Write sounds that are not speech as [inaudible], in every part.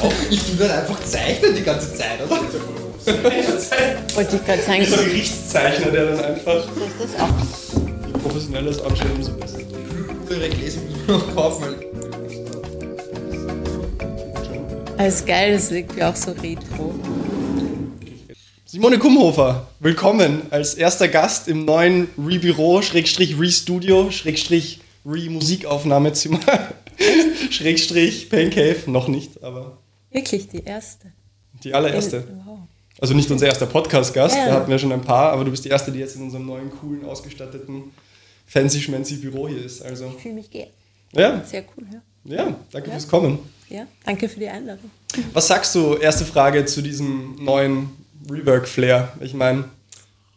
[laughs] Ich würde einfach zeichnen die ganze Zeit, oder? Wollte ich gerade sagen, So ein Gerichtszeichner, der dann einfach das auch. je professioneller es anstellt, umso besser. Muss ich noch kaufen, Das ist geil, das ist irgendwie auch so retro. Simone Kumhofer, willkommen als erster Gast im neuen Re-Büro, Schrägstrich Re-Studio, Schrägstrich Re-Musikaufnahmezimmer, [laughs] Schrägstrich Pain Cave, noch nicht, aber Wirklich die erste. die allererste. Wow. Also nicht unser erster Podcast-Gast, Ja. da hatten wir schon ein paar, aber du bist die erste, die jetzt in unserem neuen, coolen, ausgestatteten, fancy-schmancy Büro hier ist. Also, Ich fühle mich geil. ja, Sehr cool, ja. ja, danke fürs Kommen. Ja, danke für die Einladung. Was sagst du, erste Frage zu diesem neuen Rework-Flair? Ich meine,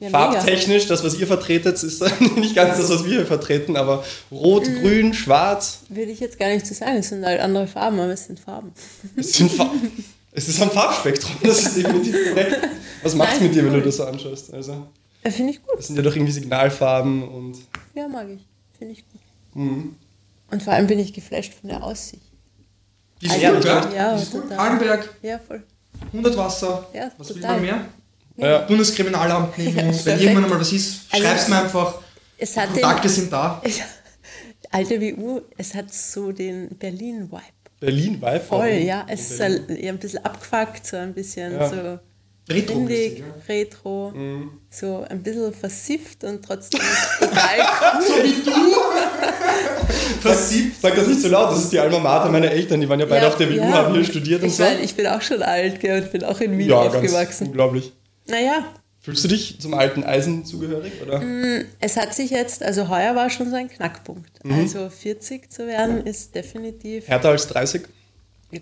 Ja, farbtechnisch, das, was ihr vertretet, ist [laughs] nicht ganz das, was wir hier vertreten, aber rot, Mhm. grün, schwarz, Würde ich jetzt gar nicht so sagen. Es sind halt andere Farben, aber es sind Farben. es, sind Fa [laughs] es ist ein Farbspektrum, das ist definitiv korrekt. Was macht's Nein, mit dir, wenn du das so anschaust? Also, Ja, Finde ich gut. das sind ja doch irgendwie Signalfarben und Ja, mag ich. Finde ich gut. Mhm. Und vor allem bin ich geflasht von der Aussicht. die ist Also, gut, ja? ja, Die ist gut. total. Allenberg, Ja, voll. 100 Wasser. Ja, Was will total. man mehr? Ja. Bundeskriminalamt neben Ja, uns. Wenn irgendwann einmal was ist, Also- schreib's mir einfach. Es hat den, Kontakte sind da. [laughs] alte WU, es hat so den Berlin-Vibe. Berlin-Vibe. Voll, ja. Es ist ein, eher ein bisschen abgefuckt, so ein bisschen Ja. so Retro. windig, ja. retro, Mhm. so ein bisschen versifft und trotzdem total [laughs] So wie du. [laughs] Sag, sag das nicht so laut, das ist die Alma Mater meiner Eltern, die waren ja beide Ja, auf der WU, ja. haben hier studiert und Ich so. meine, ich bin auch schon alt, gell, und bin auch in Wien ja, ganz aufgewachsen. unglaublich. Naja, Fühlst du dich zum alten Eisen zugehörig, oder? es hat sich jetzt, also heuer war schon so ein Knackpunkt. Mhm. Also 40 zu werden ist definitiv Härter als 30?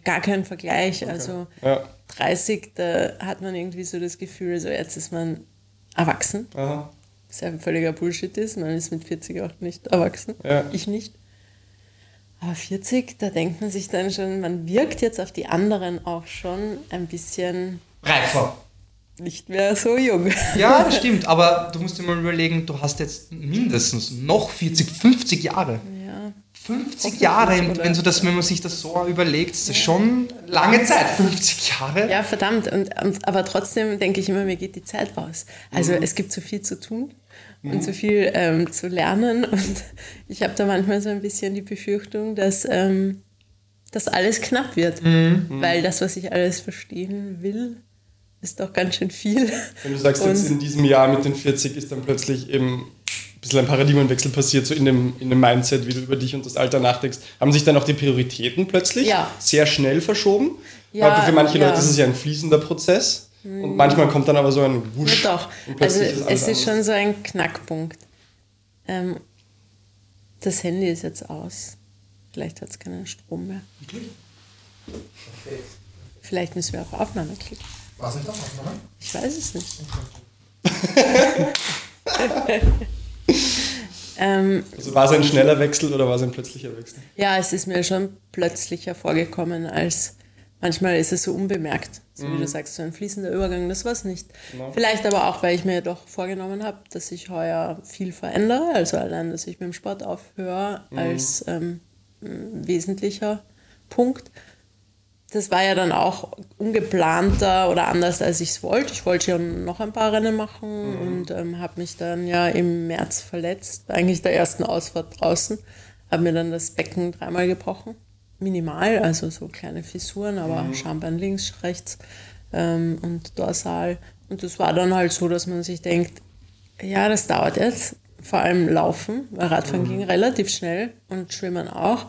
gar kein Vergleich. Also Ja. 30, da hat man irgendwie so das Gefühl, so jetzt ist man erwachsen. Aha. Was ja völliger Bullshit ist. Man ist mit 40 auch nicht erwachsen. Ja. Ich nicht. Aber 40, da denkt man sich dann schon, man wirkt jetzt auf die anderen auch schon ein bisschen Reifer. Nicht mehr so jung. Ja, das stimmt, aber du musst dir mal überlegen, du hast jetzt mindestens noch 40, 50 Jahre. Ja, 50 Jahre, wenn, du das, wenn man sich das so überlegt, ist das schon lange Zeit, 50 Jahre. ja verdammt. Und, und, aber trotzdem denke ich immer, mir geht die Zeit raus. Also Mhm. es gibt so viel zu tun und so viel ähm, zu lernen. [laughs] Und ich habe da manchmal so ein bisschen die Befürchtung, dass ähm, das alles knapp wird. Mhm. Weil das, was ich alles verstehen will, ist doch ganz schön viel. Wenn du sagst, Und- jetzt in diesem Jahr mit den 40 ist dann plötzlich eben ein bisschen ein Paradigmenwechsel passiert, so in dem, in dem Mindset, wie du über dich und das Alter nachdenkst. Haben sich dann auch die Prioritäten plötzlich Ja. sehr schnell verschoben? Ja, aber für manche ja. Leute ist es ja ein fließender Prozess. Und manchmal kommt dann aber so ein Ja, Wusch. doch. und Also alles es ist schon so ein Knackpunkt. Ähm, das Handy ist jetzt aus. Vielleicht hat es keinen Strom mehr. Vielleicht müssen wir auf Aufnahme klicken. Was nicht das Aufnahme? Ich weiß es nicht. [laughs] ähm, Also war es ein schneller Wechsel oder war es ein plötzlicher Wechsel? ja, es ist mir schon plötzlicher vorgekommen, als manchmal ist es so unbemerkt. So wie du sagst, so ein fließender Übergang, das war es nicht. Vielleicht aber auch, weil ich mir doch vorgenommen habe, dass ich heuer viel verändere. Also allein, dass ich mit dem Sport aufhöre, als ähm, wesentlicher Punkt. Das war ja dann auch ungeplanter oder anders, als ich es wollte. Ich wollte ja noch ein paar Rennen machen und ähm, habe mich dann ja im März verletzt, eigentlich der ersten Ausfahrt draußen. Habe mir dann das Becken dreimal gebrochen. Minimal, also so kleine Fissuren, aber Schambein links, rechts ähm, und Dorsal. Und das war dann halt so, dass man sich denkt, ja, das dauert jetzt. Vor allem Laufen, weil Radfahren ging relativ schnell und Schwimmen auch.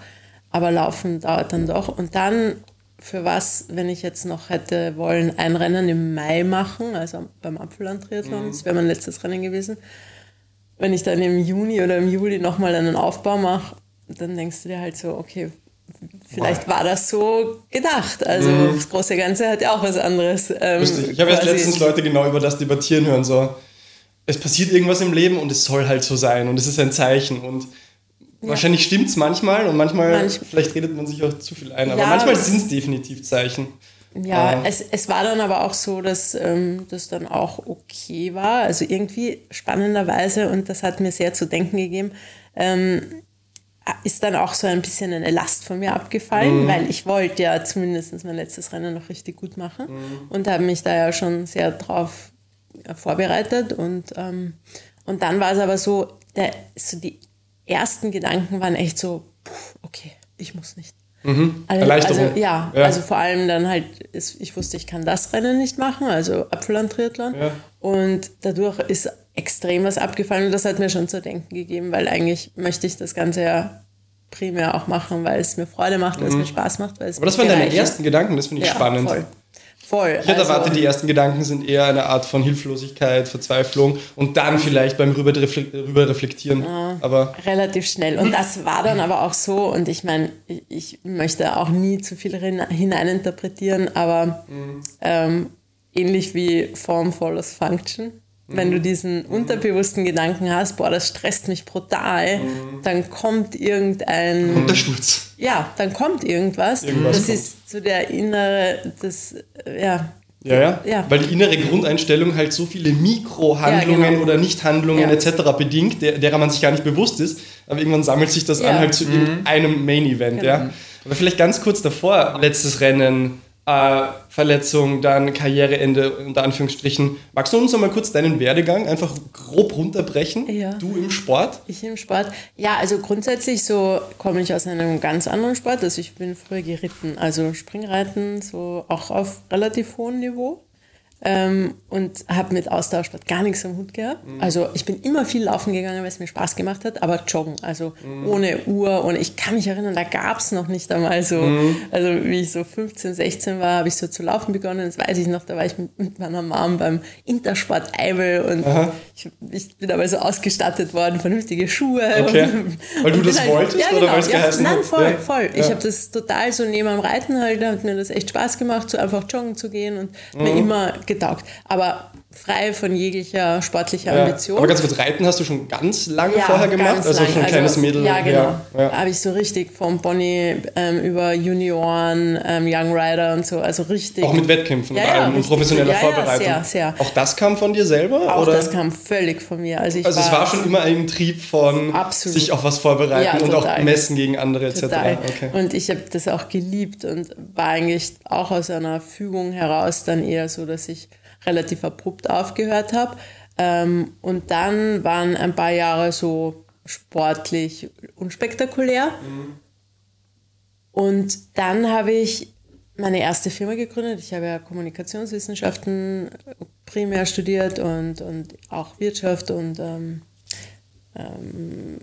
Aber Laufen dauert dann doch. Und dann, für was, wenn ich jetzt noch hätte wollen, ein Rennen im Mai machen, also beim Apfelland-Triathlon, das wäre mein letztes Rennen gewesen. Wenn ich dann im Juni oder im Juli nochmal einen Aufbau mache, dann denkst du dir halt so, okay, vielleicht war das so gedacht. Also das große Ganze hat ja auch was anderes. Ähm. Ich habe quasi. letztens Leute genau über das debattieren hören, so, es passiert irgendwas im Leben und es soll halt so sein und es ist ein Zeichen und wahrscheinlich stimmt es manchmal und manchmal, Manch- vielleicht redet man sich auch zu viel ein, aber Ja. manchmal sind es definitiv Zeichen. Ja, Äh, es, es war dann aber auch so, dass ähm, das dann auch okay war. Also irgendwie spannenderweise, und das hat mir sehr zu denken gegeben, ähm, ist dann auch so ein bisschen eine Last von mir abgefallen, Mhm. weil ich wollte ja zumindest mein letztes Rennen noch richtig gut machen Mhm. und habe mich da ja schon sehr drauf äh, vorbereitet und, ähm, und dann war es aber so, der, so die ersten Gedanken waren echt so, puh, okay, ich muss nicht. Also, Erleichterung. Also, ja, Ja. also vor allem dann halt, ist, ich wusste, ich kann das Rennen nicht machen, also Apfelland-Triathlon. Ja. Und dadurch ist extrem was abgefallen und das hat mir schon zu denken gegeben, weil eigentlich möchte ich das Ganze ja primär auch machen, weil es mir Freude macht, weil es mir Spaß macht. Weil es Mhm. Aber das waren deine ersten Gedanken, das finde ich ja, spannend. Voll. Voll. Ich hätte Also- erwartet, die ersten Gedanken sind eher eine Art von Hilflosigkeit, Verzweiflung und dann vielleicht beim rüber, rüber reflektieren. Aber relativ schnell. Und das war dann aber auch so. Und ich meine, ich, möchte auch nie zu viel hineininterpretieren, aber ähm, ähnlich wie Form follows Function. Wenn du diesen unterbewussten Gedanken hast, boah, das stresst mich brutal, dann kommt irgendein, Untersturz. ja, dann kommt irgendwas. Irgendwas das kommt. ist so der innere, das, äh, ja, Ja, ja, Ja. Weil die innere Grundeinstellung halt so viele Mikrohandlungen Ja, genau. oder Nichthandlungen Ja. etc. bedingt, der, derer man sich gar nicht bewusst ist. Aber irgendwann sammelt sich das Ja. an halt zu einem Main-Event. Genau. Ja. Aber vielleicht ganz kurz davor, letztes Rennen, äh, Verletzung, dann Karriereende unter Anführungsstrichen. Magst du uns noch mal kurz deinen Werdegang einfach grob runterbrechen? Ja. Du im Sport? Ich im Sport. Ja, also grundsätzlich so komme ich aus einem ganz anderen Sport. Also ich bin früher geritten, also Springreiten, so auch auf relativ hohem Niveau. Ähm, und habe mit Ausdauersport gar nichts am Hut gehabt. Also ich bin immer viel laufen gegangen, weil es mir Spaß gemacht hat, aber joggen, also ohne Uhr, ohne, ich kann mich erinnern, da gab es noch nicht einmal so, also wie ich so 15, 16 war, habe ich so zu laufen begonnen, das weiß ich noch, da war ich mit, mit meiner Mom beim Intersport Eibel und ich, ich bin aber so ausgestattet worden, vernünftige Schuhe. Okay. [laughs] Weil du das bin wolltest ja, oder genau, weil es ja, geheißen Nein, voll, Ja. voll. Ja. Ich habe das total so neben dem Reiten halt, da hat mir das echt Spaß gemacht, so einfach joggen zu gehen und Mhm. mir immer getaugt. Aber frei von jeglicher sportlicher Ja. Ambition. Aber ganz kurz, Reiten hast du schon ganz lange Ja, vorher gemacht? Also schon ein kleines Mädel? Ja, genau. Ja. Habe ich so richtig vom Pony ähm, über Junioren, ähm, Young Rider und so, also richtig. Auch mit Wettkämpfen und allem und professioneller Ja, ja, Vorbereitung. sehr, sehr. Auch das kam von dir selber? auch oder? das kam völlig von mir. Also, also es war schon immer ein Trieb von Absolut. sich auf was vorbereiten und auch messen gegen andere etc. Okay. Und ich habe das auch geliebt und war eigentlich auch aus einer Fügung heraus dann eher so, dass ich relativ abrupt aufgehört habe. Ähm, und dann waren ein paar Jahre so sportlich unspektakulär. Und dann habe ich meine erste Firma gegründet. Ich habe ja Kommunikationswissenschaften primär studiert und, und auch Wirtschaft und ähm,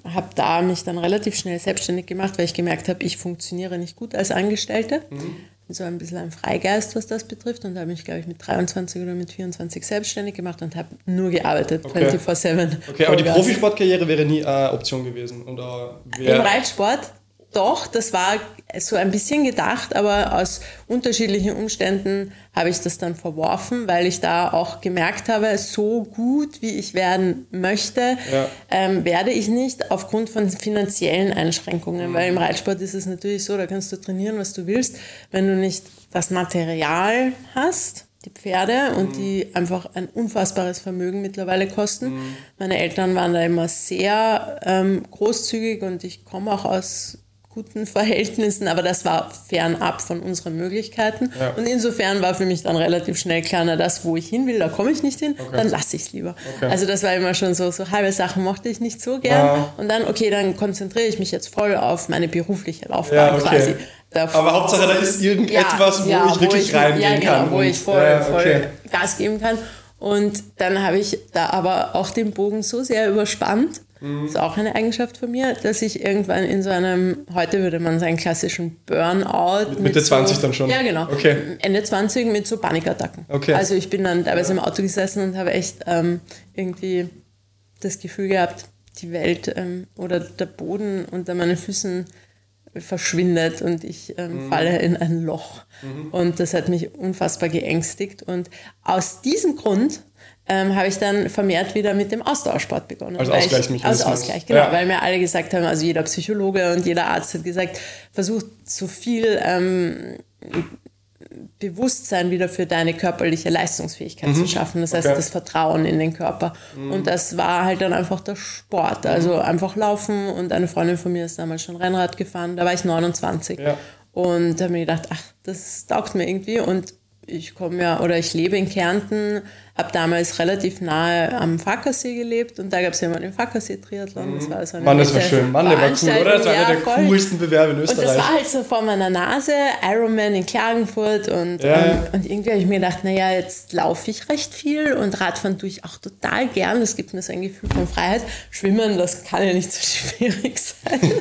habe da mich dann relativ schnell selbstständig gemacht, weil ich gemerkt habe, ich funktioniere nicht gut als Angestellte. Bin so ein bisschen ein Freigeist, was das betrifft und habe mich, glaube ich, mit 23 oder mit 24 selbstständig gemacht und habe nur gearbeitet, Okay. 24-7. okay, aber die. Profisportkarriere wäre nie eine Option gewesen. Oder Im Reitsport, doch, das war so ein bisschen gedacht, aber aus unterschiedlichen Umständen habe ich das dann verworfen, weil ich da auch gemerkt habe, so gut wie ich werden möchte, Ja. ähm, werde ich nicht aufgrund von finanziellen Einschränkungen, weil im Reitsport ist es natürlich so, da kannst du trainieren, was du willst, wenn du nicht das Material hast, die Pferde und die einfach ein unfassbares Vermögen mittlerweile kosten. Meine Eltern waren da immer sehr ähm, großzügig und ich komme auch aus guten Verhältnissen, aber das war fernab von unseren Möglichkeiten. Ja. Und insofern war für mich dann relativ schnell klar, na das, wo ich hin will, da komme ich nicht hin, dann lasse ich es lieber. Okay. Also das war immer schon so, so halbe Sachen mochte ich nicht so gern. Ja. Und dann, okay, dann konzentriere ich mich jetzt voll auf meine berufliche Laufbahn Ja, okay. quasi. Da aber Hauptsache, da ist irgendetwas, wo ich wirklich ich, reingehen ja, genau, kann. wo und- ich voll, voll okay. Gas geben kann. Und dann habe ich da aber auch den Bogen so sehr überspannt, Mhm. das ist auch eine Eigenschaft von mir, dass ich irgendwann in so einem, heute würde man sagen, klassischen Burnout. Mit Mitte so, 20 dann schon? Ja, genau. Okay. Ende 20 mit so Panikattacken. Okay. Also ich bin dann teilweise im Auto gesessen und habe echt ähm, irgendwie das Gefühl gehabt, die Welt ähm, oder der Boden unter meinen Füßen verschwindet und ich ähm, falle in ein Loch. Und das hat mich unfassbar geängstigt. Und aus diesem Grund ähm, habe ich dann vermehrt wieder mit dem Ausdauersport begonnen. Als Ausgleichsmechanismus. Als Ausgleich, genau. Ja. Weil mir alle gesagt haben, also jeder Psychologe und jeder Arzt hat gesagt, versucht so viel ähm, Bewusstsein wieder für deine körperliche Leistungsfähigkeit zu schaffen. Das heißt, Mhm. Okay. das Vertrauen in den Körper. Und das war halt dann einfach der Sport. Mhm. Also einfach laufen und eine Freundin von mir ist damals schon Rennrad gefahren. Da war ich 29. Ja. Und da habe ich mir gedacht, ach, das taugt mir irgendwie. Und ich komme ja, oder ich lebe in Kärnten, habe damals relativ nahe am Fackersee gelebt und da gab es ja immer den Fackersee-Triathlon. Das war so eine Mann, das war schön. Mann, der war cool, oder? Das war einer der voll. coolsten Bewerbe in Und das Österreich. war halt so vor meiner Nase, Ironman in Klagenfurt und, Ja, ähm, ja. und irgendwie habe ich mir gedacht, naja, jetzt laufe ich recht viel und Radfahren tue ich auch total gern, das gibt mir so ein Gefühl von Freiheit. Schwimmen, das kann ja nicht so [laughs] schwierig sein.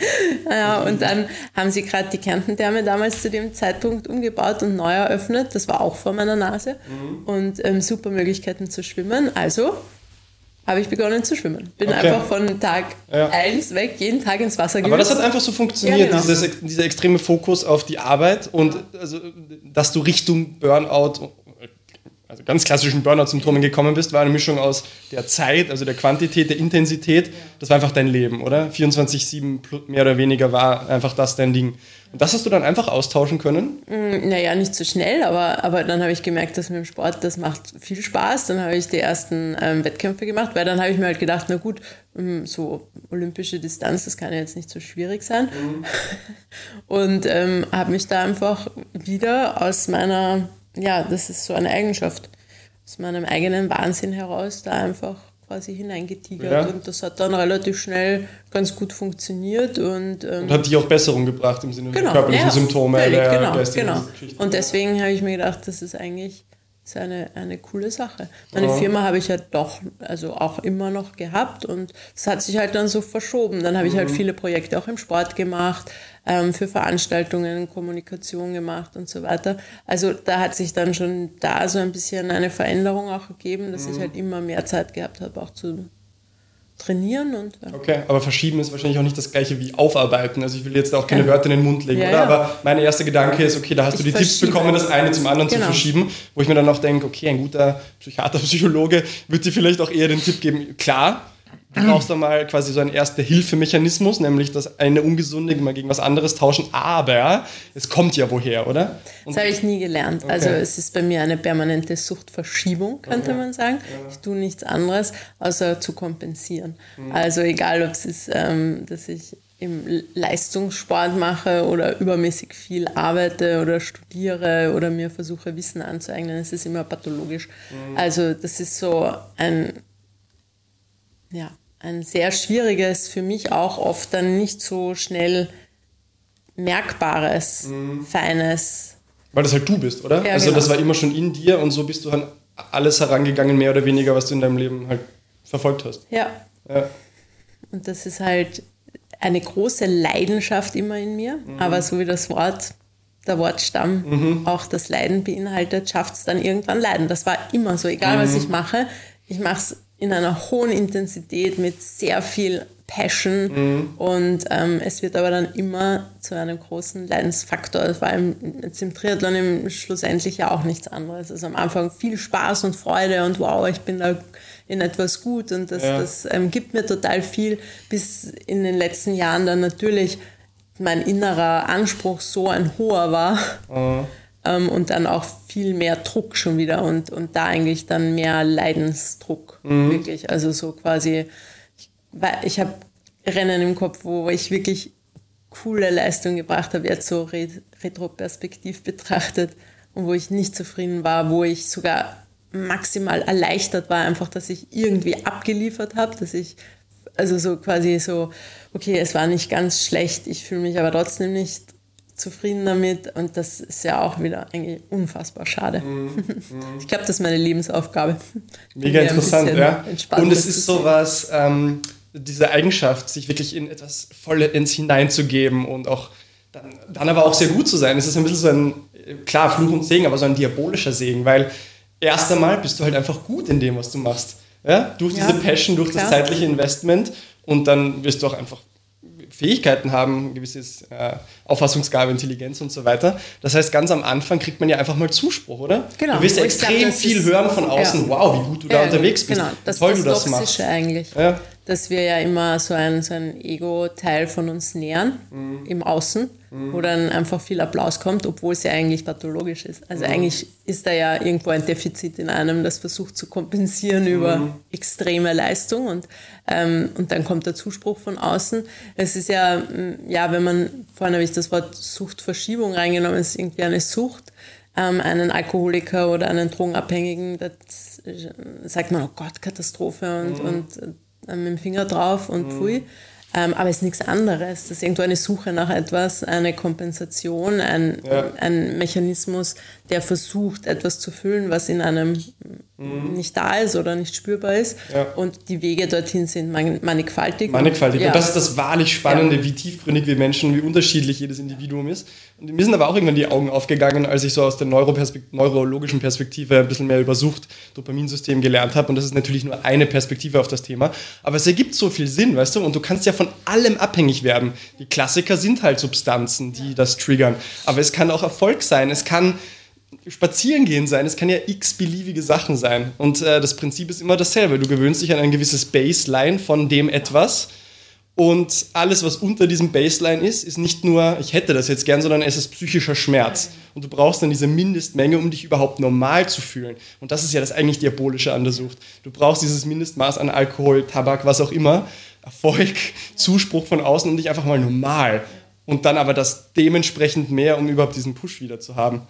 [laughs] ja, und dann haben sie gerade die Kärntentherme damals zu dem Zeitpunkt umgebaut und neu eröffnet, das war auch vor meiner Nase Mhm. und ähm, super Möglichkeiten zu schwimmen, also habe ich begonnen zu schwimmen. Bin Okay. einfach von Tag Ja. 1 weg, jeden Tag ins Wasser Aber das hat einfach so funktioniert, Ja, genau. dieses, dieser extreme Fokus auf die Arbeit und also, dass du Richtung Burnout, also ganz klassischen Burnout-Symptomen gekommen bist, war eine Mischung aus der Zeit, also der Quantität, der Intensität. Das war einfach dein Leben, oder? 24-7 plus- mehr oder weniger war einfach das dein Ding. Und das hast du dann einfach austauschen können? Naja, nicht so schnell, aber, aber dann habe ich gemerkt, dass mir im Sport, das macht viel Spaß. Dann habe ich die ersten ähm, Wettkämpfe gemacht, weil dann habe ich mir halt gedacht, na gut, ähm, so olympische Distanz, das kann ja jetzt nicht so schwierig sein. [laughs] Und ähm, habe mich da einfach wieder aus meiner, ja, das ist so eine Eigenschaft, aus meinem eigenen Wahnsinn heraus da einfach quasi hineingetigert. Ja. Und das hat dann relativ schnell ganz gut funktioniert und ähm, Und hat dich auch Besserung gebracht im Sinne genau, der körperlichen ja, Symptome, völlig, der genau, geistigen genau. Und deswegen habe ich mir gedacht, das ist eigentlich ist eine, eine coole Sache. Meine Ja. Firma habe ich ja doch, also auch immer noch gehabt und es hat sich halt dann so verschoben. Dann habe ich Mhm. halt viele Projekte auch im Sport gemacht, ähm, für Veranstaltungen, Kommunikation gemacht und so weiter. Also da hat sich dann schon da so ein bisschen eine Veränderung auch gegeben, dass Mhm. ich halt immer mehr Zeit gehabt habe, auch zu trainieren und ja. Okay, aber verschieben ist wahrscheinlich auch nicht das gleiche wie aufarbeiten. Also ich will jetzt auch keine. Wörter in den Mund legen, Ja, oder? ja. Aber mein erster Gedanke ist, okay, da hast du Ich die Tipps bekommen, das eine zum anderen zu Genau. verschieben, wo ich mir dann auch denke, okay, ein guter Psychiater, [laughs] Psychologe wird dir vielleicht auch eher den Tipp geben, klar, du brauchst da mal quasi so einen Erste-Hilfe-Mechanismus, nämlich das eine Ungesunde mal gegen was anderes tauschen, aber es kommt ja woher, oder? Und Das habe ich nie gelernt. Also es ist bei mir eine permanente Suchtverschiebung, könnte man sagen. Ich tue nichts anderes, außer zu kompensieren. Also egal, ob es ist, ähm, dass ich im Leistungssport mache oder übermäßig viel arbeite oder studiere oder mir versuche, Wissen anzueignen, es ist immer pathologisch. Also das ist so ein, ja, ein sehr schwieriges, für mich auch oft dann nicht so schnell merkbares, feines weil das halt du bist, oder? Ja, also genau. das war immer schon in dir und so bist du an alles herangegangen, mehr oder weniger, was du in deinem Leben halt verfolgt hast. Ja, Ja. und das ist halt eine große Leidenschaft immer in mir, aber so wie das Wort, der Wortstamm auch das Leiden beinhaltet, schafft es dann irgendwann Leiden. Das war immer so, egal was ich mache. Ich mache es in einer hohen Intensität mit sehr viel Passion und ähm, es wird aber dann immer zu einem großen Leidensfaktor. War im, jetzt im Triathlon im schlussendlich ja auch nichts anderes. Also am Anfang viel Spaß und Freude und wow, ich bin da in etwas gut und das, Ja. das ähm, gibt mir total viel, bis in den letzten Jahren dann natürlich mein innerer Anspruch so ein hoher war ähm, und dann auch viel mehr Druck schon wieder und, und da eigentlich dann mehr Leidensdruck wirklich. Also so quasi, ich, ich habe Rennen im Kopf, wo ich wirklich coole Leistung gebracht habe, jetzt so re retroperspektiv betrachtet und wo ich nicht zufrieden war, wo ich sogar maximal erleichtert war, einfach, dass ich irgendwie abgeliefert habe, dass ich also so quasi so, okay, es war nicht ganz schlecht, ich fühle mich aber trotzdem nicht zufrieden damit und das ist ja auch wieder eigentlich unfassbar schade. [laughs] Ich glaube, das ist meine Lebensaufgabe. Mega interessant, ja. Und es ist sowas, ähm, diese Eigenschaft, sich wirklich in etwas Vollends hineinzugeben und auch dann, dann aber auch sehr gut zu sein. Es ist ein bisschen so ein, äh, klar, Fluch und Segen, aber so ein diabolischer Segen, weil erst einmal bist du halt einfach gut in dem, was du machst. Ja? Durch Ja, diese Passion, durch das klar. zeitliche Investment und dann wirst du auch einfach Fähigkeiten haben, gewisses äh, Auffassungsgabe, Intelligenz und so weiter. Das heißt, ganz am Anfang kriegt man ja einfach mal Zuspruch, oder? Genau. Du wirst glaub, extrem das viel hören von außen, ja. wow, wie gut du da Ja, unterwegs bist, Genau, das toll ist du das das machst. Toxische eigentlich. Ja. Dass wir ja immer so ein, so ein Ego-Teil von uns nähern mhm. im Außen, mhm. wo dann einfach viel Applaus kommt, obwohl es ja eigentlich pathologisch ist. Also mhm. eigentlich ist da ja irgendwo ein Defizit in einem, das versucht zu kompensieren über mhm. extreme Leistung und, ähm, und dann kommt der Zuspruch von außen. Es ist ja, ja, wenn man, vorhin habe ich das Wort Suchtverschiebung reingenommen, es ist irgendwie eine Sucht, ähm, einen Alkoholiker oder einen Drogenabhängigen, das äh, sagt man, oh Gott, Katastrophe und, mhm. und mit dem Finger drauf und mhm. pfui. Ähm, aber es ist nichts anderes. Das ist irgendwo eine Suche nach etwas, eine Kompensation, ein, ja. ein Mechanismus, der versucht, etwas zu füllen, was in einem mhm. nicht da ist oder nicht spürbar ist. Ja. Und die Wege dorthin sind mannigfaltig. Mannigfaltig. Und, ja. und das ist das wahrlich Spannende, wie tiefgründig wir Menschen, wie unterschiedlich jedes Individuum ist. Und mir sind aber auch irgendwann die Augen aufgegangen, als ich so aus der Neuroperspekt neurologischen Perspektive ein bisschen mehr über Sucht, Dopaminsystem gelernt habe. Und das ist natürlich nur eine Perspektive auf das Thema. Aber es ergibt so viel Sinn, weißt du? Und du kannst ja von allem abhängig werden. Die Klassiker sind halt Substanzen, die das triggern. Aber es kann auch Erfolg sein. Es kann spazieren gehen sein. Es kann ja x-beliebige Sachen sein. Und äh, das Prinzip ist immer dasselbe. Du gewöhnst dich an ein gewisses Baseline von dem etwas und alles, was unter diesem Baseline ist, ist nicht nur, ich hätte das jetzt gern, sondern es ist psychischer Schmerz. Und du brauchst dann diese Mindestmenge, um dich überhaupt normal zu fühlen. Und das ist ja das eigentlich Diabolische an der Sucht. Du brauchst dieses Mindestmaß an Alkohol, Tabak, was auch immer, Erfolg, Zuspruch von außen und dich einfach mal normal. Und dann aber das dementsprechend mehr, um überhaupt diesen Push wieder zu haben.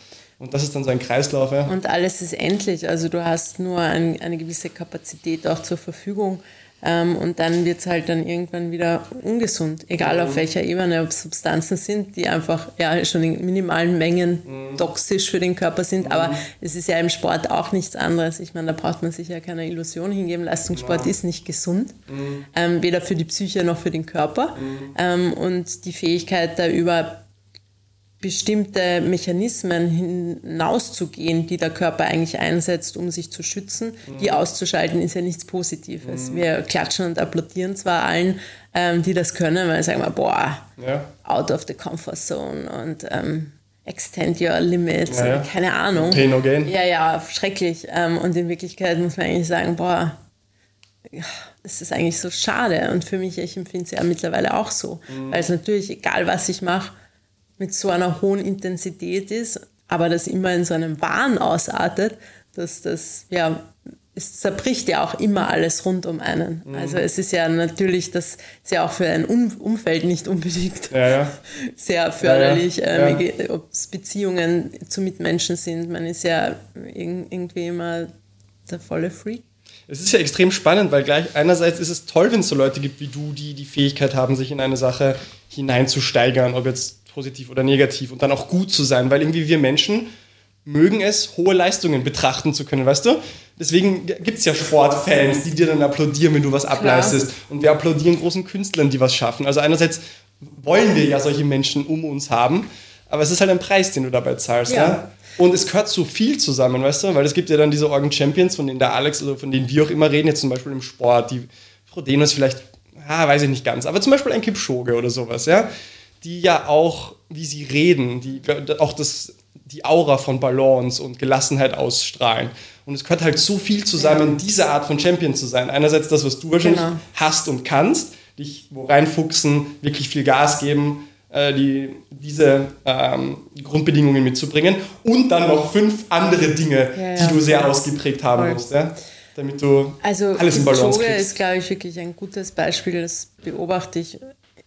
Und das ist dann so ein Kreislauf. Ja. Und alles ist endlich. Also du hast nur ein, eine gewisse Kapazität auch zur Verfügung. Ähm, und dann wird es halt dann irgendwann wieder ungesund, egal mhm. auf welcher Ebene, ob Substanzen sind, die einfach ja schon in minimalen Mengen mhm. toxisch für den Körper sind. Mhm. Aber es ist ja im Sport auch nichts anderes. Ich meine, da braucht man sich ja keine Illusion hingeben. Leistungssport ist nicht gesund, mhm. ähm, weder für die Psyche noch für den Körper. Mhm. Ähm, und die Fähigkeit, da über bestimmte Mechanismen hinauszugehen, die der Körper eigentlich einsetzt, um sich zu schützen, mhm. die auszuschalten, ist ja nichts Positives. Mhm. Wir klatschen und applaudieren zwar allen, ähm, die das können, weil sagen wir, boah, ja. out of the comfort zone und ähm, extend your limits, ja, ja. keine Ahnung. Pain no gain. Ja, ja, schrecklich. Ähm, und in Wirklichkeit muss man eigentlich sagen, boah, das ist eigentlich so schade. Und für mich, ich empfinde es ja mittlerweile auch so. Mhm. Weil es natürlich, egal was ich mache, mit so einer hohen Intensität ist, aber das immer in so einem Wahn ausartet, dass das, ja, es zerbricht ja auch immer alles rund um einen. Mhm. Also es ist ja natürlich, das ist ja auch für ein Umfeld nicht unbedingt ja, ja. [laughs] sehr förderlich, ja, ähm, ob es Beziehungen zu Mitmenschen sind. Man ist ja irgendwie immer der volle Freak. Es ist ja extrem spannend, weil gleich einerseits ist es toll, wenn es so Leute gibt wie du, die die Fähigkeit haben, sich in eine Sache hineinzusteigern, ob jetzt positiv oder negativ und dann auch gut zu sein, weil irgendwie wir Menschen mögen es, hohe Leistungen betrachten zu können, weißt du? Deswegen gibt es ja Sportfans, die dir dann applaudieren, wenn du was ableistest. Klar. Und wir applaudieren großen Künstlern, die was schaffen. Also einerseits wollen wir ja solche Menschen um uns haben, aber es ist halt ein Preis, den du dabei zahlst. Ja. ja? Und es gehört so viel zusammen, weißt du? Weil es gibt ja dann diese Organ Champions, von denen der Alex oder von denen wir auch immer reden, jetzt zum Beispiel im Sport, die Frodenos vielleicht, ah, weiß ich nicht ganz, aber zum Beispiel ein Kipchoge oder sowas, ja? Die ja auch, wie sie reden, die auch das, die Aura von Balance und Gelassenheit ausstrahlen. Und es gehört halt so viel zusammen, ja. diese Art von Champion zu sein. Einerseits das, was du wahrscheinlich genau. hast und kannst, dich wo reinfuchsen, wirklich viel Gas geben, äh, die, diese ähm, Grundbedingungen mitzubringen und dann noch fünf andere Dinge, ja, ja. die du sehr ausgeprägt haben Voll. musst. Ja? damit du also alles im Balance kriegst. Also ist, glaube ich, wirklich ein gutes Beispiel. Das beobachte ich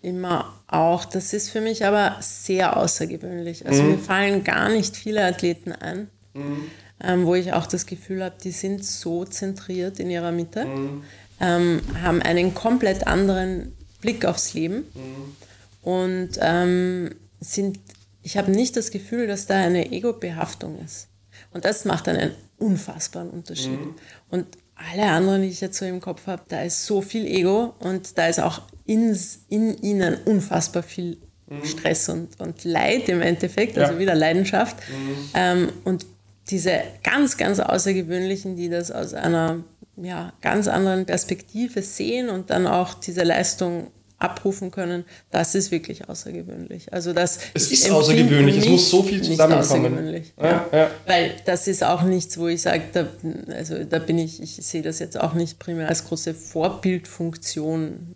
immer auch. Das ist für mich aber sehr außergewöhnlich. Also mhm. mir fallen gar nicht viele Athleten ein, mhm. ähm, wo ich auch das Gefühl habe, die sind so zentriert in ihrer Mitte, mhm. ähm, haben einen komplett anderen Blick aufs Leben mhm. und ähm, sind, ich habe nicht das Gefühl, dass da eine Ego-Behaftung ist. Und das macht einen unfassbaren Unterschied. Mhm. Und alle anderen, die ich jetzt so im Kopf habe, da ist so viel Ego und da ist auch in, in ihnen unfassbar viel mhm. Stress und, und Leid im Endeffekt, also ja. wieder Leidenschaft. Mhm. Ähm, und diese ganz, ganz Außergewöhnlichen, die das aus einer ja, ganz anderen Perspektive sehen und dann auch diese Leistung abrufen können, das ist wirklich außergewöhnlich. Also das es ist außergewöhnlich, es muss so viel zusammenkommen. Ja, ja. Weil das ist auch nichts, wo ich sage, da, also da bin ich, ich sehe das jetzt auch nicht primär als große Vorbildfunktion,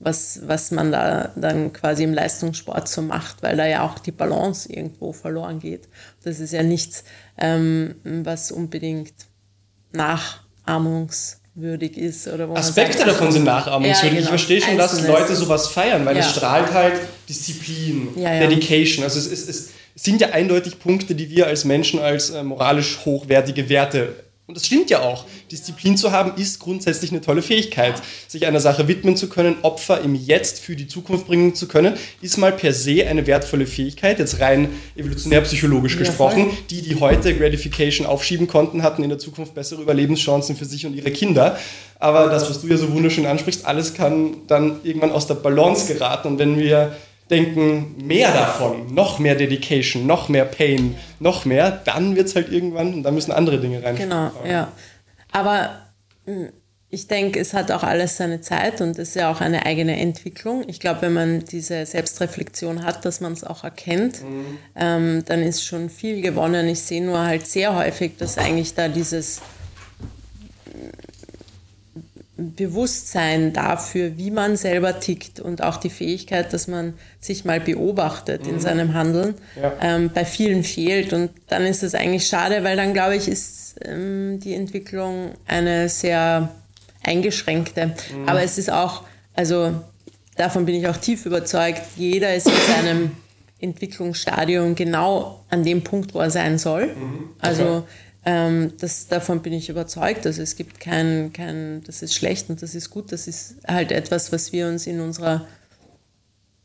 was, was man da dann quasi im Leistungssport so macht, weil da ja auch die Balance irgendwo verloren geht. Das ist ja nichts, ähm, was unbedingt nachahmungs würdig ist. Oder wo Aspekte sagt, davon sind nachahmungswürdig. Ja, genau. Ich verstehe schon, dass Leute sowas feiern, weil ja. es strahlt halt Disziplin, ja, Dedication. Also es, ist, es sind ja eindeutig Punkte, die wir als Menschen als äh, moralisch hochwertige Werte und das stimmt ja auch. Disziplin zu haben ist grundsätzlich eine tolle Fähigkeit. Sich einer Sache widmen zu können, Opfer im Jetzt für die Zukunft bringen zu können, ist mal per se eine wertvolle Fähigkeit, jetzt rein evolutionär psychologisch gesprochen. Die, die heute Gratification aufschieben konnten, hatten in der Zukunft bessere Überlebenschancen für sich und ihre Kinder. Aber das, was du ja so wunderschön ansprichst, alles kann dann irgendwann aus der Balance geraten. Und wenn wir denken, mehr davon, noch mehr Dedication, noch mehr Pain, noch mehr, dann wird es halt irgendwann und dann müssen andere Dinge rein. Genau, ja. Aber hm, ich denke, es hat auch alles seine Zeit und es ist ja auch eine eigene Entwicklung. Ich glaube, wenn man diese Selbstreflexion hat, dass man es auch erkennt, mhm. ähm, dann ist schon viel gewonnen. Ich sehe nur halt sehr häufig, dass eigentlich da dieses Bewusstsein dafür, wie man selber tickt und auch die Fähigkeit, dass man sich mal beobachtet mhm. in seinem Handeln, ja. ähm, bei vielen fehlt. Und dann ist es eigentlich schade, weil dann, glaube ich, ist ähm, die Entwicklung eine sehr eingeschränkte. Mhm. Aber es ist auch, also davon bin ich auch tief überzeugt, jeder ist in seinem Entwicklungsstadium genau an dem Punkt, wo er sein soll. Mhm. Also okay. Also ähm, das, davon bin ich überzeugt. Also es gibt kein, kein, das ist schlecht und das ist gut. Das ist halt etwas, was wir uns in unserer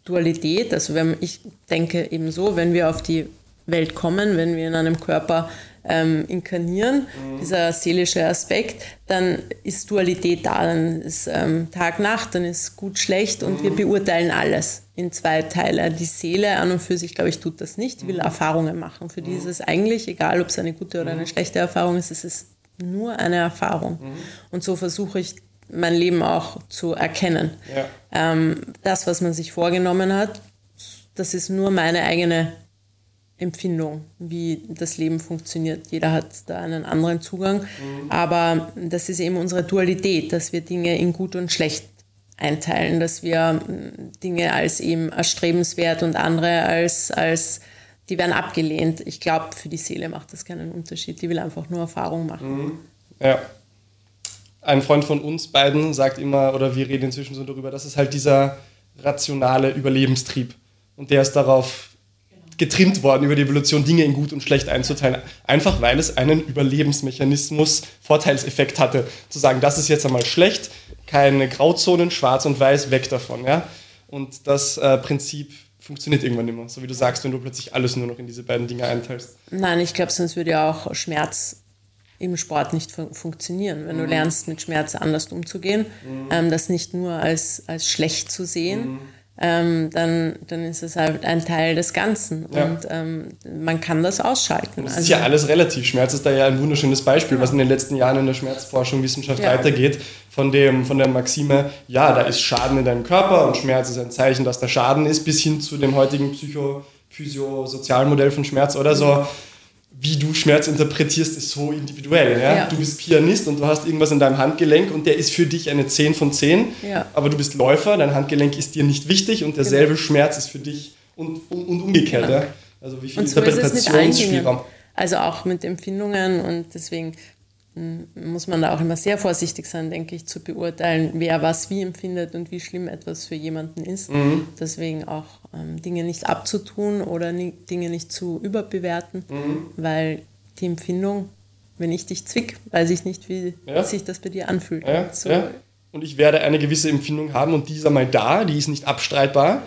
Dualität, also wenn, ich denke eben so, wenn wir auf die Welt kommen, wenn wir in einem Körper ähm, inkarnieren, mhm. dieser seelische Aspekt, dann ist Dualität da, dann ist ähm, Tag, Nacht, dann ist gut, schlecht und mhm. wir beurteilen alles in zwei Teile. Die Seele an und für sich, glaube ich, tut das nicht, die will mhm. Erfahrungen machen. Für die ist es eigentlich, egal ob es eine gute oder eine mhm. schlechte Erfahrung ist, es ist nur eine Erfahrung. Mhm. Und so versuche ich mein Leben auch zu erkennen. Ja. Ähm, das, was man sich vorgenommen hat, das ist nur meine eigene Empfindung, wie das Leben funktioniert. Jeder hat da einen anderen Zugang. Mhm. Aber das ist eben unsere Dualität, dass wir Dinge in gut und schlecht einteilen, dass wir mm, Dinge als eben erstrebenswert und andere als, als die werden abgelehnt. Ich glaube, für die Seele macht das keinen Unterschied. Die will einfach nur Erfahrung machen. Mhm. Ja. Ein Freund von uns beiden sagt immer, oder wir reden inzwischen so darüber, das ist halt dieser rationale Überlebenstrieb. Und der ist darauf getrimmt worden, über die Evolution Dinge in gut und schlecht einzuteilen. Einfach weil es einen Überlebensmechanismus, Vorteilseffekt hatte. Zu sagen, das ist jetzt einmal schlecht, keine Grauzonen, schwarz und weiß, weg davon. Ja? Und das äh, Prinzip funktioniert irgendwann immer. So wie du sagst, wenn du plötzlich alles nur noch in diese beiden Dinge einteilst. Nein, ich glaube, sonst würde ja auch Schmerz im Sport nicht fun funktionieren. Wenn mhm. du lernst, mit Schmerz anders umzugehen, mhm. ähm, das nicht nur als, als schlecht zu sehen, mhm ähm, dann, dann ist es halt ein Teil des Ganzen. Ja. Und ähm, man kann das ausschalten. Das also, ist ja alles relativ. Schmerz ist da ja ein wunderschönes Beispiel, genau. was in den letzten Jahren in der Schmerzforschung, Wissenschaft ja. weitergeht. Von, dem, von der Maxime, ja, da ist Schaden in deinem Körper und Schmerz ist ein Zeichen, dass da Schaden ist, bis hin zu dem heutigen Psycho-, Physio-Sozialmodell von Schmerz oder so wie du Schmerz interpretierst, ist so individuell. Ja? ja? Du bist Pianist und du hast irgendwas in deinem Handgelenk und der ist für dich eine 10 von 10, ja. aber du bist Läufer, dein Handgelenk ist dir nicht wichtig und derselbe genau. Schmerz ist für dich und, und, und umgekehrt. Genau. Ja? Also wie viel und so Interpretationsspielraum. Also auch mit Empfindungen und deswegen muss man da auch immer sehr vorsichtig sein, denke ich, zu beurteilen, wer was wie empfindet und wie schlimm etwas für jemanden ist. Mhm. Deswegen auch ähm, Dinge nicht abzutun oder nie, Dinge nicht zu überbewerten, mhm. weil die Empfindung, wenn ich dich zwick, weiß ich nicht, wie ja. sich das bei dir anfühlt. Ja. So. Ja. Und ich werde eine gewisse Empfindung haben und die ist einmal da, die ist nicht abstreitbar.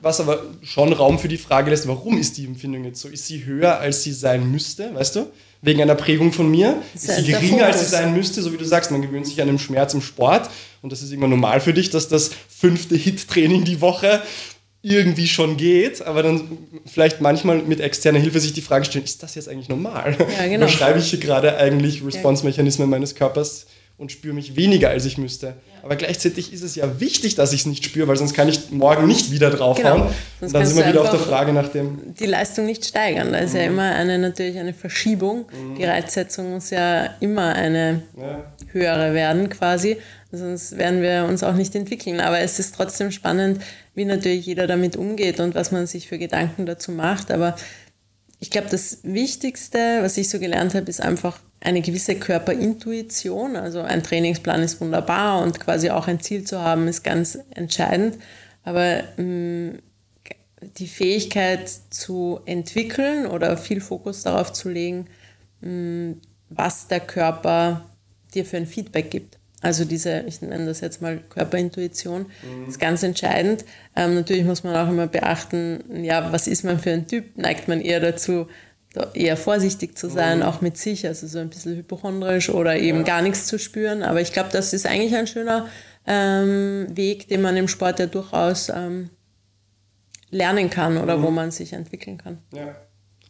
Was aber schon Raum für die Frage lässt, warum ist die Empfindung jetzt so? Ist sie höher, als sie sein müsste, weißt du? Wegen einer Prägung von mir. Ist sie geringer, als sie sein müsste, so wie du sagst. Man gewöhnt sich an den Schmerz im Sport und das ist immer normal für dich, dass das fünfte Hit-Training die Woche irgendwie schon geht, aber dann vielleicht manchmal mit externer Hilfe sich die Frage stellen, ist das jetzt eigentlich normal? Ja, genau. Oder schreibe ich hier gerade eigentlich Response-Mechanismen meines Körpers und spüre mich weniger, als ich müsste. Aber gleichzeitig ist es ja wichtig, dass ich es nicht spüre, weil sonst kann ich morgen nicht wieder draufhauen. Genau. Und dann sind wir wieder auf der Frage nach dem. Die Leistung nicht steigern. Da ist ja immer eine, natürlich eine Verschiebung. Die Reizsetzung muss ja immer eine Ja. höhere werden quasi. Sonst werden wir uns auch nicht entwickeln. Aber es ist trotzdem spannend, wie natürlich jeder damit umgeht und was man sich für Gedanken dazu macht. Aber ich glaube, das Wichtigste, was ich so gelernt habe, ist einfach eine gewisse Körperintuition. Also ein Trainingsplan ist wunderbar und quasi auch ein Ziel zu haben, ist ganz entscheidend. Aber mh, die Fähigkeit zu entwickeln oder viel Fokus darauf zu legen, mh, was der Körper dir für ein Feedback gibt. Also diese, ich nenne das jetzt mal Körperintuition, ist ganz entscheidend. Ähm, natürlich muss man auch immer beachten, ja, was ist man für ein Typ? Neigt man eher dazu, da eher vorsichtig zu sein, auch mit sich, also so ein bisschen hypochondrisch oder eben gar nichts zu spüren. Aber ich glaube, das ist eigentlich ein schöner ähm, Weg, den man im Sport ja durchaus ähm, lernen kann oder wo man sich entwickeln kann. Ja.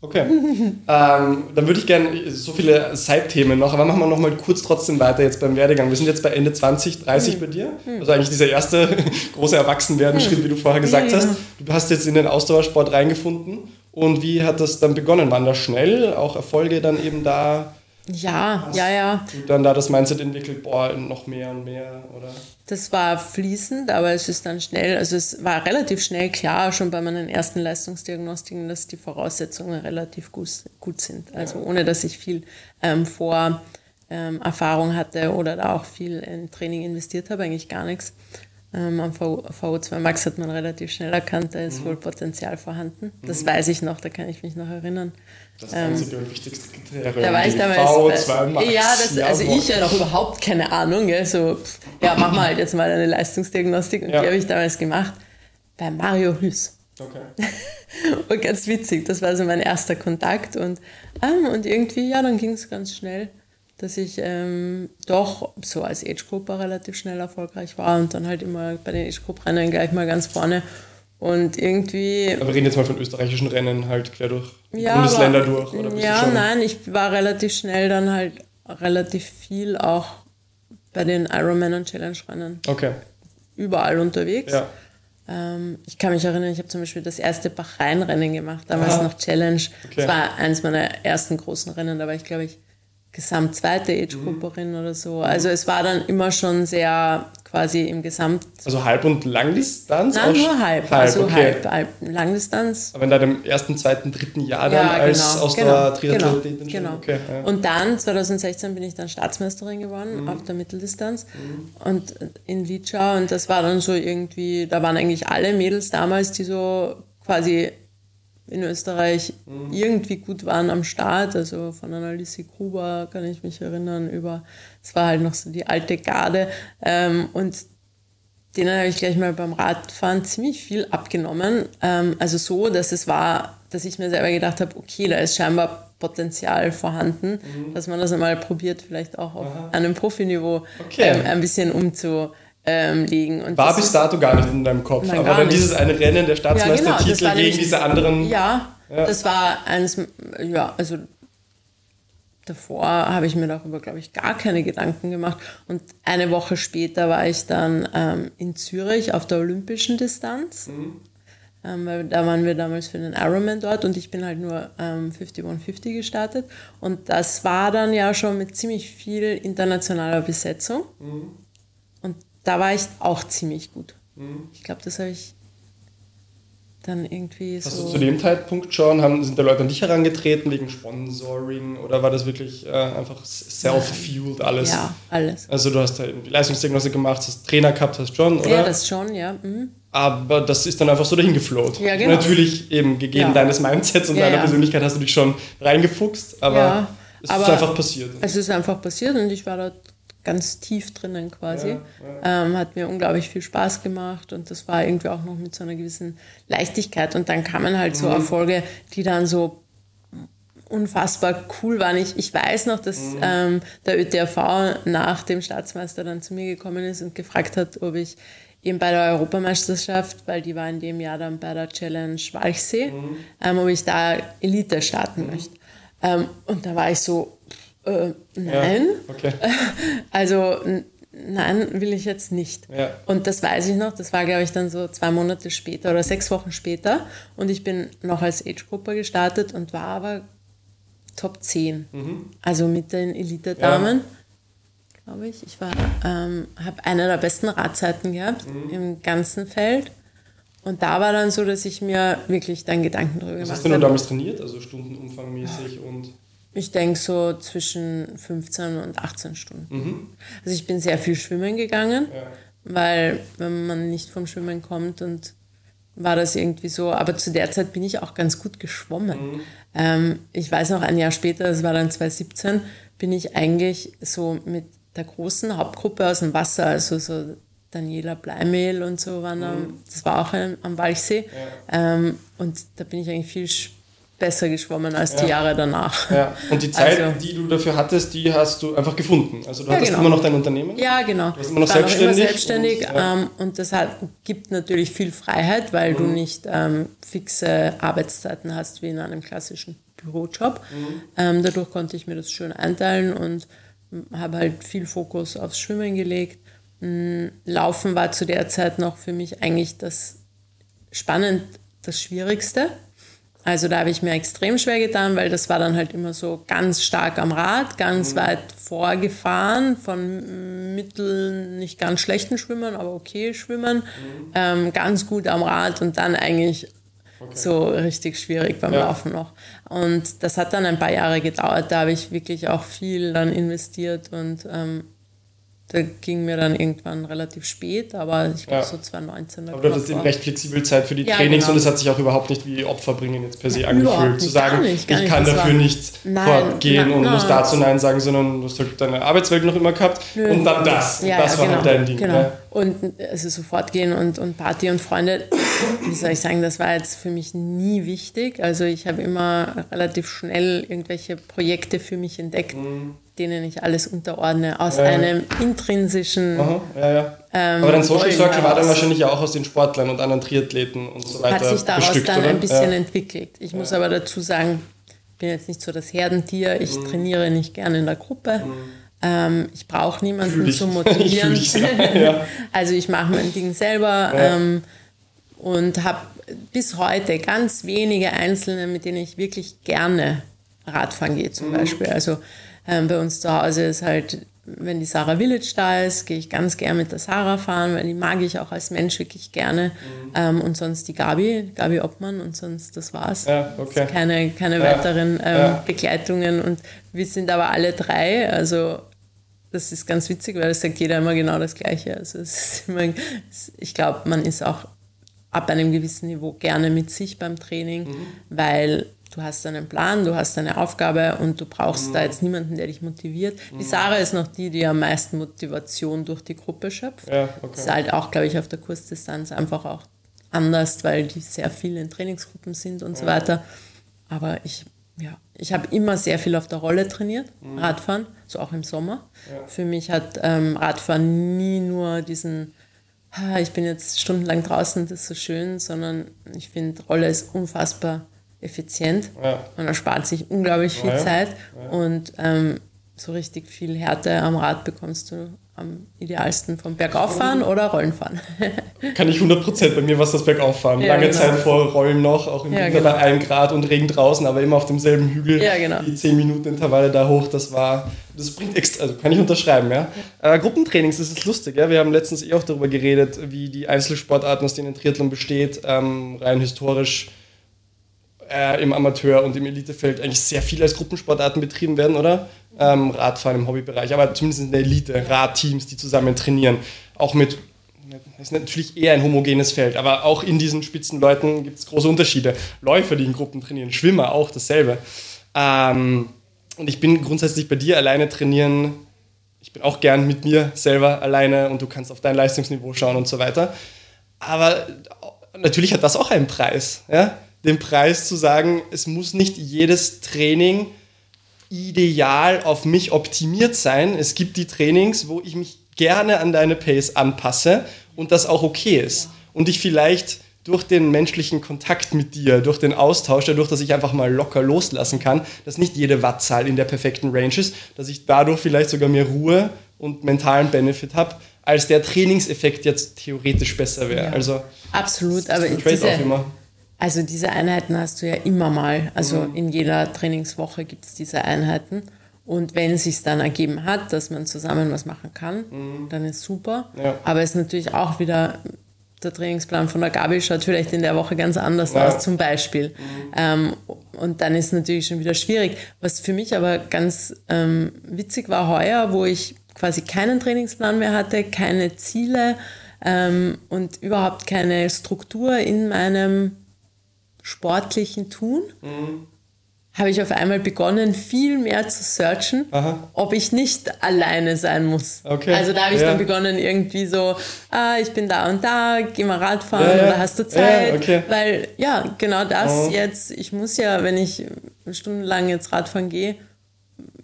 Okay. [laughs] ähm, dann würde ich gerne so viele Side-Themen noch, aber machen wir noch mal kurz trotzdem weiter jetzt beim Werdegang. Wir sind jetzt bei Ende 20, 30 bei dir. Also eigentlich dieser erste [laughs] große Erwachsenwerden-Schritt, wie du vorher gesagt Ja, hast. Du hast jetzt in den Ausdauersport reingefunden. Und wie hat das dann begonnen? Waren da schnell auch Erfolge dann eben da? Ja, ja, ja. Und dann da das Mindset entwickelt, boah, noch mehr und mehr, oder? Das war fließend, aber es ist dann schnell, also es war relativ schnell klar, schon bei meinen ersten Leistungsdiagnostiken, dass die Voraussetzungen relativ gut, gut sind. Also ohne, dass ich viel ähm, vor ähm, Erfahrung hatte oder da auch viel in Training investiert habe, eigentlich gar nichts. Ähm, am V- VO2 Max hat man relativ schnell erkannt, da ist wohl Potenzial vorhanden. Das weiß ich noch, da kann ich mich noch erinnern. Das einzige und wichtigste Kriterium. Da war ich die damals. V2 Max. Ja, das, also ich ja noch überhaupt keine Ahnung. Gell? So, ja, mach mal halt jetzt mal eine Leistungsdiagnostik und Ja. die habe ich damals gemacht bei Mario Hüß. Okay. [laughs] Und ganz witzig, das war so mein erster Kontakt und, ähm, und irgendwie, ja, dann ging es ganz schnell, dass ich ähm, doch so als Age-Grupper relativ schnell erfolgreich war und dann halt immer bei den Age-Group-Rennen gleich mal ganz vorne und irgendwie Aber wir reden jetzt mal von österreichischen Rennen halt quer durch ja, Bundesländer aber, durch. Oder ja, nein, ich war relativ schnell dann halt relativ viel auch bei den Ironman und Challenge-Rennen Okay, überall unterwegs. ja. Ähm, ich kann mich erinnern, ich habe zum Beispiel das erste Bachrhein-Rennen gemacht, damals Aha. noch Challenge. Okay. Das war eines meiner ersten großen Rennen, da war ich, glaube ich, gesamt zweite Age-Grupperin oder so. Also es war dann immer schon sehr quasi im Gesamt. Also Halb- und Langdistanz? Nein, nur halb. Halb, also okay. halb, halb. Langdistanz Aber in deinem ersten, zweiten, dritten Jahr dann Ja, als genau, Ausdauer-Triathletin genau, schon? genau. Okay, ja. Und dann, 2016, bin ich dann Staatsmeisterin geworden Mhm. auf der Mitteldistanz und in Litschau. Und das war dann so irgendwie, da waren eigentlich alle Mädels damals, die so quasi in Österreich Mhm. irgendwie gut waren am Start. Also von Lissy Gruber kann ich mich erinnern, über, es war halt noch so die alte Garde. Ähm, und denen habe ich gleich mal beim Radfahren ziemlich viel abgenommen. Ähm, also so, dass es war, dass ich mir selber gedacht habe, okay, da ist scheinbar Potenzial vorhanden, Mhm. dass man das einmal probiert, vielleicht auch auf einem Profiniveau Okay. ähm, ein bisschen umzulegen. Und War bis dato gar nicht in deinem Kopf. Nein, aber dann dieses eine Rennen, der ja, genau, Staatsmeistertitel das war gegen diese anderen. Ja, Ja. das war eines, ja, also davor habe ich mir darüber, glaube ich, gar keine Gedanken gemacht. Und eine Woche später war ich dann ähm, in Zürich auf der olympischen Distanz. Ähm, weil da waren wir damals für den Ironman dort und ich bin halt nur ähm, 5150 gestartet. Und das war dann ja schon mit ziemlich viel internationaler Besetzung. Und da war ich auch ziemlich gut. Ich glaube, das habe ich dann irgendwie Hast so. du zu dem Zeitpunkt schon, haben, sind da Leute an dich herangetreten wegen Sponsoring oder war das wirklich äh, einfach self-fueled alles? Ja, alles. Also du hast da irgendwie Leistungsdiagnostik gemacht, hast Trainer gehabt, hast schon, oder? Ja, das schon, ja. Mhm. Aber das ist dann einfach so dahin geflowt. Ja, genau. Natürlich eben gegeben Ja. deines Mindsets und Ja, deiner. Persönlichkeit hast du dich schon reingefuchst, aber es aber- ist einfach passiert. Es ist einfach passiert und ich war da ganz tief drinnen quasi. Ja, Ähm, hat mir unglaublich viel Spaß gemacht und das war irgendwie auch noch mit so einer gewissen Leichtigkeit. Und dann kamen halt Mhm. so Erfolge, die dann so unfassbar cool waren. Ich, ich weiß noch, dass Mhm. ähm, der ÖTRV nach dem Staatsmeister dann zu mir gekommen ist und gefragt hat, ob ich eben bei der Europameisterschaft, weil die war in dem Jahr dann bei der Challenge Walchsee, Mhm. ähm, ob ich da Elite starten möchte. Ähm, und da war ich so, Äh, nein. Ja, okay. [laughs] Also nein, will ich jetzt nicht. Ja. Und das weiß ich noch, das war, glaube ich, dann so zwei Monate später oder sechs Wochen später. Und ich bin noch als Age-Grupper gestartet und war aber Top 10. Also mit den Elite-Damen, glaube ich. Ich war, ähm, habe eine der besten Radzeiten gehabt im ganzen Feld. Und da war dann so, dass ich mir wirklich dann Gedanken darüber Was gemacht hast du denn habe. damals trainiert? Also stundenumfangmäßig und. Ich denke so zwischen 15 und 18 Stunden. Mhm. Also ich bin sehr viel schwimmen gegangen, Ja. weil wenn man nicht vom Schwimmen kommt und war das irgendwie so, aber zu der Zeit bin ich auch ganz gut geschwommen. Mhm. Ähm, ich weiß noch, ein Jahr später, das war dann 2017, bin ich eigentlich so mit der großen Hauptgruppe aus dem Wasser, also so Daniela Bleimehl und so waren am, das war auch am, am Walchsee. Ähm, und da bin ich eigentlich viel sch- besser geschwommen als die Ja. Jahre danach. Ja. Und die Zeit, Also- die du dafür hattest, die hast du einfach gefunden. Also du Ja, hattest genau. immer noch dein Unternehmen. Ja, genau. warst immer noch war selbstständig immer selbstständig und, ja. ähm, und das hat, gibt natürlich viel Freiheit, weil Mhm. du nicht ähm, fixe Arbeitszeiten hast wie in einem klassischen Bürojob. Mhm. Ähm, dadurch konnte ich mir das schön einteilen und habe halt viel Fokus aufs Schwimmen gelegt. Mm, Laufen war zu der Zeit noch für mich eigentlich das spannend das Schwierigste. Also da habe ich mir extrem schwer getan, weil das war dann halt immer so ganz stark am Rad, ganz weit vorgefahren, von mittel, nicht ganz schlechten Schwimmern, aber okay Schwimmern, ähm, ganz gut am Rad und dann eigentlich so richtig schwierig beim Ja. Laufen noch. Und das hat dann ein paar Jahre gedauert, da habe ich wirklich auch viel dann investiert und ähm, da ging mir dann irgendwann relativ spät, aber ich glaube Ja. so 2019. da Aber du hattest eben recht flexibel Zeit für die Ja, Trainings genau. und es hat sich auch überhaupt nicht wie Opfer bringen jetzt per se Überhaupt angefühlt. Zu sagen, nicht, ich kann dafür nicht Nein, fortgehen na- und na. muss dazu Nein sagen, sondern du hast halt deine Arbeitswelt noch immer gehabt und dann das. Ja, das ja, war genau, halt dein Ding. Genau. Ja. Und also sofort gehen und, und Party und Freunde, wie soll ich sagen, das war jetzt für mich nie wichtig. Also ich habe immer relativ schnell irgendwelche Projekte für mich entdeckt, denen ich alles unterordne, aus Mhm. Ja. einem intrinsischen, Aha, ja, ja. Ähm, Aber dein Social Circle war dann wahrscheinlich ja auch aus den Sportlern und anderen Triathleten und so weiter hat sich daraus bestückt, dann oder? ein bisschen ja. entwickelt. Ich muss aber dazu sagen, ich bin jetzt nicht so das Herdentier, ich Mhm. trainiere nicht gerne in der Gruppe. Ähm, ich brauche niemanden zu Ich [laughs] motivieren. [laughs] ja. Also ich mache mein Ding selber Ja. ähm, und habe bis heute ganz wenige Einzelne, mit denen ich wirklich gerne Radfahren gehe Mhm. zum Beispiel. Also ähm, bei uns zu Hause ist halt, wenn die Sarah Village da ist, gehe ich ganz gern mit der Sarah fahren, weil die mag ich auch als Mensch wirklich gerne. Mhm. Ähm, und sonst die Gabi, Gabi Obmann und sonst das war's. Ja, okay. Keine, keine Ja. weiteren ähm, Ja. Begleitungen und wir sind aber alle drei, also das ist ganz witzig, weil das sagt jeder immer genau das Gleiche. Also es ist [laughs] immer, es- ich glaube, man ist auch ab einem gewissen Niveau gerne mit sich beim Training, Mhm. weil du hast einen Plan, du hast eine Aufgabe und du brauchst Mhm. da jetzt niemanden, der dich motiviert. Die Sarah ist noch die, die am meisten Motivation durch die Gruppe schöpft. Ja, okay. Das ist halt auch, glaube ich, auf der Kursdistanz einfach auch anders, weil die sehr viel in Trainingsgruppen sind und so weiter. Aber ich, ja, ich habe immer sehr viel auf der Rolle trainiert, Radfahren, so auch im Sommer. Für mich hat ähm, Radfahren nie nur diesen, "Ah, ich bin jetzt stundenlang draußen, das ist so schön, sondern ich finde, Rolle ist unfassbar effizient. Ja. Man erspart sich unglaublich viel Ja, ja. Zeit und ähm, so richtig viel Härte am Rad bekommst du am idealsten vom Bergauffahren oder Rollenfahren. [laughs] Kann ich 100% bei mir was das Bergauffahren. Ja, Lange genau. Zeit vor Rollen noch, auch im Ja, Winter genau. bei 1 Grad und Regen draußen, aber immer auf demselben Hügel. Ja, genau. Die 10 Minuten Intervalle da hoch, das war, das bringt extra, also kann ich unterschreiben, ja. Äh, Gruppentrainings, das ist lustig, ja. Wir haben letztens eh auch darüber geredet, wie die Einzelsportarten, aus denen Triathlon besteht, ähm, rein historisch äh, im Amateur- und im Elitefeld eigentlich sehr viel als Gruppensportarten betrieben werden, oder? Ähm, Radfahren im Hobbybereich, aber zumindest in der Elite, Radteams, die zusammen trainieren. Auch mit, das ist natürlich eher ein homogenes Feld, aber auch in diesen Spitzenleuten gibt es große Unterschiede. Läufer, die in Gruppen trainieren, Schwimmer auch dasselbe. Ähm, und ich bin grundsätzlich bei dir alleine trainieren. Ich bin auch gern mit mir selber alleine und du kannst auf dein Leistungsniveau schauen und so weiter. Aber natürlich hat das auch einen Preis. Ja? Den Preis zu sagen, es muss nicht jedes Training ideal auf mich optimiert sein. Es gibt die Trainings, wo ich mich gerne an deine Pace anpasse und das auch okay ist. Und ich vielleicht durch den menschlichen Kontakt mit dir, durch den Austausch, dadurch, dass ich einfach mal locker loslassen kann, dass nicht jede Wattzahl in der perfekten Range ist, dass ich dadurch vielleicht sogar mehr Ruhe und mentalen Benefit habe, als der Trainingseffekt jetzt theoretisch besser wäre. Ja. Also absolut, aber diese, immer. Also diese Einheiten hast du ja immer mal. Also mhm. in jeder Trainingswoche gibt es diese Einheiten. Und wenn es sich dann ergeben hat, dass man zusammen was machen kann, mhm. dann ist super. Ja. Aber es ist natürlich auch wieder, der Trainingsplan von der Gabi schaut vielleicht in der Woche ganz anders ja. aus, zum Beispiel. Mhm. Ähm, und dann ist es natürlich schon wieder schwierig. Was für mich aber ganz ähm, witzig war heuer, wo ich quasi keinen Trainingsplan mehr hatte, keine Ziele ähm, und überhaupt keine Struktur in meinem sportlichen Tun. Mhm habe ich auf einmal begonnen, viel mehr zu searchen, Aha. ob ich nicht alleine sein muss. Okay. Also da habe ich ja. dann begonnen, irgendwie so, ah, ich bin da und da, geh mal Radfahren ja, ja. oder hast du Zeit? Okay. Weil ja, genau das oh. jetzt, ich muss ja, wenn ich stundenlang jetzt Radfahren gehe,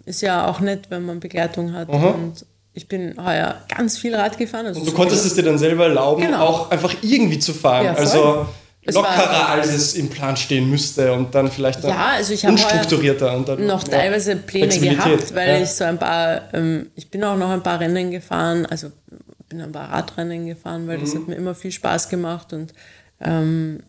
ist ja auch nett, wenn man Begleitung hat. Aha. Und ich bin heuer ganz viel Rad gefahren. Also und du konntest es dir dann selber erlauben, genau. auch einfach irgendwie zu fahren. also lockerer, als es im Plan stehen müsste und dann vielleicht dann ja, also ich unstrukturierter. Und dann, noch teilweise Pläne gehabt, weil ja. ich so ein paar, ähm, ich bin auch noch ein paar Rennen gefahren, also bin ein paar Radrennen gefahren, weil mhm. das hat mir immer viel Spaß gemacht und ähm,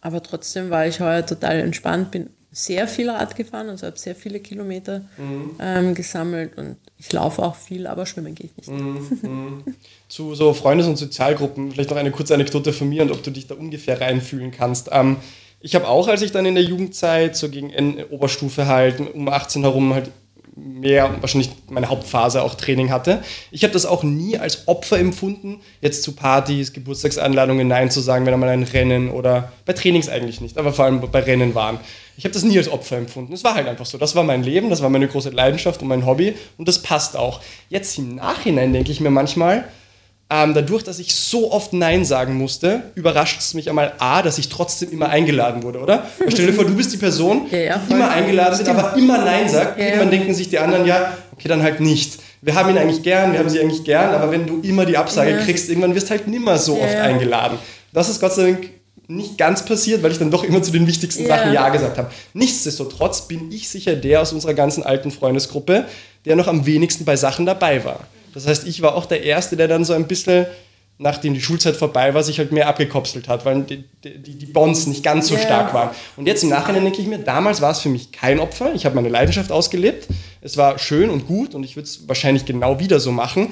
aber trotzdem war ich heuer total entspannt, bin sehr viel Rad gefahren, also habe sehr viele Kilometer mhm. ähm, gesammelt und ich laufe auch viel, aber schwimmen gehe ich nicht. Mhm. mhm. Zu so Freundes- und Sozialgruppen, vielleicht noch eine kurze Anekdote von mir und ob du dich da ungefähr reinfühlen kannst. Ähm, ich habe auch, als ich dann in der Jugendzeit, so gegen Oberstufe halt, um 18 herum halt mehr wahrscheinlich meine Hauptphase auch Training hatte. Ich habe das auch nie als Opfer empfunden, jetzt zu Partys, Geburtstagseinladungen Nein zu sagen, wenn einmal ein Rennen oder bei Trainings eigentlich nicht, aber vor allem bei Rennen waren. Ich habe das nie als Opfer empfunden. Es war halt einfach so. Das war mein Leben, das war meine große Leidenschaft und mein Hobby und das passt auch. Jetzt im Nachhinein denke ich mir manchmal, ähm, dadurch, dass ich so oft Nein sagen musste, überrascht es mich einmal A, dass ich trotzdem immer eingeladen wurde, oder? Stell dir vor, du bist die Person, ja, ja, die immer eingeladen wird, aber immer Nein sagt. Ja, Irgendwann denken sich die anderen, ja, okay, dann halt nicht. Wir haben ihn eigentlich gern, wir haben sie eigentlich gern, aber wenn du immer die Absage kriegst, irgendwann wirst du halt nimmer so oft eingeladen. Das ist Gott sei Dank nicht ganz passiert, weil ich dann doch immer zu den wichtigsten Sachen Ja gesagt habe. Nichtsdestotrotz bin ich sicher der aus unserer ganzen alten Freundesgruppe, der noch am wenigsten bei Sachen dabei war. Das heißt, ich war auch der Erste, der dann so ein bisschen, nachdem die Schulzeit vorbei war, sich halt mehr abgekopselt hat, weil die, die, die Bonds nicht ganz so yeah. stark waren. Und jetzt im Nachhinein denke ich mir, damals war es für mich kein Opfer. Ich habe meine Leidenschaft ausgelebt. Es war schön und gut und ich würde es wahrscheinlich genau wieder so machen.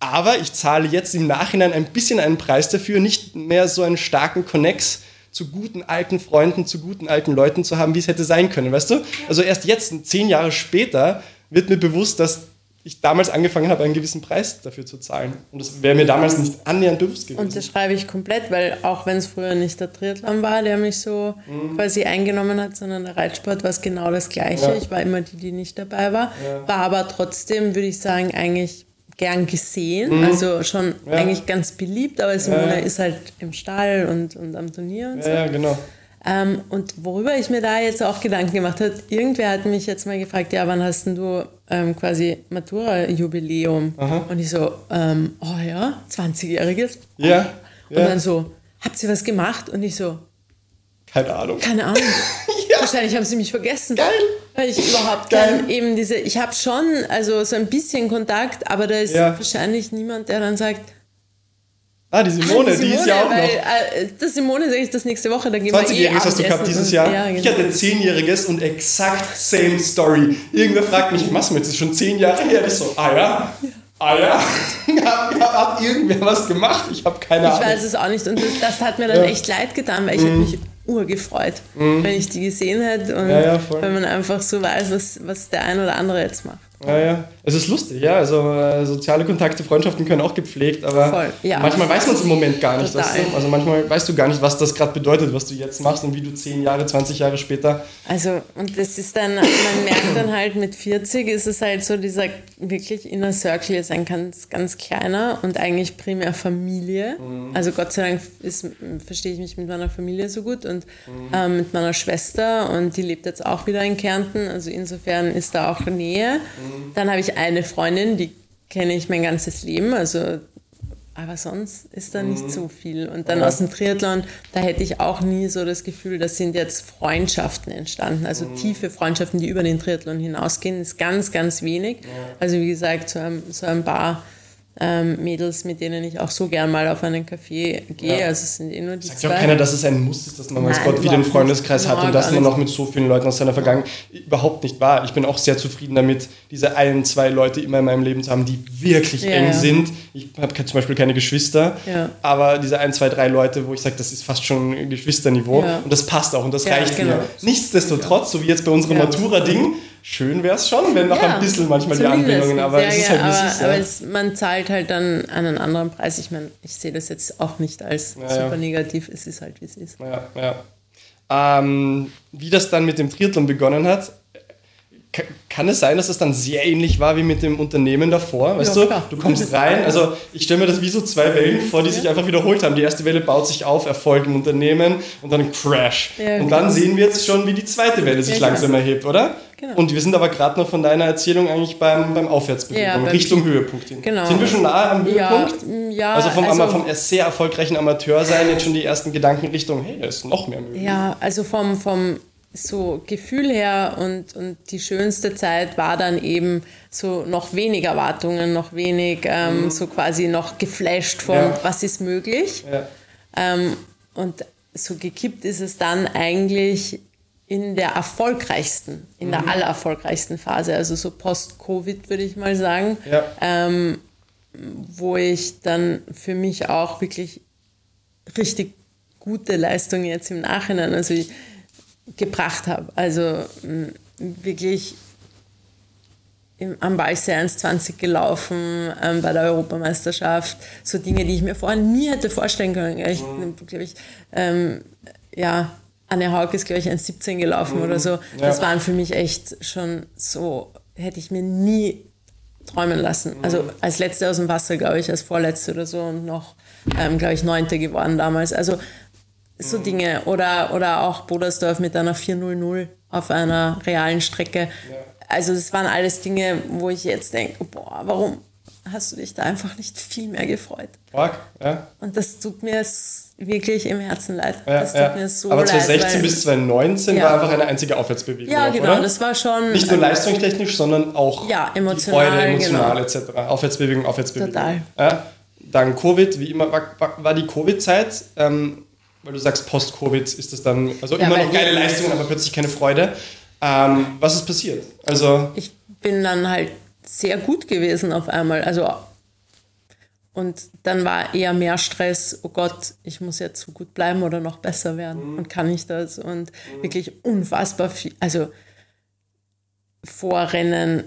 Aber ich zahle jetzt im Nachhinein ein bisschen einen Preis dafür, nicht mehr so einen starken Connex zu guten alten Freunden, zu guten alten Leuten zu haben, wie es hätte sein können, weißt du? Also erst jetzt, zehn Jahre später, wird mir bewusst, dass ich damals angefangen habe, einen gewissen Preis dafür zu zahlen. Und das wäre mir damals nicht annähernd bewusst gewesen. Und das schreibe ich komplett, weil auch wenn es früher nicht der Triathlon war, der mich so mhm. quasi eingenommen hat, sondern der Reitsport war es genau das Gleiche. Ja. Ich war immer die, die nicht dabei war. Ja. War aber trotzdem, würde ich sagen, eigentlich gern gesehen. Mhm. Also schon ja. eigentlich ganz beliebt, aber Simone ist halt im Stall und, und am Turnier und so. Ja, genau. Ähm, und worüber ich mir da jetzt auch Gedanken gemacht habe, irgendwer hat mich jetzt mal gefragt, ja, wann hast denn du ähm, quasi Matura-Jubiläum? Und ich so, ähm, oh ja, 20-jähriges. Ja, ja. Und dann so, habt ihr was gemacht? Und ich so, keine Ahnung. Keine [laughs] Ahnung. ja. Wahrscheinlich haben sie mich vergessen. Geil. Weil ich überhaupt kein, eben diese, ich habe schon, also so ein bisschen Kontakt, aber da ist ja. wahrscheinlich niemand, der dann sagt, Ah, die Simone, die, Simone, die ist ja auch weil, noch. Äh, das Simone sage ich das nächste Woche. 20-Jähriges eh hast du gehabt dieses Jahr. Ja, genau. Ich hatte 10-Jähriges und exakt same Story. Irgendwer fragt mich, was mit? Das ist schon 10 Jahre her. Ich so, ah ja. Ah ja, [laughs] hat, hat irgendwer was gemacht? Ich habe keine Ahnung. Ich weiß es auch nicht und das, das hat mir dann ja. echt leid getan, weil ich mhm. mich urgefreut, mhm. wenn ich die gesehen hätte und ja, ja, wenn man einfach so weiß, was, was der ein oder andere jetzt macht. Ja, ja. Es ist lustig, ja. Also äh, soziale Kontakte, Freundschaften können auch gepflegt, aber ja. manchmal weiß man es im Moment gar nicht. Du? Also manchmal weißt du gar nicht, was das gerade bedeutet, was du jetzt machst und wie du zehn Jahre, 20 Jahre später. Also, und das ist dann, man merkt dann halt mit 40 ist es halt so, dieser wirklich Inner Circle ist ein ganz, ganz kleiner und eigentlich primär Familie. Mhm. Also Gott sei Dank ist, verstehe ich mich mit meiner Familie so gut und mhm. ähm, mit meiner Schwester und die lebt jetzt auch wieder in Kärnten. Also insofern ist da auch Nähe. Mhm. Dann habe ich eine Freundin, die kenne ich mein ganzes Leben, also aber sonst ist da nicht so viel. Und dann aus dem Triathlon, da hätte ich auch nie so das Gefühl, das sind jetzt Freundschaften entstanden. Also tiefe Freundschaften, die über den Triathlon hinausgehen, ist ganz, ganz wenig. Also wie gesagt, so ein, so ein paar ähm, Mädels, mit denen ich auch so gern mal auf einen Café gehe. Ja. Also es sind eh nur die Sagt zwei. ja auch keiner, dass es ein Muss ist, dass man Nein, Gott wieder einen Freundeskreis nicht. hat und man nicht. noch mit so vielen Leuten aus seiner Vergangenheit überhaupt nicht wahr. Ich bin auch sehr zufrieden damit, diese ein, zwei Leute immer in meinem Leben zu haben, die wirklich Ja, eng ja. sind. Ich habe zum Beispiel keine Geschwister, Ja. aber diese ein, zwei, drei Leute, wo ich sage, das ist fast schon Geschwisterniveau Ja. und das passt auch und das Ja, reicht genau. mir. Nichtsdestotrotz, so wie jetzt bei unserem Ja. Matura-Ding, schön wäre es schon, wenn noch ein bisschen manchmal die. Anbindungen, aber ja, es ist ja, halt, wie es aber, ist. aber ja. es, man zahlt halt dann einen anderen Preis. Ich meine, ich sehe das jetzt auch nicht als Ja, super ja. negativ. Es ist halt, wie es ist. Ja, ja. Ähm, wie das dann mit dem Triathlon begonnen hat, kann es sein, dass es dann sehr ähnlich war wie mit dem Unternehmen davor? Weißt Ja, du, klar. du kommst rein, also ich stelle mir das wie so zwei Wellen vor, die sich einfach wiederholt haben. Die erste Welle baut sich auf, Erfolg im Unternehmen und dann Crash. Ja, und dann genau. sehen wir jetzt schon, wie die zweite Welle sich Ja, langsam genau. erhebt, oder? Genau. Und wir sind aber gerade noch von deiner Erzählung eigentlich beim, beim Aufwärtsbewegung, Ja, beim Richtung Höhepunkt hin. Genau. Sind wir schon nahe am Höhepunkt? ja, also vom, also- vom sehr erfolgreichen Amateur sein, jetzt schon die ersten Gedanken Richtung, hey, da ist noch mehr möglich. Ja, also vom, vom so Gefühl her und, und die schönste Zeit war dann eben so noch wenig Erwartungen, noch wenig, ähm, so quasi noch geflasht von, Ja. was ist möglich. Ja. Ähm, und so gekippt ist es dann eigentlich in der erfolgreichsten, in der allererfolgreichsten Phase, also so post-Covid würde ich mal sagen, Ja. ähm, wo ich dann für mich auch wirklich richtig gute Leistungen jetzt im Nachhinein also ich, gebracht habe. Also wirklich im, am Walsee 1,20 gelaufen ähm, bei der Europameisterschaft. So Dinge, die ich mir vorher nie hätte vorstellen können. Ich glaube ich, ähm, ja, Anne Haug ist, glaube ich, 1,17 gelaufen oder so. Das waren für mich echt schon so, hätte ich mir nie träumen lassen. Also als Letzte aus dem Wasser, glaube ich, als Vorletzte oder so und noch, ähm, glaube ich, Neunte geworden damals. Also so Dinge. Oder, oder auch Bodersdorf mit einer 400 auf einer realen Strecke. Also das waren alles Dinge, wo ich jetzt denke, boah, warum hast du dich da einfach nicht viel mehr gefreut? Org, ja. Und das tut mir wirklich im Herzen leid. Ja, das tut ja. mir so Aber leid. 2016 weil- bis 2019 Ja. war einfach eine einzige Aufwärtsbewegung. Ja, genau, Oder? das war schon... Nicht nur ähm, leistungstechnisch, sondern auch Ja, emotional, Freude, emotional genau. etc. Aufwärtsbewegung, Aufwärtsbewegung. Total. Ja. Dann Covid, wie immer, war, war, war die Covid-Zeit, ähm, weil du sagst, Post-Covid ist das dann, also Ja, immer noch geile Leistungen, aber plötzlich keine Freude. Ähm, was ist passiert? Also, ich bin dann halt sehr gut gewesen auf einmal. Also und dann war eher mehr Stress, oh Gott, ich muss jetzt so gut bleiben oder noch besser werden. Und kann ich das? Und wirklich unfassbar viel, also Vorrennen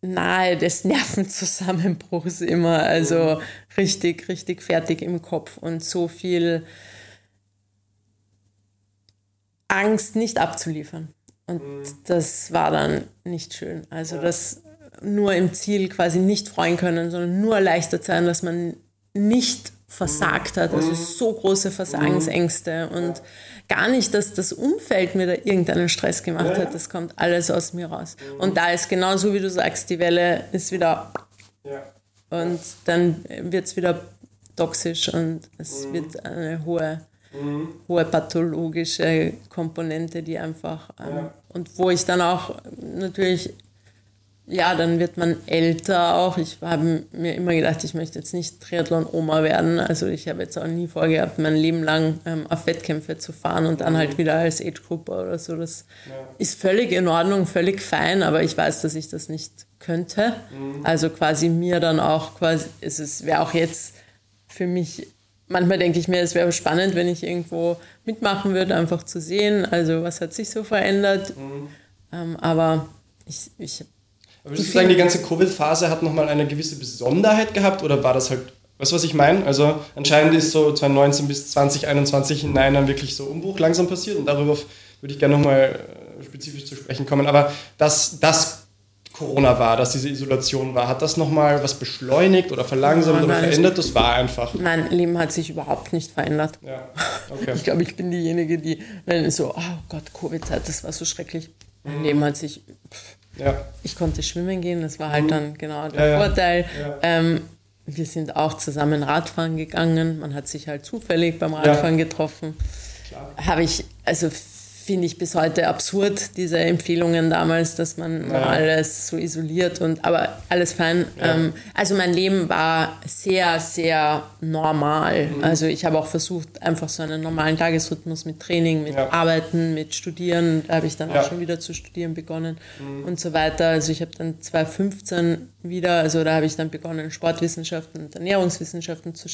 nahe des Nervenzusammenbruchs immer. Also richtig, richtig fertig im Kopf und so viel Angst, nicht abzuliefern. Und das war dann nicht schön. Also das nur im Ziel quasi nicht freuen können, sondern nur erleichtert sein, dass man nicht versagt hat. Also so große Versagensängste und gar nicht, dass das Umfeld mir da irgendeinen Stress gemacht hat. Das kommt alles aus mir raus. Und da ist genauso, wie du sagst, die Welle ist wieder ja. und dann wird es wieder toxisch und es wird eine hohe, hohe pathologische Komponente, die einfach ähm, und wo ich dann auch natürlich ja, dann wird man älter auch. Ich habe mir immer gedacht, ich möchte jetzt nicht Triathlon-Oma werden. Also ich habe jetzt auch nie vorgehabt, mein Leben lang ähm, auf Wettkämpfe zu fahren und dann halt wieder als Age-Grupper oder so. Das ist völlig in Ordnung, völlig fein, aber ich weiß, dass ich das nicht könnte. Also quasi mir dann auch quasi, es wäre auch jetzt für mich, manchmal denke ich mir, es wäre spannend, wenn ich irgendwo mitmachen würde, einfach zu sehen, also was hat sich so verändert. Ähm, aber ich, ich Aber würdest du sagen, die ganze Covid-Phase hat nochmal eine gewisse Besonderheit gehabt oder war das halt, weißt du, was ich meine? Also anscheinend ist so 2019 bis 2021 hinein dann wirklich so Umbruch langsam passiert und darüber würde ich gerne nochmal äh, spezifisch zu sprechen kommen. Aber dass das Corona war, dass diese Isolation war, hat das nochmal was beschleunigt oder verlangsamt Nein, oder verändert? Das war einfach. Mein Leben hat sich überhaupt nicht verändert. Ja, [laughs] okay. Ich glaube, ich bin diejenige, die, wenn so, oh Gott, Covid-Zeit, das war so schrecklich. Mhm. Mein Leben hat sich, pff, Ja, ich konnte schwimmen gehen, das war halt dann genau der Ja, ja. Vorteil. Ja. Ähm, wir sind auch zusammen Radfahren gegangen. Man hat sich halt zufällig beim Radfahren ja. getroffen. Habe ich, also finde ich bis heute absurd, diese Empfehlungen damals, dass man ja. alles so isoliert und aber alles fein. Ja. Ähm, also mein Leben war sehr, sehr normal. Mhm. Also ich habe auch versucht, einfach so einen normalen Tagesrhythmus mit Training, mit ja. Arbeiten, mit Studieren. Da habe ich dann auch schon wieder zu studieren begonnen mhm. und so weiter. Also ich habe dann 2015 wieder, also da habe ich dann begonnen, Sportwissenschaften und Ernährungswissenschaften zu,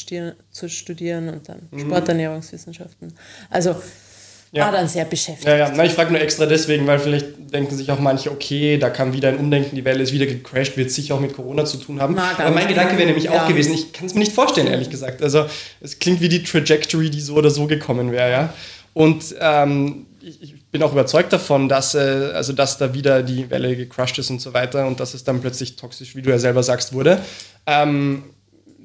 zu studieren und dann mhm. Sporternährungswissenschaften. Also ja. war dann sehr beschäftigt. Ja, ja. Na, ich frage nur extra deswegen, weil vielleicht denken sich auch manche, okay, da kam wieder ein Umdenken, die Welle ist wieder gecrashed, wird sicher auch mit Corona zu tun haben. Na, Aber mein Gedanke wäre nämlich ja. auch gewesen, ich kann es mir nicht vorstellen, ehrlich gesagt. Also es klingt wie die Trajectory, die so oder so gekommen wäre, ja. Und ähm, ich, ich, bin auch überzeugt davon, dass, äh, also dass da wieder die Welle gecrushed ist und so weiter und dass es dann plötzlich toxisch, wie du ja selber sagst, wurde. Ähm,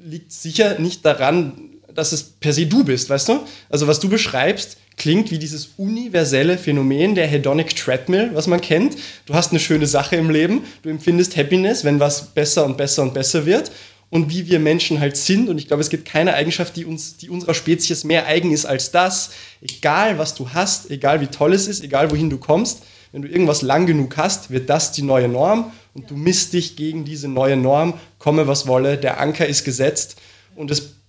liegt sicher nicht daran, dass es per se du bist, weißt du? Also was du beschreibst, klingt wie dieses universelle Phänomen der Hedonic Treadmill, was man kennt. Du hast eine schöne Sache im Leben, du empfindest Happiness, wenn was besser und besser und besser wird. Und wie wir Menschen halt sind, und ich glaube, es gibt keine Eigenschaft, die uns, die unserer Spezies mehr eigen ist als das. Egal, was du hast, egal wie toll es ist, egal wohin du kommst, wenn du irgendwas lang genug hast, wird das die neue Norm und du misst dich gegen diese neue Norm, komme was wolle, der Anker ist gesetzt und es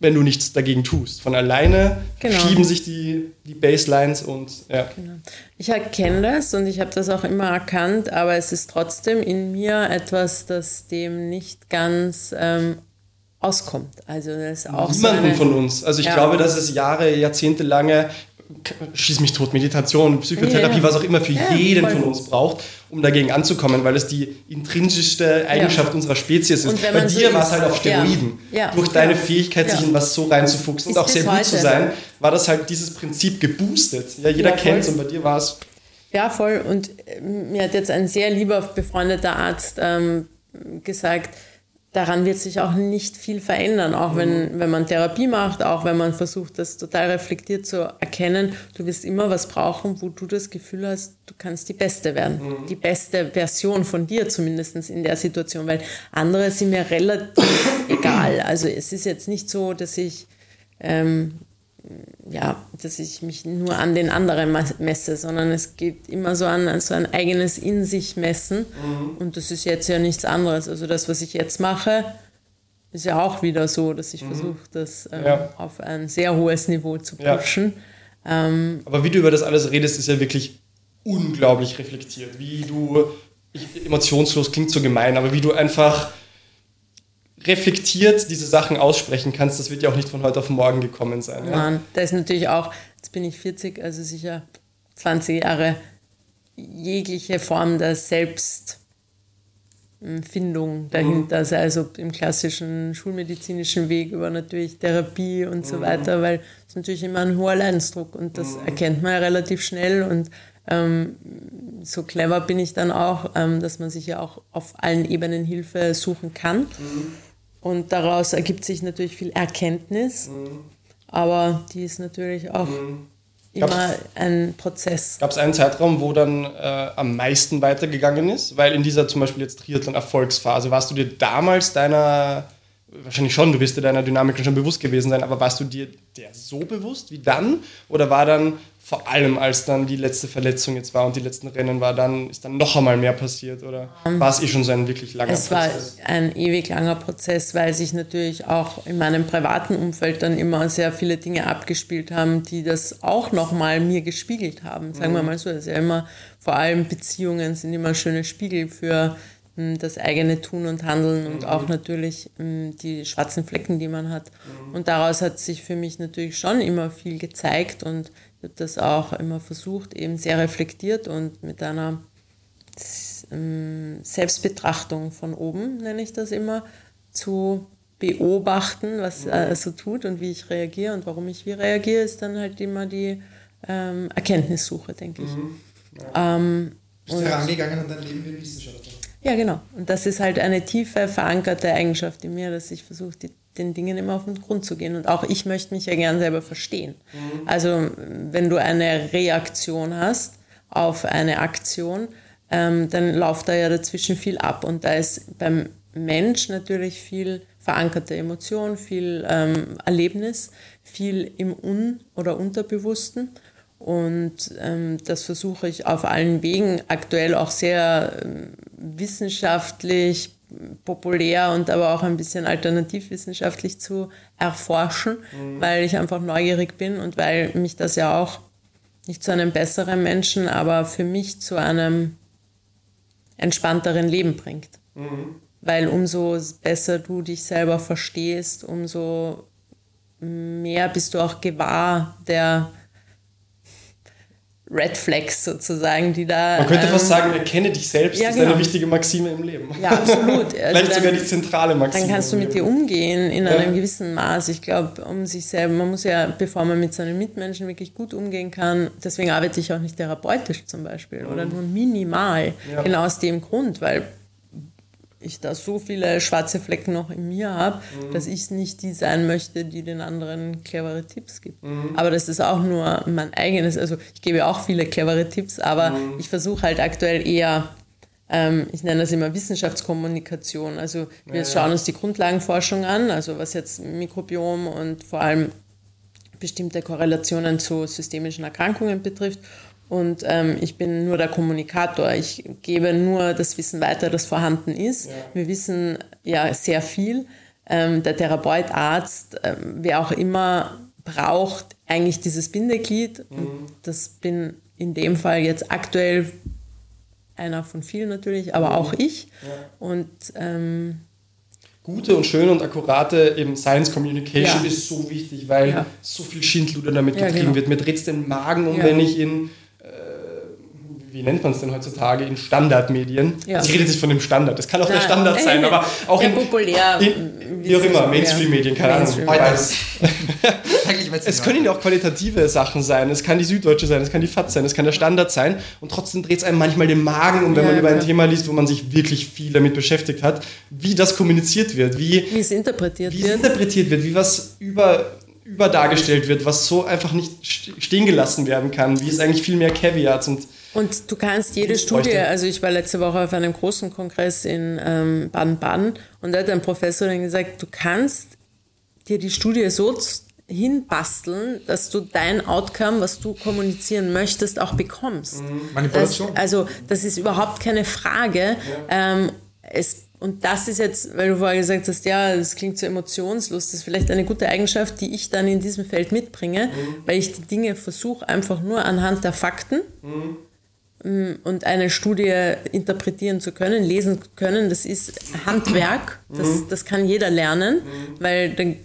wenn du nichts dagegen tust. Von alleine genau. schieben sich die, die Baselines und ja. Genau. Ich erkenne das und ich habe das auch immer erkannt, aber es ist trotzdem in mir etwas, das dem nicht ganz ähm, auskommt. Also das ist auch Niemanden so eine, von uns. Also ich ja. glaube, dass es Jahre, jahrzehntelange schieß mich tot, Meditation, Psychotherapie, ja, was auch immer für ja, jeden von uns braucht, um dagegen anzukommen, weil es die intrinsischste Eigenschaft ja. unserer Spezies ist. Bei dir so war es halt auf Steroiden. Durch deine Fähigkeit, sich in was so reinzufuchsen ist und auch sehr gut zu sein, war das halt dieses Prinzip geboostet. Ja, jeder kennt es und bei dir war es. Ja, voll. Und äh, mir hat jetzt ein sehr lieber befreundeter Arzt ähm, gesagt, daran wird sich auch nicht viel verändern, auch wenn, mhm. wenn man Therapie macht, auch wenn man versucht, das total reflektiert zu erkennen. Du wirst immer was brauchen, wo du das Gefühl hast, du kannst die Beste werden. Mhm. Die beste Version von dir zumindest in der Situation, weil andere sind mir relativ [coughs] egal. Also es ist jetzt nicht so, dass ich ähm, ja, dass ich mich nur an den anderen messe, sondern es geht immer so an so ein eigenes in sich messen. Mhm. Und das ist jetzt ja nichts anderes. Also das, was ich jetzt mache, ist ja auch wieder so, dass ich mhm. versuche, das ähm, ja. auf ein sehr hohes Niveau zu pushen. Ja. Ähm, Aber wie du über das alles redest, ist ja wirklich unglaublich reflektiert. Wie du, ich, emotionslos klingt so gemein, aber wie du einfach reflektiert diese Sachen aussprechen kannst, das wird ja auch nicht von heute auf morgen gekommen sein. Ja? Mann, da ist natürlich auch, jetzt bin ich 40, also sicher 20 Jahre, jegliche Form der Selbstfindung dahinter, mhm. sei also im klassischen schulmedizinischen Weg über natürlich Therapie und so mhm. weiter, weil es natürlich immer ein hoher Leidensdruck und das mhm. erkennt man ja relativ schnell und ähm, so clever bin ich dann auch, ähm, dass man sich ja auch auf allen Ebenen Hilfe suchen kann. Mhm. Und daraus ergibt sich natürlich viel Erkenntnis, mhm. aber die ist natürlich auch mhm. immer ein Prozess. Gab es einen Zeitraum, wo dann äh, am meisten weitergegangen ist? Weil in dieser zum Beispiel jetzt Triathlon-Erfolgsphase, warst du dir damals deiner, wahrscheinlich schon, du wirst dir deiner Dynamik schon bewusst gewesen sein, aber warst du dir der so bewusst wie dann? Oder war dann vor allem als dann die letzte Verletzung jetzt war und die letzten Rennen war, dann ist dann noch einmal mehr passiert oder um, war es eh schon so ein wirklich langer es Prozess? Es war ein ewig langer Prozess, weil sich natürlich auch in meinem privaten Umfeld dann immer sehr viele Dinge abgespielt haben, die das auch nochmal mir gespiegelt haben. Sagen mhm. wir mal so, das ist ja immer, vor allem Beziehungen sind immer schöne Spiegel für das eigene Tun und Handeln und mhm. auch natürlich hm, die schwarzen Flecken, die man hat. Mhm. Und daraus hat sich für mich natürlich schon immer viel gezeigt und ich habe das auch immer versucht, eben sehr reflektiert und mit einer ähm, Selbstbetrachtung von oben, nenne ich das immer, zu beobachten, was er so tut und wie ich reagiere und warum ich wie reagiere, ist dann halt immer die ähm, Erkenntnissuche, denke ich. Mhm. Ja. Ähm, Bist du herangegangen an dein Leben wie Wissenschaftler? Ja, genau. Und das ist halt eine tiefe, verankerte Eigenschaft in mir, dass ich versuche, den Dingen immer auf den Grund zu gehen. Und auch ich möchte mich ja gern selber verstehen. Mhm. Also wenn du eine Reaktion hast auf eine Aktion, ähm, dann läuft da ja dazwischen viel ab. Und da ist beim Mensch natürlich viel verankerte Emotion, viel ähm, Erlebnis, viel im Un- oder Unterbewussten. Und ähm, das versuche ich auf allen Wegen aktuell auch sehr ähm, wissenschaftlich, populär und aber auch ein bisschen alternativwissenschaftlich zu erforschen, mhm. weil ich einfach neugierig bin und weil mich das ja auch nicht zu einem besseren Menschen, aber für mich zu einem entspannteren Leben bringt. Mhm. Weil umso besser du dich selber verstehst, umso mehr bist du auch gewahr der Red Flags sozusagen, die da. Man könnte ähm, fast sagen, erkenne dich selbst, ja, ist genau. eine wichtige Maxime im Leben. Ja, absolut. [laughs] Also Vielleicht sogar die zentrale Maxime. Dann kannst du mit dir umgehen in ja. einem gewissen Maß. Ich glaube, um sich selber, man muss ja, bevor man mit seinen Mitmenschen wirklich gut umgehen kann, deswegen arbeite ich auch nicht therapeutisch zum Beispiel mhm. oder nur minimal. Ja. Genau aus dem Grund, weil ich da so viele schwarze Flecken noch in mir habe, mhm. dass ich nicht die sein möchte, die den anderen clevere Tipps gibt. Mhm. Aber das ist auch nur mein eigenes, also ich gebe auch viele clevere Tipps, aber mhm. ich versuche halt aktuell eher, ähm, ich nenne das immer Wissenschaftskommunikation. Also wir ja, schauen ja. uns die Grundlagenforschung an, also was jetzt Mikrobiom und vor allem bestimmte Korrelationen zu systemischen Erkrankungen betrifft und ähm, ich bin nur der Kommunikator. Ich gebe nur das Wissen weiter, das vorhanden ist. Ja. Wir wissen ja sehr viel. Ähm, der Therapeut, Arzt, ähm, wer auch immer, braucht eigentlich dieses Bindeglied. Mhm. Das bin in dem Fall jetzt aktuell einer von vielen natürlich, aber mhm. auch ich. Ja. Und ähm, gute und schöne und akkurate eben Science Communication ja. ist so wichtig, weil ja. so viel Schindluder damit ja, getrieben genau. wird. Mir dreht es den Magen um, wenn ich in wie nennt man es denn heutzutage, in Standardmedien. Ja. Also ich rede jetzt von dem Standard. Das kann auch Nein. der Standard sein, aber auch in, populär, in, wie auch immer, Mainstream-Medien, keine Ahnung. [laughs] es können ja auch qualitative Sachen sein. Es kann die Süddeutsche sein, es kann die FAZ sein, es kann der Standard sein. Und trotzdem dreht es einem manchmal den Magen um, wenn ja, man über ein Thema liest, wo man sich wirklich viel damit beschäftigt hat, wie das kommuniziert wird, wie, wie es interpretiert wie wird. Es interpretiert wird, wie was über überdargestellt wird, was so einfach nicht stehen gelassen werden kann, wie es eigentlich viel mehr Caveats und und du kannst jede Studie, also ich war letzte Woche auf einem großen Kongress in ähm, Baden-Baden und da hat ein Professor dann gesagt, du kannst dir die Studie so hinbasteln, dass du dein Outcome, was du kommunizieren möchtest, auch bekommst. Mhm. Manipulation. Das, also das ist überhaupt keine Frage. Ja. Ähm, es, und das ist jetzt, weil du vorher gesagt hast, ja, das klingt so emotionslos, das ist vielleicht eine gute Eigenschaft, die ich dann in diesem Feld mitbringe, mhm. weil ich die Dinge versuche einfach nur anhand der Fakten mhm und eine Studie interpretieren zu können, lesen zu können, das ist Handwerk, das, mhm. das kann jeder lernen, mhm. weil dann,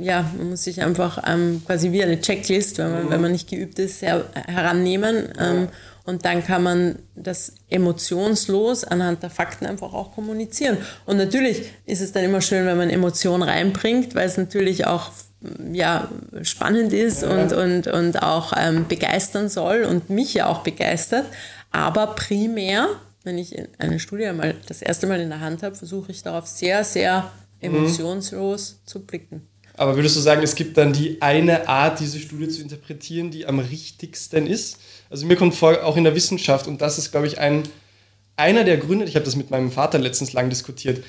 ja, man muss sich einfach ähm, quasi wie eine Checklist, wenn man, mhm. wenn man nicht geübt ist, her, herannehmen ähm, und dann kann man das emotionslos anhand der Fakten einfach auch kommunizieren. Und natürlich ist es dann immer schön, wenn man Emotionen reinbringt, weil es natürlich auch ja, spannend ist ja. und, und, und auch ähm, begeistern soll und mich ja auch begeistert. Aber primär, wenn ich eine Studie mal das erste Mal in der Hand habe, versuche ich darauf sehr, sehr emotionslos mhm. zu blicken. Aber würdest du sagen, es gibt dann die eine Art, diese Studie zu interpretieren, die am richtigsten ist? Also mir kommt vor, auch in der Wissenschaft, und das ist, glaube ich, ein, einer der Gründe, ich habe das mit meinem Vater letztens lang diskutiert,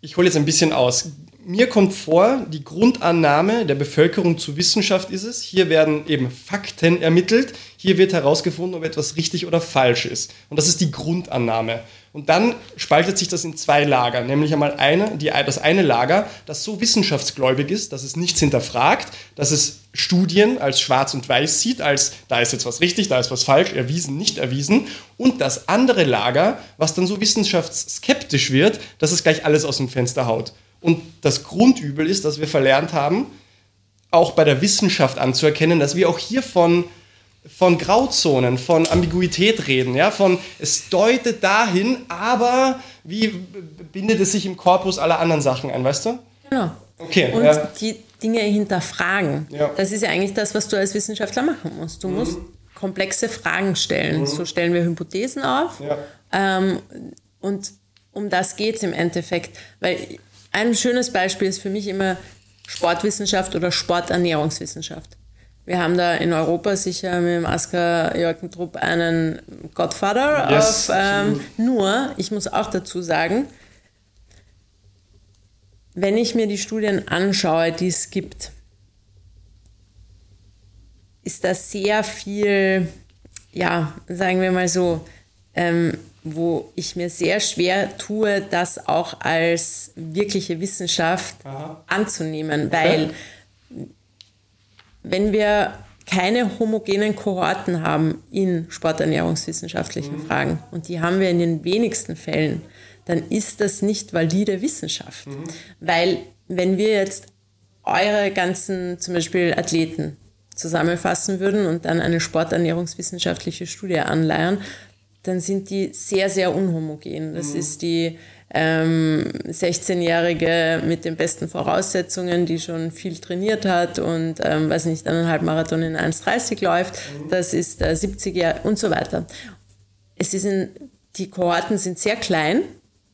ich hole jetzt ein bisschen aus mir kommt vor, die Grundannahme der Bevölkerung zur Wissenschaft ist es, hier werden eben Fakten ermittelt, hier wird herausgefunden, ob etwas richtig oder falsch ist. Und das ist die Grundannahme. Und dann spaltet sich das in zwei Lager, nämlich einmal eine, die, das eine Lager, das so wissenschaftsgläubig ist, dass es nichts hinterfragt, dass es Studien als schwarz und weiß sieht, als da ist jetzt was richtig, da ist was falsch, erwiesen, nicht erwiesen. Und das andere Lager, was dann so wissenschaftsskeptisch wird, dass es gleich alles aus dem Fenster haut. Und das Grundübel ist, dass wir verlernt haben, auch bei der Wissenschaft anzuerkennen, dass wir auch hier von, von Grauzonen, von Ambiguität reden, ja, von es deutet dahin, aber wie bindet es sich im Korpus aller anderen Sachen ein, weißt du? Genau. Okay. Und ja. die Dinge hinterfragen. Ja. Das ist ja eigentlich das, was du als Wissenschaftler machen musst. Du mhm. musst komplexe Fragen stellen. Mhm. So stellen wir Hypothesen auf. Ja. Ähm, und um das geht es im Endeffekt. Weil ein schönes Beispiel ist für mich immer Sportwissenschaft oder Sporternährungswissenschaft. Wir haben da in Europa sicher mit dem Asker Jörgentrupp einen Godfather yes, auf, ähm, nur, ich muss auch dazu sagen, wenn ich mir die Studien anschaue, die es gibt, ist da sehr viel, ja, sagen wir mal so, ähm, wo ich mir sehr schwer tue, das auch als wirkliche Wissenschaft Aha. anzunehmen, weil okay. wenn wir keine homogenen Kohorten haben in sporternährungswissenschaftlichen mhm. Fragen und die haben wir in den wenigsten Fällen, dann ist das nicht valide Wissenschaft. Mhm. Weil wenn wir jetzt eure ganzen zum Beispiel Athleten zusammenfassen würden und dann eine sporternährungswissenschaftliche Studie anleiern, dann sind die sehr, sehr unhomogen. Das mhm. ist die ähm, 16-Jährige mit den besten Voraussetzungen, die schon viel trainiert hat und, ähm, weiß nicht, eineinhalb Marathon in 1,30 läuft. Mhm. Das ist der 70-Jährige und so weiter. Es ist in, die Kohorten sind sehr klein,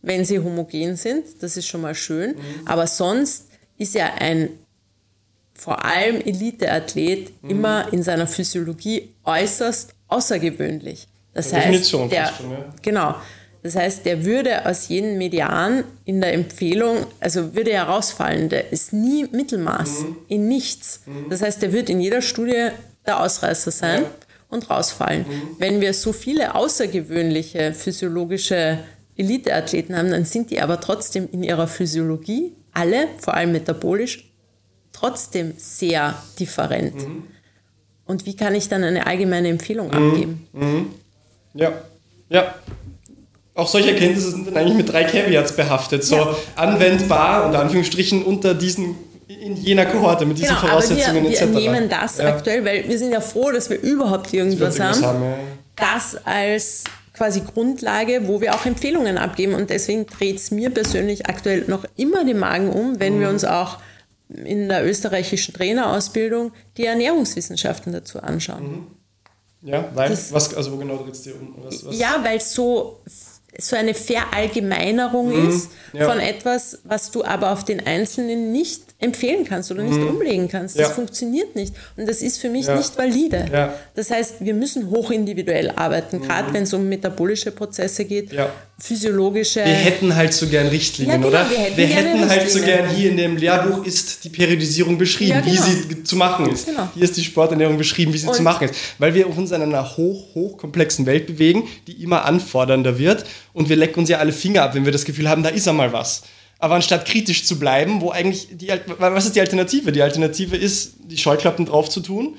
wenn sie homogen sind. Das ist schon mal schön. Mhm. Aber sonst ist ja ein vor allem Eliteathlet mhm. immer in seiner Physiologie äußerst außergewöhnlich. Das heißt, Definition der, schon, ja. genau. Das heißt, der würde aus jedem Median in der Empfehlung, also würde er rausfallen. Der ist nie Mittelmaß, mhm. in nichts. Mhm. Das heißt, der wird in jeder Studie der Ausreißer sein ja. und rausfallen. Mhm. Wenn wir so viele außergewöhnliche physiologische Eliteathleten haben, dann sind die aber trotzdem in ihrer Physiologie alle, vor allem metabolisch, trotzdem sehr different. Mhm. Und wie kann ich dann eine allgemeine Empfehlung mhm. abgeben? Ja, ja. Auch solche Erkenntnisse sind dann eigentlich mit drei Caveats behaftet. So ja. anwendbar, unter Anführungsstrichen, unter diesen in jener Kohorte mit diesen genau, Voraussetzungen aber wir, etc. Wir nehmen das ja. aktuell, weil wir sind ja froh, dass wir überhaupt irgendwas haben. haben ja. Das als quasi Grundlage, wo wir auch Empfehlungen abgeben. Und deswegen dreht es mir persönlich aktuell noch immer den Magen um, wenn mhm. wir uns auch in der österreichischen Trainerausbildung die Ernährungswissenschaften dazu anschauen. Mhm. Ja, weil, das, was, also wo genau dreht es dir um? Was, was? Ja, weil es so, so eine Verallgemeinerung mhm, ist ja. von etwas, was du aber auf den Einzelnen nicht empfehlen kannst oder nicht mhm. umlegen kannst. Das ja. funktioniert nicht. Und das ist für mich ja. nicht valide. Ja. Das heißt, wir müssen hochindividuell arbeiten, gerade mhm. wenn es um metabolische Prozesse geht, physiologische. Wir hätten halt so gern Richtlinien, genau, oder? Wir hätten, wir hätten halt so gern hier in dem Lehrbuch ist die Periodisierung beschrieben, genau. wie sie zu machen ist. Genau. Hier ist die Sporternährung beschrieben, wie sie Und zu machen ist. Weil wir uns in einer hoch, hochkomplexen Welt bewegen, die immer anfordernder wird. Und wir lecken uns ja alle Finger ab, wenn wir das Gefühl haben, da ist einmal was. Aber anstatt kritisch zu bleiben, wo eigentlich die, was ist die Alternative? Die Alternative ist, die Scheuklappen drauf zu tun,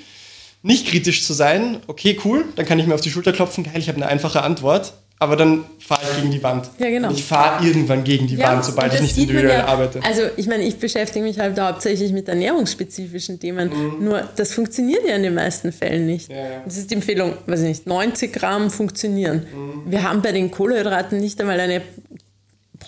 nicht kritisch zu sein. Okay, cool, dann kann ich mir auf die Schulter klopfen. Geil, ich habe eine einfache Antwort. Aber dann fahre ich gegen die Wand. Ja, genau. Und ich fahre irgendwann gegen die ja, Wand, sobald ich nicht individuell ja, arbeite. Also ich meine, ich beschäftige mich halt hauptsächlich mit ernährungsspezifischen Themen. Mhm. Nur das funktioniert ja in den meisten Fällen nicht. Ja, ja. Das ist die Empfehlung, weiß ich nicht, 90 Gramm funktionieren. Mhm. Wir haben bei den Kohlenhydraten nicht einmal eine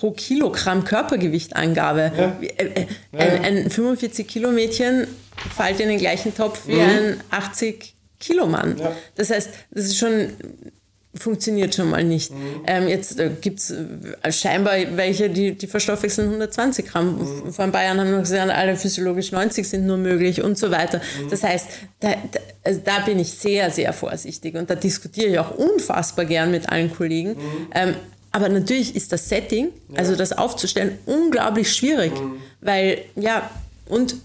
pro Kilogramm Körpergewichtangabe. Ja. Äh, äh, ein, ein 45 Kilo Mädchen fällt in den gleichen Topf wie mhm. ein 80 Kilo Mann. Ja. Das heißt, das ist schon funktioniert schon mal nicht. Mhm. Ähm, jetzt äh, gibt es äh, scheinbar welche, die, die verstoffwechseln 120 Gramm. Mhm. Von Bayern haben wir gesagt, alle physiologisch 90 sind nur möglich und so weiter. Mhm. Das heißt, da, da, also da, bin ich sehr, sehr vorsichtig und da diskutiere ich auch unfassbar gern mit allen Kollegen. Mhm. Ähm, aber natürlich ist das Setting, ja. also das aufzustellen, unglaublich schwierig, mhm. weil ja, und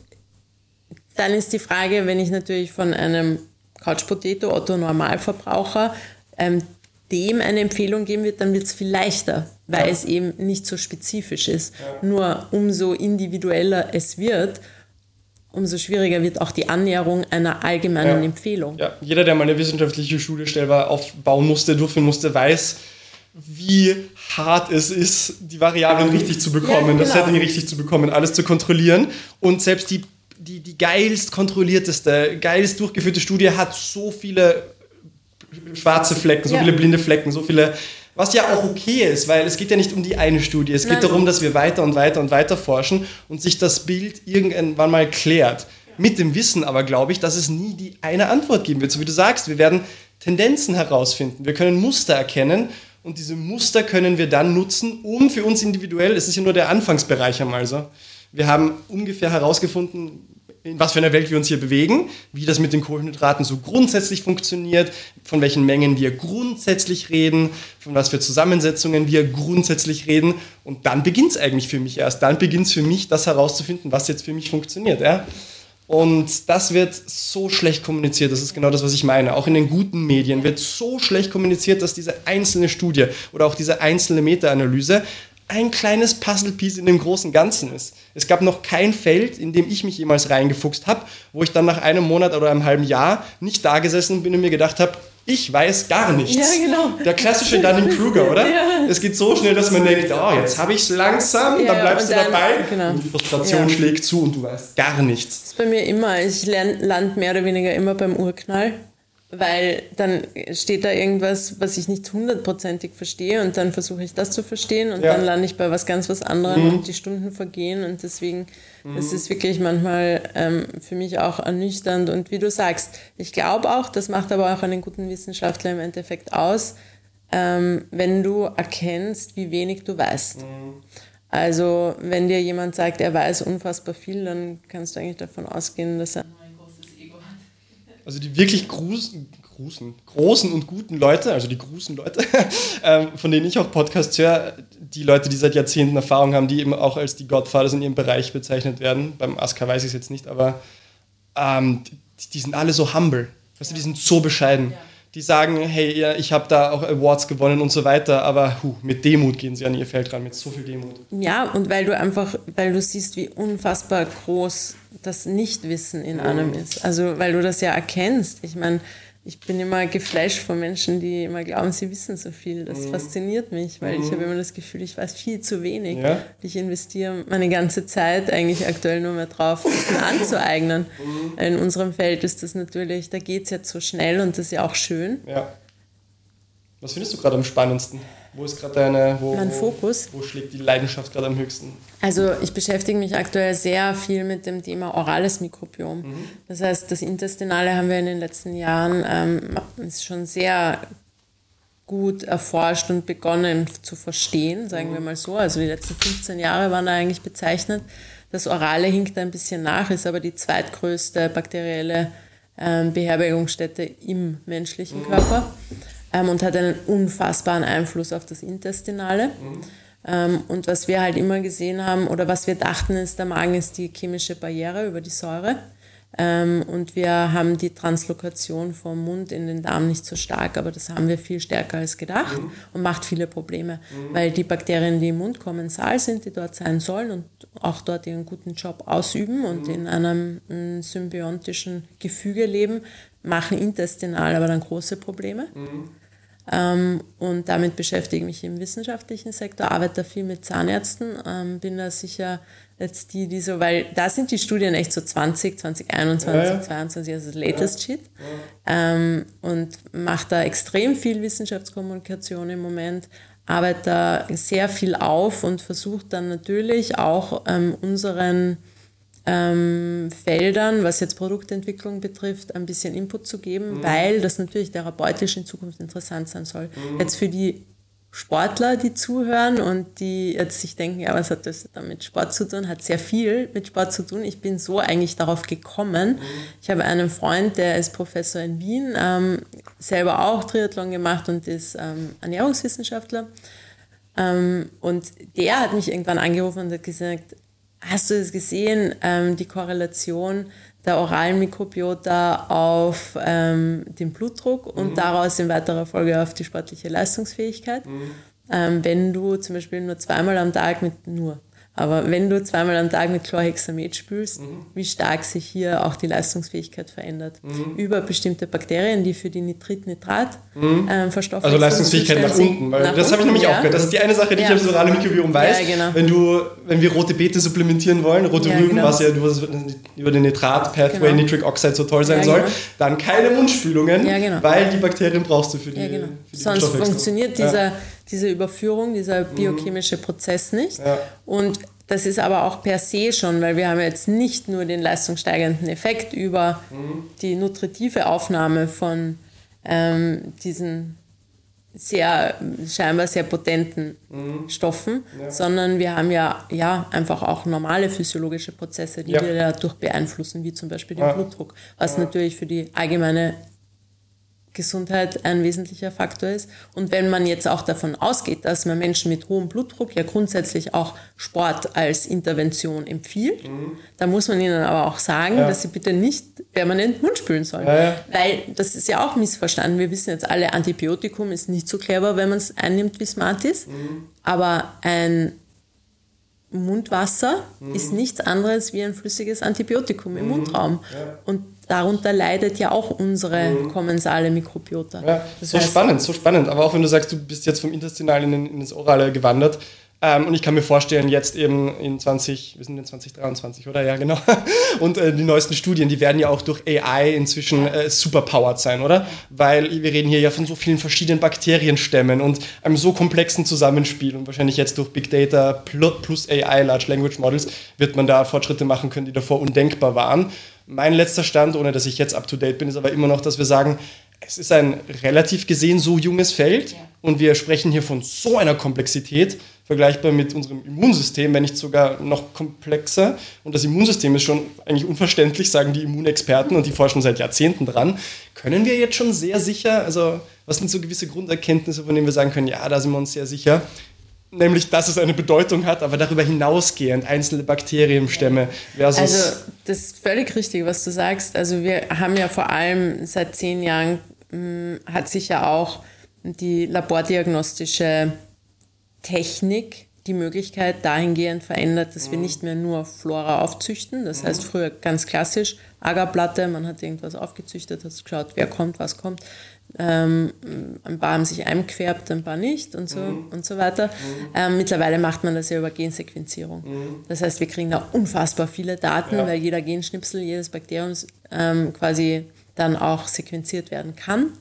dann ist die Frage, wenn ich natürlich von einem Couch Potato Otto Normalverbraucher ähm, dem eine Empfehlung geben wird, dann wird es viel leichter, weil ja. es eben nicht so spezifisch ist. Ja. Nur umso individueller es wird, umso schwieriger wird auch die Annäherung einer allgemeinen ja. Empfehlung. Ja, jeder, der mal eine wissenschaftliche Schule selber aufbauen musste, durchführen musste, weiß, wie hart es ist, die Variablen richtig zu bekommen, ja, genau. das Setting richtig zu bekommen, alles zu kontrollieren. Und selbst die, die, die geilst kontrollierteste, geilst durchgeführte Studie hat so viele schwarze Flecken, so ja. viele blinde Flecken, so viele, was ja auch okay ist, weil es geht ja nicht um die eine Studie. Es geht Nein. darum, dass wir weiter und weiter und weiter forschen und sich das Bild irgendwann mal klärt. Mit dem Wissen aber glaube ich, dass es nie die eine Antwort geben wird. So wie du sagst, wir werden Tendenzen herausfinden, wir können Muster erkennen und diese Muster können wir dann nutzen, um für uns individuell, es ist ja nur der Anfangsbereich einmal so, wir haben ungefähr herausgefunden, in was für einer Welt wir uns hier bewegen, wie das mit den Kohlenhydraten so grundsätzlich funktioniert, von welchen Mengen wir grundsätzlich reden, von was für Zusammensetzungen wir grundsätzlich reden. Und dann beginnt es eigentlich für mich erst. Dann beginnt es für mich, das herauszufinden, was jetzt für mich funktioniert. Ja? Und das wird so schlecht kommuniziert, das ist genau das, was ich meine. Auch in den guten Medien wird so schlecht kommuniziert, dass diese einzelne Studie oder auch diese einzelne Meta-Analyse ein kleines Puzzlepiece in dem großen Ganzen ist. Es gab noch kein Feld, in dem ich mich jemals reingefuchst habe, wo ich dann nach einem Monat oder einem halben Jahr nicht da gesessen bin und mir gedacht habe, ich weiß gar nichts. Ja, genau. Der klassische Dunning-Kruger, oder? Ja. Es geht so schnell, dass man denkt, oh, jetzt habe ich es langsam, Ja, dann bleibst und du dann- dabei genau. und die Frustration Ja. schlägt zu und du weißt gar nichts. Das ist bei mir immer, ich lande mehr oder weniger immer beim Urknall, weil dann steht da irgendwas, was ich nicht hundertprozentig verstehe und dann versuche ich das zu verstehen und Ja. dann lande ich bei was ganz was anderem und die Stunden vergehen und deswegen, das ist wirklich manchmal ähm, für mich auch ernüchternd und wie du sagst, ich glaube auch, das macht aber auch einen guten Wissenschaftler im Endeffekt aus, ähm, wenn du erkennst, wie wenig du weißt. Also wenn dir jemand sagt, er weiß unfassbar viel, dann kannst du eigentlich davon ausgehen, dass er ein großes Ego hat. Also die wirklich großen, großen, großen und guten Leute, also die großen Leute, [laughs] ähm, von denen ich auch Podcasts höre, die Leute, die seit Jahrzehnten Erfahrung haben, die eben auch als die Godfathers in ihrem Bereich bezeichnet werden. Beim Aska weiß ich es jetzt nicht, aber ähm, die, die sind alle so humble. Weißt du, die sind so bescheiden. Die sagen, hey, ja, ich habe da auch Awards gewonnen und so weiter, aber huh, mit Demut gehen sie an ihr Feld ran, mit so viel Demut. Ja, und weil du einfach, weil du siehst, wie unfassbar groß das Nichtwissen in einem ist. Also weil du das ja erkennst. Ich meine, ich bin immer geflasht von Menschen, die immer glauben, sie wissen so viel. Das fasziniert mich, weil ich habe immer das Gefühl, ich weiß viel zu wenig. Ja. Ich investiere meine ganze Zeit eigentlich aktuell nur mehr drauf, Wissen anzueignen. In unserem Feld ist das natürlich, da geht es jetzt so schnell und das ist ja auch schön. Ja. Was findest du gerade am spannendsten? Wo ist gerade deine, wo, Mein wo, Fokus? wo schlägt die Leidenschaft gerade am höchsten? Also ich beschäftige mich aktuell sehr viel mit dem Thema orales Mikrobiom. Das heißt, das Intestinale haben wir in den letzten Jahren ähm, ist schon sehr gut erforscht und begonnen zu verstehen, sagen wir mal so. Also die letzten 15 Jahre waren da eigentlich bezeichnet. Das Orale hinkt ein bisschen nach, ist aber die zweitgrößte bakterielle ähm, Beherbergungsstätte im menschlichen Körper ähm, und hat einen unfassbaren Einfluss auf das Intestinale. Ähm, und was wir halt immer gesehen haben oder was wir dachten, ist, der Magen ist die chemische Barriere über die Säure. Ähm, und wir haben die Translokation vom Mund in den Darm nicht so stark, aber das haben wir viel stärker als gedacht und macht viele Probleme, weil die Bakterien, die im Mund kommensal sind, die dort sein sollen und auch dort ihren guten Job ausüben und in einem mm, symbiontischen Gefüge leben, machen intestinal aber dann große Probleme. Ähm, und damit beschäftige ich mich im wissenschaftlichen Sektor, arbeite da viel mit Zahnärzten, ähm, bin da sicher jetzt die, die so, weil da sind die Studien echt so 20, 2021, Ja, ja. 22, also das latest shit. Ähm, und mache da extrem viel Wissenschaftskommunikation im Moment, arbeite da sehr viel auf und versuche dann natürlich auch ähm, unseren ähm, Feldern, was jetzt Produktentwicklung betrifft, ein bisschen Input zu geben, weil das natürlich therapeutisch in Zukunft interessant sein soll. Jetzt für die Sportler, die zuhören und die jetzt sich denken, ja, was hat das dann mit Sport zu tun? Hat sehr viel mit Sport zu tun. Ich bin so eigentlich darauf gekommen. Ich habe einen Freund, der ist Professor in Wien, ähm, selber auch Triathlon gemacht und ist ähm, Ernährungswissenschaftler. Ähm, und der hat mich irgendwann angerufen und hat gesagt, hast du das gesehen, ähm, die Korrelation der oralen Mikrobiota auf ähm, den Blutdruck und daraus in weiterer Folge auf die sportliche Leistungsfähigkeit? Ähm, wenn du zum Beispiel nur zweimal am Tag mit, nur, aber wenn du zweimal am Tag mit Chlorhexamet spülst, wie stark sich hier auch die Leistungsfähigkeit verändert. Über bestimmte Bakterien, die für die Nitrit-Nitrat ähm, Verstoffwechslung Also Leistungsfähigkeit nach unten, weil Nach das habe ich nämlich ja. auch gehört. Das ist die eine Sache, die Ja. ich das orale Mikrobiom weiß. Ja, genau. Wenn du, wenn wir rote Beete supplementieren wollen, rote Rüben, genau. was ja über, den Nitrat-Pathway, Genau. Nitric Oxide so toll sein soll, genau. dann keine Mundspülungen, genau. weil die Bakterien brauchst du für die, Ja, genau. für die Sonst funktioniert dieser, diese Überführung, dieser biochemische Prozess nicht. Ja. Und das ist aber auch per se schon, weil wir haben jetzt nicht nur den leistungssteigernden Effekt über die nutritive Aufnahme von ähm, diesen sehr, scheinbar sehr potenten mhm. Stoffen, ja. sondern wir haben ja, ja einfach auch normale physiologische Prozesse, die ja. wir dadurch beeinflussen, wie zum Beispiel den ja. Blutdruck, was natürlich für die allgemeine Gesundheit ein wesentlicher Faktor ist. Und wenn man jetzt auch davon ausgeht, dass man Menschen mit hohem Blutdruck ja grundsätzlich auch Sport als Intervention empfiehlt, mhm. dann muss man ihnen aber auch sagen, ja. dass sie bitte nicht permanent Mund spülen sollen. Ja, ja. Weil das ist ja auch missverstanden. Wir wissen jetzt alle, Antibiotikum ist nicht so clever, wenn man es einnimmt, wie smart ist. Mhm. Aber ein Mundwasser mhm. ist nichts anderes wie ein flüssiges Antibiotikum im mhm. Mundraum. Und darunter leidet ja auch unsere mhm. kommensale Mikrobiota. Ja, das so heißt, spannend, so spannend. Aber auch wenn du sagst, du bist jetzt vom Intestinalen in, in das Orale gewandert, ähm, und ich kann mir vorstellen, jetzt eben in 20, wir sind in 2023, oder? Ja, genau. [laughs] Und äh, die neuesten Studien, die werden ja auch durch AI inzwischen äh, superpowered sein, oder? Weil wir reden hier ja von so vielen verschiedenen Bakterienstämmen und einem so komplexen Zusammenspiel. Und wahrscheinlich jetzt durch Big Data plus AI, Large Language Models, wird man da Fortschritte machen können, die davor undenkbar waren. Mein letzter Stand, ohne dass ich jetzt up to date bin, ist aber immer noch, dass wir sagen, es ist ein relativ gesehen so junges Feld ja. und wir sprechen hier von so einer Komplexität, vergleichbar mit unserem Immunsystem, wenn nicht sogar noch komplexer. Und das Immunsystem ist schon eigentlich unverständlich, sagen die Immunexperten und die forschen seit Jahrzehnten dran. Können wir jetzt schon sehr sicher, also was sind so gewisse Grunderkenntnisse, von denen wir sagen können, ja, da sind wir uns sehr sicher, nämlich dass es eine Bedeutung hat, aber darüber hinausgehend einzelne Bakterienstämme versus. Also das ist völlig richtig, was du sagst. Also wir haben ja vor allem seit zehn Jahren mh, hm, hat sich ja auch die labordiagnostische Technik die Möglichkeit dahingehend verändert, dass wir nicht mehr nur Flora aufzüchten. Das heißt früher ganz klassisch Agerplatte, man hat irgendwas aufgezüchtet, hat geschaut, wer kommt, was kommt. Ähm, ein paar haben sich eingefärbt, ein paar nicht und so, mhm. und so weiter. Mhm. Ähm, mittlerweile macht man das ja über Gensequenzierung. Mhm. Das heißt, wir kriegen da unfassbar viele Daten, ja. weil jeder Genschnipsel, jedes Bakterium ähm, quasi dann auch sequenziert werden kann.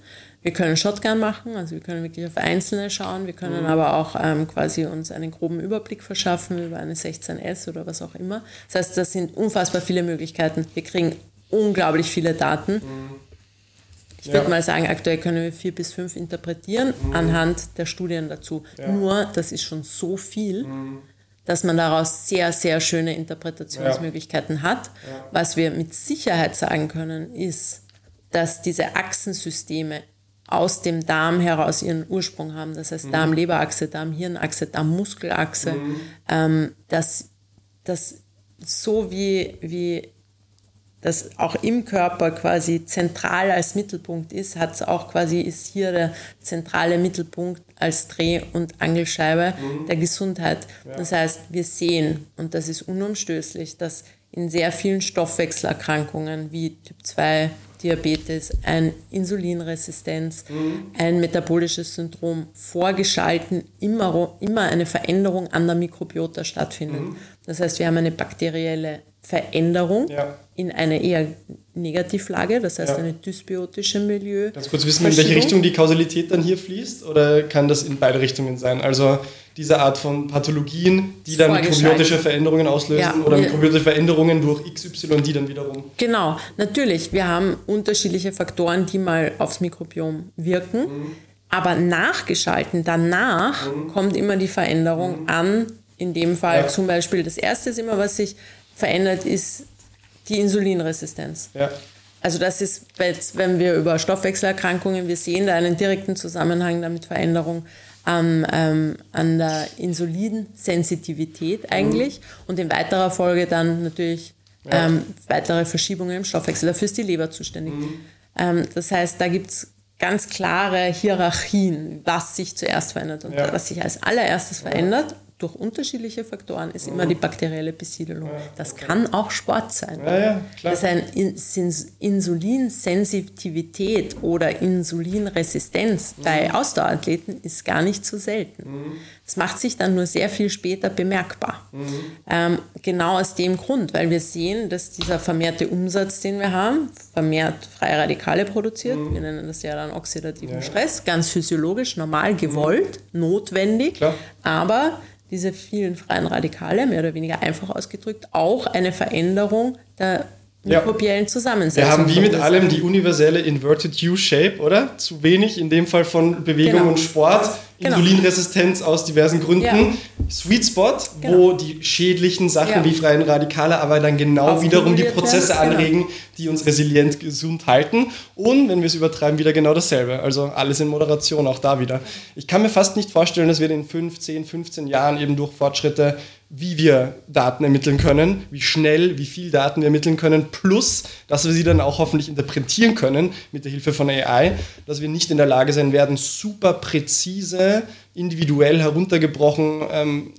Wir können Shotgun machen, also wir können wirklich auf Einzelne schauen, wir können mhm. aber auch ähm, quasi uns einen groben Überblick verschaffen über eine 16S oder was auch immer. Das heißt, das sind unfassbar viele Möglichkeiten. Wir kriegen unglaublich viele Daten. Ich würde ja. mal sagen, aktuell können wir vier bis fünf interpretieren mhm. anhand der Studien dazu. Ja. Nur, das ist schon so viel, mhm. dass man daraus sehr, sehr schöne Interpretationsmöglichkeiten ja. hat. Was wir mit Sicherheit sagen können, ist, dass diese Achsensysteme aus dem Darm heraus ihren Ursprung haben. Das heißt mhm. Darm-Leberachse, Darm-Hirnachse, Darm-Muskelachse. Mhm. Ähm, dass das so wie, wie das auch im Körper quasi zentral als Mittelpunkt ist, hat es auch quasi, ist hier der zentrale Mittelpunkt als Dreh- und Angelscheibe mhm. der Gesundheit. Ja. Das heißt, wir sehen, und das ist unumstößlich, dass in sehr vielen Stoffwechselerkrankungen wie Typ 2 Diabetes, ein Insulinresistenz, mhm. ein metabolisches Syndrom vorgeschalten immer, immer eine Veränderung an der Mikrobiota stattfindet. Mhm. Das heißt, wir haben eine bakterielle Veränderung ja. In eine eher Negativlage, das heißt ja. eine dysbiotische Milieu. Ganz kurz wissen, in welche Richtung die Kausalität dann hier fließt oder kann das in beide Richtungen sein? Also diese Art von Pathologien, die dann mikrobiotische Veränderungen auslösen ja, oder mikrobiotische Veränderungen durch XY, die dann wiederum. Genau, natürlich. Wir haben unterschiedliche Faktoren, die mal aufs Mikrobiom wirken. Mhm. Aber nachgeschalten, danach mhm. kommt immer die Veränderung mhm. an. In dem Fall ja. zum Beispiel, das erste ist immer, was sich verändert, ist die Insulinresistenz. Ja. Also das ist, wenn wir über Stoffwechselerkrankungen, wir sehen da einen direkten Zusammenhang damit Veränderung an, ähm, an der Insulinsensitivität eigentlich mhm. und in weiterer Folge dann natürlich ja. ähm, weitere Verschiebungen im Stoffwechsel. Dafür ist die Leber zuständig. Mhm. Ähm, das heißt, da gibt es ganz klare Hierarchien, was sich zuerst verändert. Und ja. was sich als allererstes verändert, durch unterschiedliche Faktoren ist immer die bakterielle Besiedelung. Das kann auch Sport sein. Ja, ja, das ist eine Insulinsensitivität oder Insulinresistenz bei mhm. Ausdauerathleten ist gar nicht so selten. Mhm. Das macht sich dann nur sehr viel später bemerkbar. Mhm. Ähm, genau aus dem Grund, weil wir sehen, dass dieser vermehrte Umsatz, den wir haben, vermehrt freie Radikale produziert. Wir nennen das ja dann oxidativen ja. Stress, ganz physiologisch, normal gewollt, notwendig, Klar. aber diese vielen freien Radikale, mehr oder weniger einfach ausgedrückt, auch eine Veränderung der mikrobiellen Zusammensetzung. Wir haben wie mit allem die universelle Inverted U-Shape, oder? Zu wenig, in dem Fall von Bewegung Genau. und Sport, Genau. Insulinresistenz aus diversen Gründen, Ja. Sweet Spot, wo Genau. die schädlichen Sachen Ja. wie freien Radikale aber dann genau wiederum die Prozesse werden, genau. anregen, die uns resilient gesund halten. Und wenn wir es übertreiben, wieder genau dasselbe. Also alles in Moderation, auch da wieder. Ich kann mir fast nicht vorstellen, dass wir in 5, 10, 15 Jahren eben durch Fortschritte, wie wir Daten ermitteln können, wie schnell, wie viel Daten wir ermitteln können, plus, dass wir sie dann auch hoffentlich interpretieren können mit der Hilfe von AI, dass wir nicht in der Lage sein werden, super präzise, individuell heruntergebrochen ähm,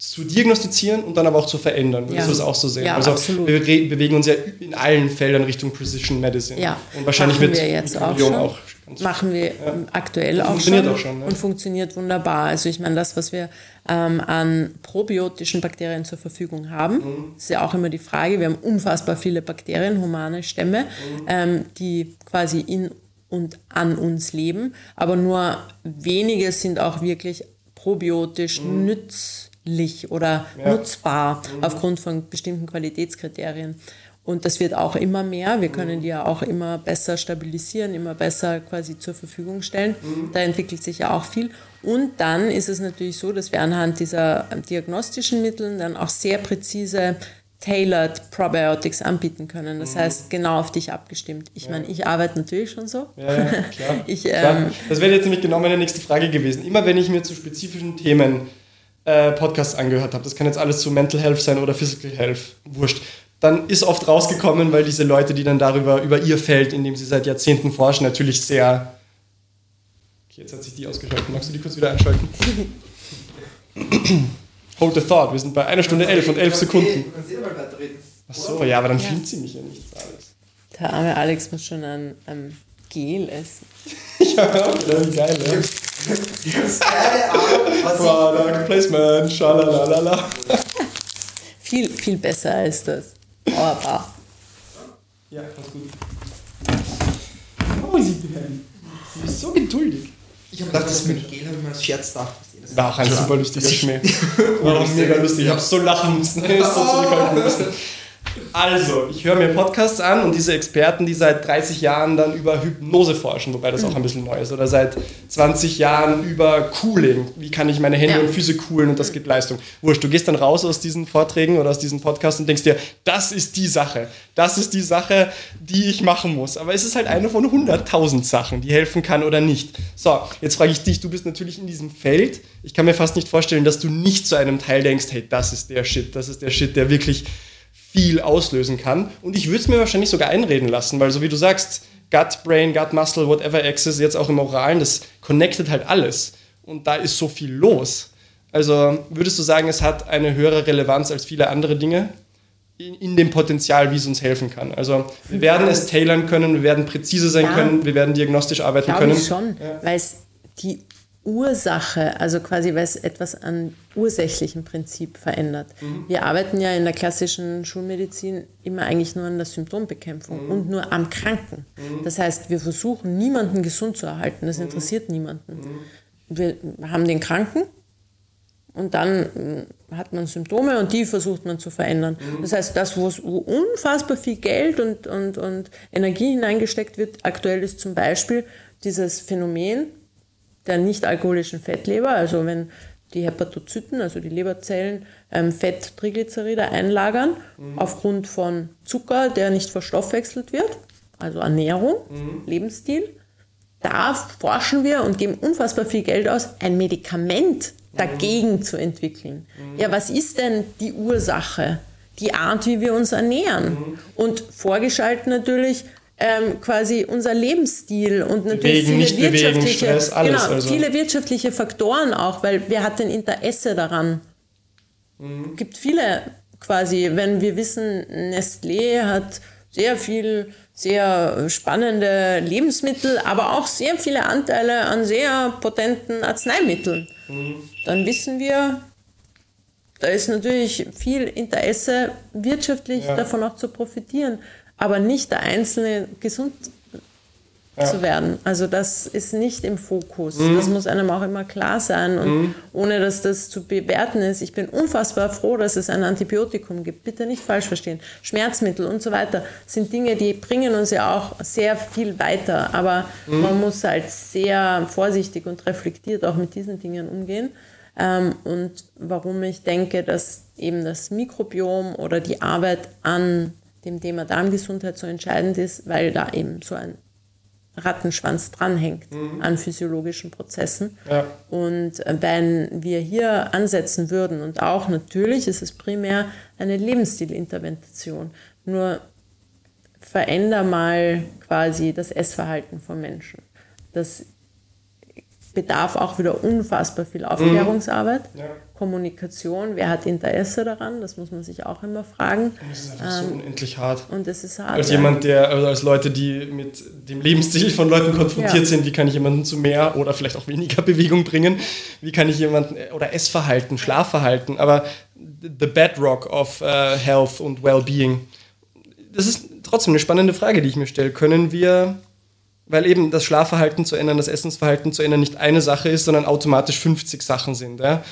zu diagnostizieren und dann aber auch zu verändern. Würdest Ja. du das auch so sehen? Ja, also absolut. wir bewegen uns ja in allen Feldern Richtung Precision Medicine. Ja, Und wahrscheinlich machen wird wir jetzt auch schon. auch Machen wir ähm, aktuell auch funktioniert schon, auch schon, ne? und funktioniert wunderbar. Also ich meine, das, was wir ähm, an probiotischen Bakterien zur Verfügung haben, Mhm. ist ja auch immer die Frage. Wir haben unfassbar viele Bakterien, humane Stämme, Mhm. ähm, die quasi in und an uns leben, aber nur wenige sind auch wirklich probiotisch Mhm. nützlich oder nutzbar aufgrund von bestimmten Qualitätskriterien. Und das wird auch immer mehr. Wir können die ja auch immer besser stabilisieren, immer besser quasi zur Verfügung stellen. Da entwickelt sich ja auch viel. Und dann ist es natürlich so, dass wir anhand dieser diagnostischen Mittel dann auch sehr präzise tailored Probiotics anbieten können. Das heißt, genau auf dich abgestimmt. Ich meine, ich arbeite natürlich schon so. Ja, ja, klar. [laughs] Ich, klar. ähm, Das wäre jetzt nämlich genau meine nächste Frage gewesen. Immer wenn ich mir zu spezifischen Themen äh, Podcasts angehört habe, das kann jetzt alles zu Mental Health sein oder Physical Health, wurscht, dann ist oft rausgekommen, weil diese Leute, die dann darüber, über ihr Feld, in dem sie seit Jahrzehnten forschen, natürlich sehr... Okay, jetzt hat sich die ausgeschaltet. Magst du die kurz wieder einschalten? Hold the thought. Wir sind bei einer Stunde elf und elf Sekunden. Ach so, ja, aber dann filmt sie mich ja nicht. Der arme Alex muss schon ein, ein Gel essen. Ja, wie geil, ne? Keine Ahnung, was Product Placement, schalalala. Viel, viel besser als das. Powerbar. Ja, ganz gut. Oh, sie Sie ist so geduldig. Ich habe gedacht, das mit Gel habe ich mal als Scherz gedacht. Das War auch ein super lustiger Schmäh. [laughs] War auch mega lustig. Ich habe so lachen müssen. Ich hab [laughs] so zurückhalten müssen. Also, ich höre mir Podcasts an und diese Experten, die seit 30 Jahren dann über Hypnose forschen, wobei das auch ein bisschen neu ist, oder seit 20 Jahren über Cooling. Wie kann ich meine Hände Ja. und Füße coolen und das gibt Leistung. Wurscht, du gehst dann raus aus diesen Vorträgen oder aus diesen Podcasts und denkst dir, das ist die Sache. Das ist die Sache, die ich machen muss. Aber es ist halt eine von 100.000 Sachen, die helfen kann oder nicht. So, jetzt frage ich dich, du bist natürlich in diesem Feld. Ich kann mir fast nicht vorstellen, dass du nicht zu einem Teil denkst, hey, das ist der Shit, das ist der Shit, der wirklich viel auslösen kann. Und ich würde es mir wahrscheinlich sogar einreden lassen, weil so wie du sagst, Gut, Brain, Gut, Muscle, whatever Access, jetzt auch im Oralen, das connectet halt alles. Und da ist so viel los. Also würdest du sagen, es hat eine höhere Relevanz als viele andere Dinge in, in dem Potenzial, wie es uns helfen kann? Also wir werden es tailern können, wir werden präzise sein Ja. können, wir werden diagnostisch arbeiten Glaube können. ich schon, weil es die Ursache, also quasi weil es etwas an ursächlichen Prinzip verändert. Mhm. Wir arbeiten ja in der klassischen Schulmedizin immer eigentlich nur an der Symptombekämpfung Mhm. und nur am Kranken. Das heißt, wir versuchen niemanden gesund zu erhalten, Mhm. das interessiert niemanden. Wir haben den Kranken und dann mm, hat man Symptome und die versucht man zu verändern. Das heißt, das, wo unfassbar viel Geld und, und, und Energie hineingesteckt wird, aktuell ist zum Beispiel dieses Phänomen der nicht-alkoholischen Fettleber, also wenn die Hepatozyten, also die Leberzellen, ähm, Fetttriglyceride einlagern aufgrund von Zucker, der nicht verstoffwechselt wird, also Ernährung, Lebensstil. Da forschen wir und geben unfassbar viel Geld aus, ein Medikament dagegen zu entwickeln. Ja, was ist denn die Ursache? Die Art, wie wir uns ernähren. Und vorgeschaltet natürlich ähm, quasi unser Lebensstil und natürlich Bewegen, viele bewegen, wirtschaftliche, Stress, alles, genau, also. viele wirtschaftliche Faktoren auch, weil wer hat denn Interesse daran? Mhm. gibt viele quasi, wenn wir wissen, Nestlé hat sehr viel, sehr spannende Lebensmittel, aber auch sehr viele Anteile an sehr potenten Arzneimitteln. Mhm. Dann wissen wir, da ist natürlich viel Interesse, wirtschaftlich Ja. davon auch zu profitieren, aber nicht der einzelne gesund ja. zu werden. Also das ist nicht im Fokus. Mhm. Das muss einem auch immer klar sein. Und mhm. ohne dass das zu bewerten ist, ich bin unfassbar froh, dass es ein Antibiotikum gibt. Bitte nicht falsch verstehen. Schmerzmittel und so weiter sind Dinge, die bringen uns ja auch sehr viel weiter. Aber mhm. man muss halt sehr vorsichtig und reflektiert auch mit diesen Dingen umgehen. Ähm, und warum ich denke, dass eben das Mikrobiom oder die Arbeit an dem Thema Darmgesundheit so entscheidend ist, weil da eben so ein Rattenschwanz dranhängt mhm. an physiologischen Prozessen. Ja. Und wenn wir hier ansetzen würden, und auch natürlich ist es primär eine Lebensstilintervention, nur veränder mal quasi das Essverhalten von Menschen. Das bedarf auch wieder unfassbar viel Aufklärungsarbeit, mhm. ja. Kommunikation. Wer hat Interesse daran? Das muss man sich auch immer fragen. Und das ist einfach ähm, so unendlich hart. Und es ist hart. Als ja. jemand, der, also als Leute, die mit dem Lebensstil von Leuten konfrontiert ja. sind, wie kann ich jemanden zu mehr oder vielleicht auch weniger [laughs] Bewegung bringen? Wie kann ich jemanden, oder Essverhalten, Schlafverhalten, aber the bedrock of uh, health und well-being. Das ist trotzdem eine spannende Frage, die ich mir stelle. Können wir weil eben das Schlafverhalten zu ändern, das Essensverhalten zu ändern nicht eine Sache ist, sondern automatisch 50 Sachen sind. Ja?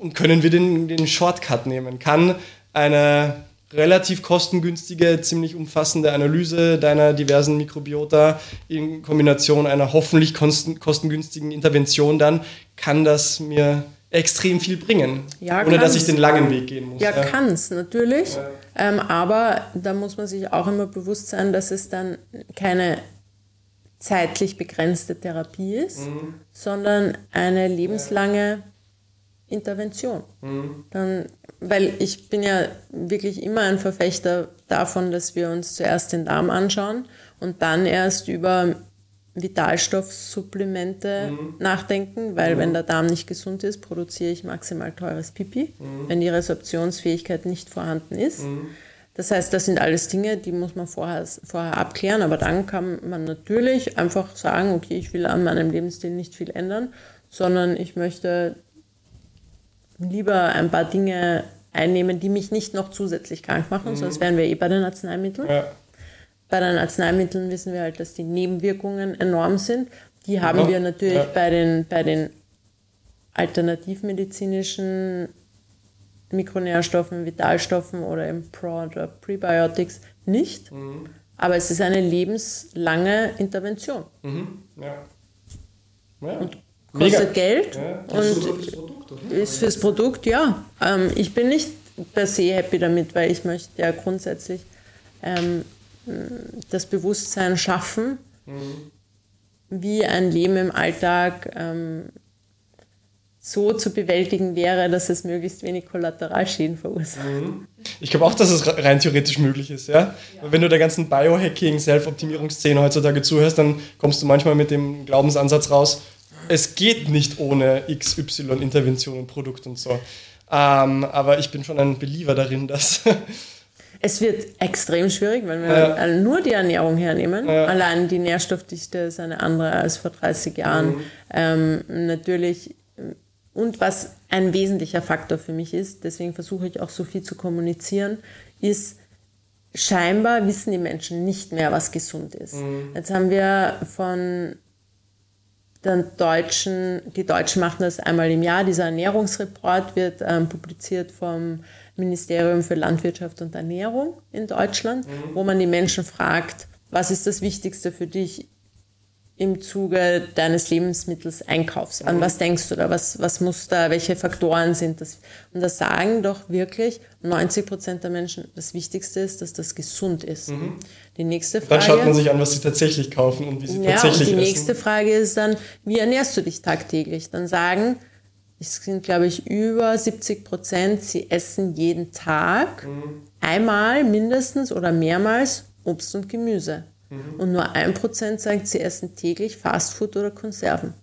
Und können wir den, den Shortcut nehmen? Kann eine relativ kostengünstige, ziemlich umfassende Analyse deiner diversen Mikrobiota in Kombination einer hoffentlich kosten, kostengünstigen Intervention dann, kann das mir extrem viel bringen, ja, ohne dass ich den langen Weg gehen muss. Ja, ja. kann es natürlich, ja. ähm, aber da muss man sich auch immer bewusst sein, dass es dann keine zeitlich begrenzte Therapie ist, mhm. sondern eine lebenslange Intervention. Mhm. Dann, weil ich bin ja wirklich immer ein Verfechter davon, dass wir uns zuerst den Darm anschauen und dann erst über Vitalstoffsupplemente mhm. nachdenken, weil mhm. wenn der Darm nicht gesund ist, produziere ich maximal teures Pipi, mhm. wenn die Resorptionsfähigkeit nicht vorhanden ist. Mhm. Das heißt, das sind alles Dinge, die muss man vorher, vorher abklären, aber dann kann man natürlich einfach sagen, okay, ich will an meinem Lebensstil nicht viel ändern, sondern ich möchte lieber ein paar Dinge einnehmen, die mich nicht noch zusätzlich krank machen, mhm. sonst wären wir eh bei den Arzneimitteln. Ja. Bei den Arzneimitteln wissen wir halt, dass die Nebenwirkungen enorm sind. Die haben ja. wir natürlich ja. bei den, bei den alternativmedizinischen Mikronährstoffen, Vitalstoffen oder im Pro- oder Prebiotics nicht. Mhm. Aber es ist eine lebenslange Intervention. Mhm. Ja. Ja. Und kostet Mega. Geld ja. und Produkt, ist fürs Produkt, ja. Ähm, ich bin nicht per se happy damit, weil ich möchte ja grundsätzlich ähm, das Bewusstsein schaffen, mhm. wie ein Leben im Alltag ähm, so zu bewältigen wäre, dass es möglichst wenig Kollateralschäden verursacht. Mhm. Ich glaube auch, dass es rein theoretisch möglich ist. Ja? ja. Wenn du der ganzen Biohacking, Self-Optimierungsszene heutzutage zuhörst, dann kommst du manchmal mit dem Glaubensansatz raus, es geht nicht ohne XY Intervention und Produkt und so. Ähm, aber ich bin schon ein Believer darin, dass... [laughs] Es wird extrem schwierig, wenn wir ja. nur die Ernährung hernehmen. Ja. Allein die Nährstoffdichte ist eine andere als vor 30 Jahren. Mhm. Ähm, natürlich und was ein wesentlicher Faktor für mich ist, deswegen versuche ich auch so viel zu kommunizieren, ist, scheinbar wissen die Menschen nicht mehr, was gesund ist. Mhm. Jetzt haben wir von den Deutschen, die Deutschen machen das einmal im Jahr, dieser Ernährungsreport wird ähm, publiziert vom Ministerium für Landwirtschaft und Ernährung in Deutschland, mhm. wo man die Menschen fragt, was ist das Wichtigste für dich im Zuge deines Lebensmittels-Einkaufs? An mhm. was denkst du da? Was, was muss da, welche Faktoren sind das? Und da sagen doch wirklich 90 Prozent der Menschen, das Wichtigste ist, dass das gesund ist. Mhm. Die nächste Frage. Dann schaut man sich an, was sie tatsächlich kaufen und wie sie ja, tatsächlich und die essen. nächste Frage ist dann, wie ernährst du dich tagtäglich? Dann sagen, es sind, glaube ich, über 70 Prozent, sie essen jeden Tag mhm. einmal mindestens oder mehrmals Obst und Gemüse. Mhm. Und nur ein Prozent sagt, sie essen täglich Fastfood oder Konserven.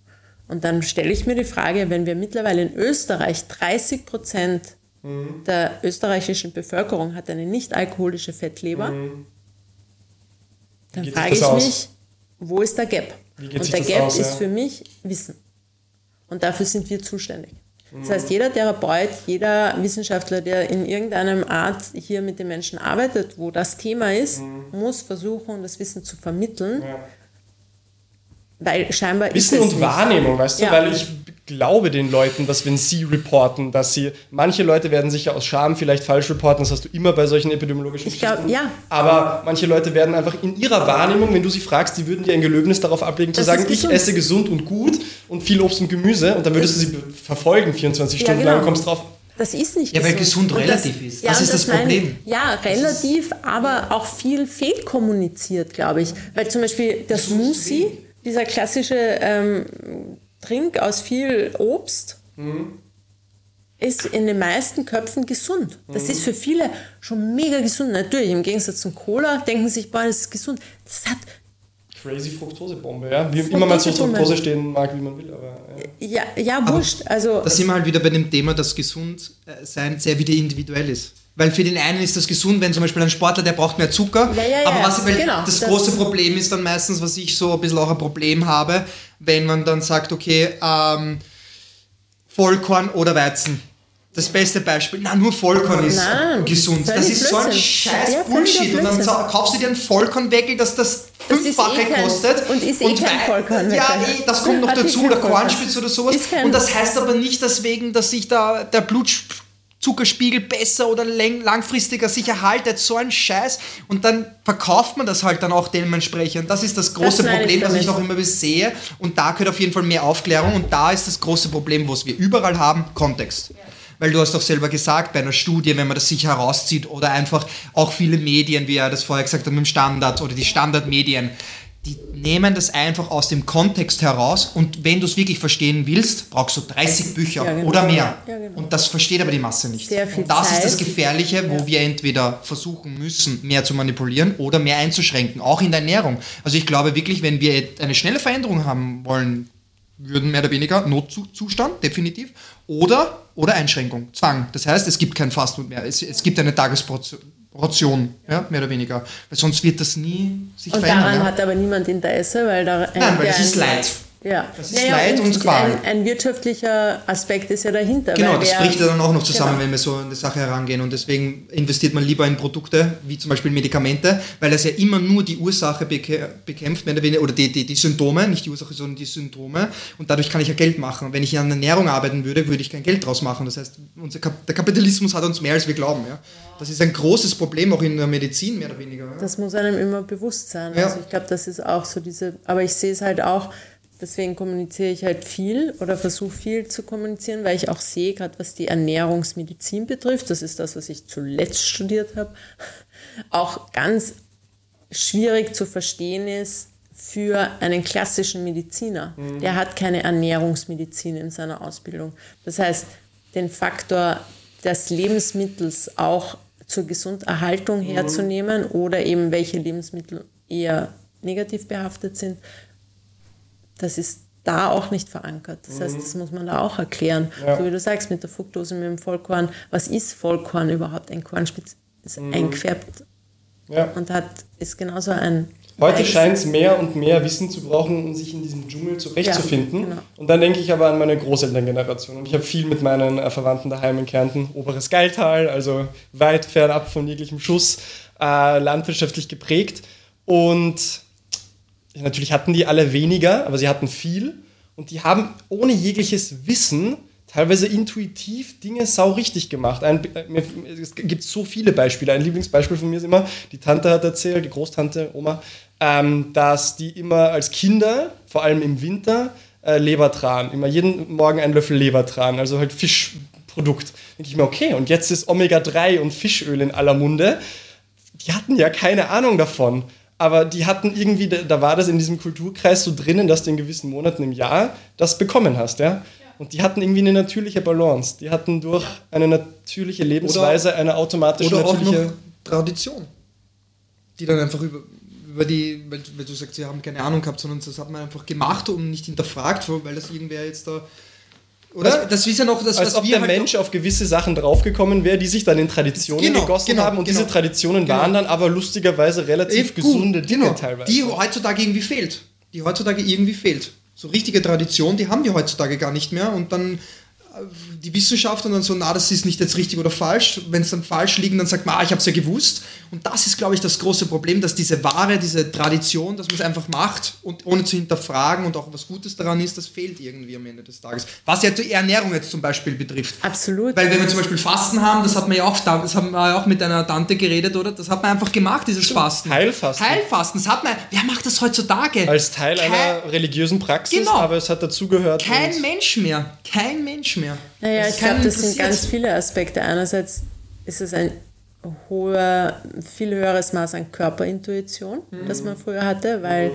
Und dann stelle ich mir die Frage, wenn wir mittlerweile in Österreich 30 Prozent mhm. der österreichischen Bevölkerung hat eine nicht alkoholische Fettleber, mhm. dann frage ich aus? mich, wo ist der Gap? Und der Gap aus, ist ja? für mich Wissen. Und dafür sind wir zuständig. Das heißt, jeder Therapeut, jeder Wissenschaftler, der in irgendeinem Art hier mit den Menschen arbeitet, wo das Thema ist, mhm. muss versuchen, das Wissen zu vermitteln. Ja. weil scheinbar Wissen ist es und nicht. Wahrnehmung, weißt du? Ja. Weil ich glaube den Leuten, dass wenn sie reporten, dass sie, manche Leute werden sicher aus Scham vielleicht falsch reporten, das hast du immer bei solchen epidemiologischen Ich glaub, Geschichten. ja. Aber manche Leute werden einfach in ihrer Wahrnehmung, wenn du sie fragst, die würden dir ein Gelöbnis darauf ablegen, zu Das sagen, ist ich gesund. esse gesund und gut und viel Obst und Gemüse und dann würdest du sie verfolgen 24 Ja, Stunden genau. lang und kommst drauf. Das ist nicht Ja, weil gesund. gesund Und relativ ist. Das und ist das ich. Problem. Ja, relativ, aber auch viel fehlkommuniziert, glaube ich. Weil zum Beispiel der Smoothie, dieser klassische ähm, Trink aus viel Obst, ist in den meisten Köpfen gesund. Das ist für viele schon mega gesund. Natürlich, im Gegensatz zum Cola denken sie sich, boah, das ist gesund. Das hat Crazy Fructosebombe, ja. Wie immer man zu. Fructose stehen mag, wie man will, aber ja. ja, ja wurscht. Also Da sind wir halt wieder bei dem Thema, dass gesund äh, sein sehr wieder individuell ist. Weil für den einen ist das gesund, wenn zum Beispiel ein Sportler, der braucht mehr Zucker. Ja, ja, ja, aber was, genau, das, das- große Problem ist dann meistens, was ich so ein bisschen auch ein Problem habe, wenn man dann sagt, okay, ähm, Vollkorn oder Weizen. Das beste Beispiel. Na, nur Vollkorn ist Nein, gesund. Das ist so ein scheiß Ja, Bullshit. Und dann kaufst du dir einen Vollkornweckel, dass das Das ist fünffache eh kein- kostet. und ist eh kein wei- Vollkornweckel. Ja, eh, das kommt noch Hat eh dazu, kein der. Kornspitz oder sowas. Kein- Und das heißt aber nicht deswegen, dass sich da der Blutzuckerspiegel besser oder langfristiger sich erhaltet. So ein Scheiß. Und dann verkauft man das halt dann auch dementsprechend. Das ist das große ich Problem, was ich noch immer sehe. Und da gehört auf jeden Fall mehr Aufklärung. Und da ist das große Problem, was wir überall haben, Kontext. Weil du hast doch selber gesagt, bei einer Studie, wenn man das sich herauszieht oder einfach auch viele Medien, wie er das vorher gesagt hat, mit dem Standard oder die Standardmedien, die nehmen das einfach aus dem Kontext heraus und wenn du es wirklich verstehen willst, brauchst du 30 Bücher Ja, genau. oder mehr. Ja, genau. Und das versteht aber die Masse nicht. Und das ist das Zeit. Gefährliche, wo wir entweder versuchen müssen, mehr zu manipulieren oder mehr einzuschränken, auch in der Ernährung. Also ich glaube wirklich, wenn wir eine schnelle Veränderung haben wollen, würden mehr oder weniger Notzustand, definitiv, oder, oder Einschränkung, Zwang. Das heißt, es gibt kein Fastfood mehr, es, es gibt eine Tagesportion, ja, mehr oder weniger. Weil sonst wird das nie sich Und verändern. daran ja. hat aber niemand Interesse, weil da Nein, weil das ist Leid. Ja. Das ist Leid und und Qual. Ein, ein wirtschaftlicher Aspekt ist ja dahinter. Genau, das bricht ja dann auch noch zusammen, Genau. wenn wir so an die Sache herangehen. Und deswegen investiert man lieber in Produkte, wie zum Beispiel Medikamente, weil das ja immer nur die Ursache bekämpft, mehr oder weniger, oder die, die, die Symptome, nicht die Ursache, sondern die Symptome. Und dadurch kann ich ja Geld machen. Wenn ich an Ernährung arbeiten würde, würde ich kein Geld draus machen. Das heißt, unser Kap der Kapitalismus hat uns mehr, als wir glauben. Ja? Das ist ein großes Problem, auch in der Medizin, mehr oder weniger. Ja? Das muss einem immer bewusst sein. Ja. Also ich glaube, das ist auch so diese, aber ich sehe es halt auch, deswegen kommuniziere ich halt viel oder versuche viel zu kommunizieren, weil ich auch sehe, gerade was die Ernährungsmedizin betrifft, das ist das, was ich zuletzt studiert habe, [laughs] auch ganz schwierig zu verstehen ist für einen klassischen Mediziner. Der hat keine Ernährungsmedizin in seiner Ausbildung. Das heißt, den Faktor des Lebensmittels auch zur Gesunderhaltung herzunehmen oder eben welche Lebensmittel eher negativ behaftet sind, das ist da auch nicht verankert. Das heißt, das muss man da auch erklären. Ja. So wie du sagst, mit der Fructose, mit dem Vollkorn. Was ist Vollkorn überhaupt? Ein Kornspitz ist eingefärbt ja. und hat, ist genauso ein. Heute scheint es mehr und mehr Wissen zu brauchen, um sich in diesem Dschungel zurechtzufinden. Ja, genau. Und dann denke ich aber an meine Großelterngeneration. Und ich habe viel mit meinen äh, Verwandten daheim in Kärnten, oberes Geiltal, also weit fernab von jeglichem Schuss, äh, landwirtschaftlich geprägt. Und natürlich hatten die alle weniger, aber sie hatten viel. Und die haben ohne jegliches Wissen teilweise intuitiv Dinge sau richtig gemacht. Ein, äh, es gibt so viele Beispiele. Ein Lieblingsbeispiel von mir ist immer, die Tante hat erzählt, die Großtante, Oma, ähm, dass die immer als Kinder, vor allem im Winter, äh, Lebertran, immer jeden Morgen einen Löffel Lebertran, also halt Fischprodukt. denke ich mir, okay, und jetzt ist Omega-3 und Fischöl in aller Munde. Die hatten ja keine Ahnung davon. Aber die hatten irgendwie, da war das in diesem Kulturkreis so drinnen, dass du in gewissen Monaten im Jahr das bekommen hast, ja. Und die hatten irgendwie eine natürliche Balance. Die hatten durch eine natürliche Lebensweise eine automatische Oder auch natürliche. noch Tradition. Die dann einfach über, über die, weil, weil du sagst, sie haben keine Ahnung gehabt, sondern das hat man einfach gemacht und nicht hinterfragt, weil das irgendwer jetzt da. Oder? Als- das ist ja noch das, als ob der halt Mensch auf gewisse Sachen draufgekommen wäre, die sich dann in Traditionen Genau, gegossen genau, haben. Und genau. diese Traditionen Genau. waren dann aber lustigerweise relativ gut, gesunde Dinge genau, teilweise. Die heutzutage irgendwie fehlt. Die heutzutage irgendwie fehlt. So richtige Tradition, die haben wir heutzutage gar nicht mehr. Und dann die Wissenschaft und dann so, na, das ist nicht jetzt richtig oder falsch. Wenn es dann falsch liegt, dann sagt man, ah, ich habe es ja gewusst. Und das ist, glaube ich, das große Problem, dass diese Ware, diese Tradition, dass man es einfach macht und ohne zu hinterfragen und auch was Gutes daran ist, das fehlt irgendwie am Ende des Tages. Was ja die Ernährung jetzt zum Beispiel betrifft. Absolut. Weil wenn wir zum Beispiel Fasten haben, das hat man ja auch, das haben wir ja auch mit einer Tante geredet, oder? Das hat man einfach gemacht, dieses Fasten. Heilfasten. Heilfasten, das hat man, wer macht das heutzutage? Als Teil Kein- einer religiösen Praxis, Genau. aber es hat dazugehört. Kein Mensch mehr. Kein Mensch mehr. Naja, Das ich glaube, das sind ganz viele Aspekte. Einerseits ist es ein hoher, viel höheres Maß an Körperintuition, das man früher hatte, weil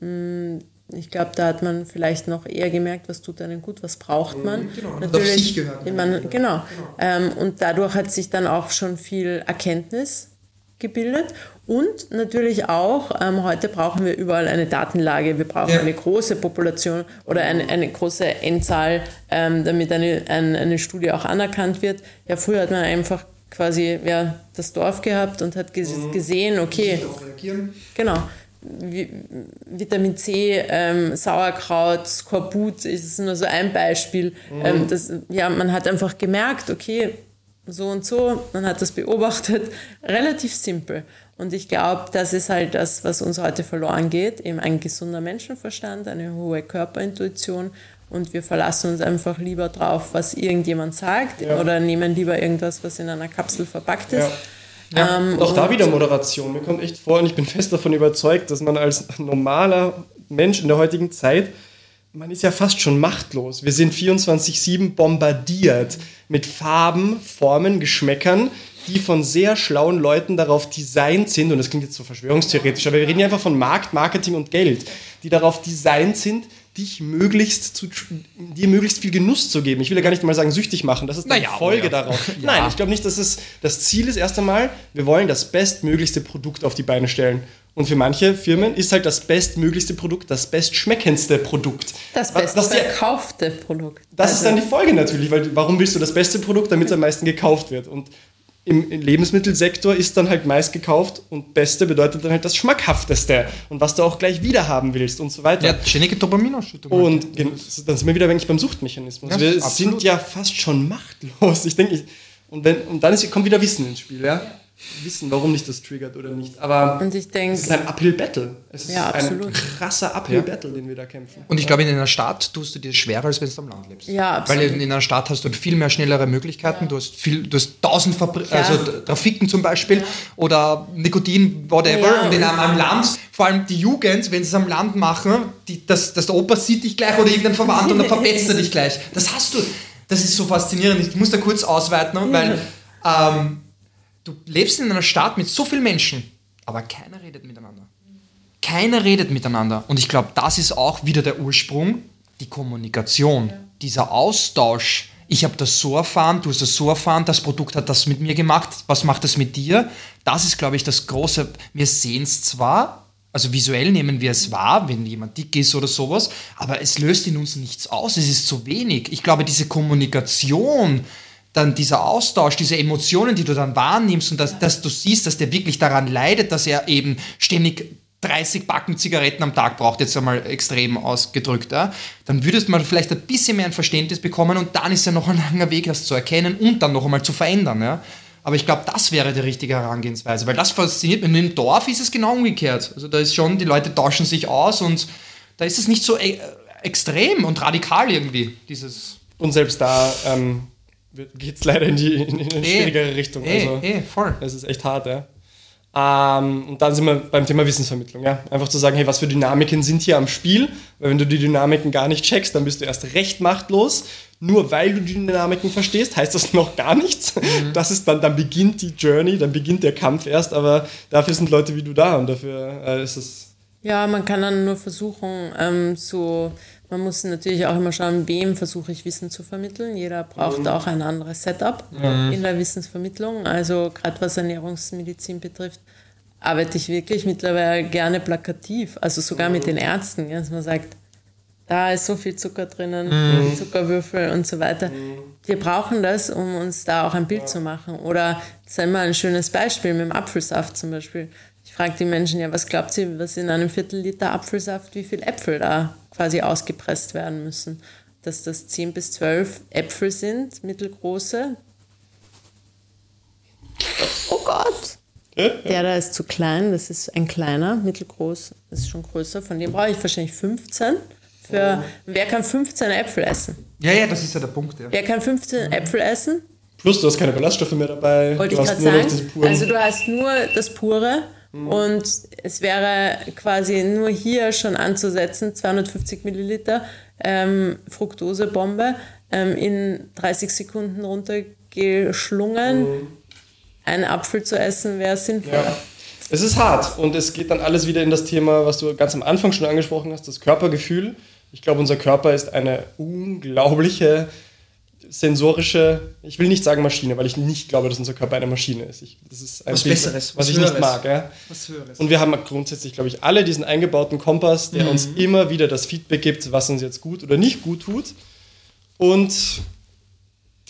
mh, ich glaube, da hat man vielleicht noch eher gemerkt, was tut einem gut, was braucht man. genau, man hat auf sich gehört. Man, genau. Ähm, und dadurch hat sich dann auch schon viel Erkenntnis gebildet. Und natürlich auch, ähm, heute brauchen wir überall eine Datenlage, wir brauchen Ja. eine große Population oder eine, eine große Endzahl, ähm, damit eine, ein, eine Studie auch anerkannt wird. Ja, früher hat man einfach quasi ja, das Dorf gehabt und hat ges gesehen, okay, genau. Vi- Vitamin C, ähm, Sauerkraut, Skorbut ist nur so ein Beispiel. Ähm, das, ja, man hat einfach gemerkt, okay, so und so, man hat das beobachtet, [laughs] relativ simpel. Und ich glaube, das ist halt das, was uns heute verloren geht, eben ein gesunder Menschenverstand, eine hohe Körperintuition und wir verlassen uns einfach lieber drauf, was irgendjemand sagt Ja. oder nehmen lieber irgendwas, was in einer Kapsel verpackt ist. Ja. Ähm, Und auch da wieder Moderation. Mir kommt echt vor, und ich bin fest davon überzeugt, dass man als normaler Mensch in der heutigen Zeit, man ist ja fast schon machtlos. Wir sind 24-7 bombardiert mit Farben, Formen, Geschmäckern, die von sehr schlauen Leuten darauf designt sind, und das klingt jetzt so verschwörungstheoretisch, aber wir reden ja einfach von Markt, Marketing und Geld, die darauf designt sind, dich möglichst zu, dir möglichst viel Genuss zu geben. Ich will ja gar nicht mal sagen süchtig machen, das ist die Naja, Folge [laughs] ja. darauf. Nein, ich glaube nicht, dass es das Ziel ist erst einmal, wir wollen das bestmöglichste Produkt auf die Beine stellen. Und für manche Firmen ist halt das bestmöglichste Produkt das bestschmeckendste Produkt. Das Was- beste was die- verkaufte Produkt. das ist Also- dann die Folge natürlich, weil warum willst du das beste Produkt, damit es am meisten gekauft wird? Und im, im Lebensmittelsektor ist dann halt meist gekauft und Beste bedeutet dann halt das Schmackhafteste und was du auch gleich wieder haben willst und so weiter. Ja, ständige Dopaminausschüttung. Und gen- dann sind wir wieder eigentlich beim Suchtmechanismus. Ja, wir absolut. sind ja fast schon machtlos. Ich denke, und, wenn, und dann ist, kommt wieder Wissen ins Spiel, ja? Wissen, warum dich das triggert oder nicht. Aber Und ich denke, es ist ein Uphill-Battle. Es ist Ja, ein absolut. krasser Uphill-Battle, den wir da kämpfen. Und ich glaube, in einer Stadt tust du dir schwerer, als wenn du am Land lebst. Ja, absolut. Weil in, in einer Stadt hast du viel mehr schnellere Möglichkeiten. Du hast viel, du hast tausend Fabri Klar. also Trafiken zum Beispiel oder Nikotin, whatever. Ja, und in einem Land, vor allem die Jugend, wenn sie es am Land machen, die, das, das der Opa sieht dich gleich oder irgendein Verwandter und dann verpetzt er [laughs] dich gleich. Das hast du. Das ist so faszinierend. Ich muss da kurz ausweiten, weil ähm, du lebst in einer Stadt mit so vielen Menschen, aber keiner redet miteinander. Keiner redet miteinander. Und ich glaube, das ist auch wieder der Ursprung, die Kommunikation, dieser Austausch. Ich habe das so erfahren, du hast das so erfahren, das Produkt hat das mit mir gemacht, was macht das mit dir? Das ist, glaube ich, das große. Wir sehen es zwar, also visuell nehmen wir es wahr, wenn jemand dick ist oder sowas, aber es löst in uns nichts aus, es ist zu wenig. Ich glaube, diese Kommunikation, dann dieser Austausch, diese Emotionen, die du dann wahrnimmst und dass, dass du siehst, dass der wirklich daran leidet, dass er eben ständig 30 Backen Zigaretten am Tag braucht, jetzt einmal extrem ausgedrückt, ja, dann würdest man vielleicht ein bisschen mehr ein Verständnis bekommen und dann ist ja noch ein langer Weg, das zu erkennen und dann noch einmal zu verändern. Ja. Aber ich glaube, das wäre die richtige Herangehensweise, weil das fasziniert mich. Und im Dorf ist es genau umgekehrt. Also da ist schon, die Leute tauschen sich aus und da ist es nicht so e extrem und radikal irgendwie, dieses... Und selbst da ähm, geht es leider in die in, in eine schwierigere Richtung. Eh, Also, eh, voll. Das ist echt hart, ja. Ähm, und dann sind wir beim Thema Wissensvermittlung, ja. Einfach zu sagen, hey, was für Dynamiken sind hier am Spiel? Weil wenn du die Dynamiken gar nicht checkst, dann bist du erst recht machtlos. Nur weil du die Dynamiken verstehst, heißt das noch gar nichts. Das ist dann, dann beginnt die Journey, dann beginnt der Kampf erst, aber dafür sind Leute wie du da und dafür äh, ist es. Ja, man kann dann nur versuchen, ähm, so, man muss natürlich auch immer schauen, wem versuche ich Wissen zu vermitteln. Jeder braucht auch ein anderes Setup in der Wissensvermittlung. Also gerade was Ernährungsmedizin betrifft, arbeite ich wirklich mittlerweile gerne plakativ, also sogar mit den Ärzten, ja, dass man sagt, da ist so viel Zucker drinnen, Zuckerwürfel und so weiter. Wir brauchen das, um uns da auch ein Bild zu machen. Oder das ist immer ein schönes Beispiel mit dem Apfelsaft zum Beispiel. Ich frage die Menschen ja, was glaubt ihr, was in einem Viertel Liter Apfelsaft, wie viel Äpfel da quasi ausgepresst werden müssen? dass das 10 bis 12 Äpfel sind, mittelgroße. Oh Gott! Der da ist zu klein, das ist ein kleiner, mittelgroß, das ist schon größer. Von dem brauche ich wahrscheinlich 15. Für, wer kann 15 Äpfel essen? Ja, ja, das ist ja der Punkt. Ja. Wer kann 15 Äpfel essen? Plus, du hast keine Ballaststoffe mehr dabei. Wollte ich gerade sagen. Also du hast nur das pure und es wäre quasi nur hier schon anzusetzen, 250 Milliliter ähm, Fructosebombe ähm, in 30 Sekunden runtergeschlungen. Ein Apfel zu essen wäre sinnvoll. Ja. Es ist hart und es geht dann alles wieder in das Thema, was du ganz am Anfang schon angesprochen hast, das Körpergefühl. Ich glaube, unser Körper ist eine unglaubliche sensorische, ich will nicht sagen Maschine, weil ich nicht glaube, dass unser Körper eine Maschine ist. Ich, das ist ein Was Bild, Besseres, was, was ich nicht mag. Ja. Was Höheres. Und wir haben grundsätzlich, glaube ich, alle diesen eingebauten Kompass, der uns immer wieder das Feedback gibt, was uns jetzt gut oder nicht gut tut. Und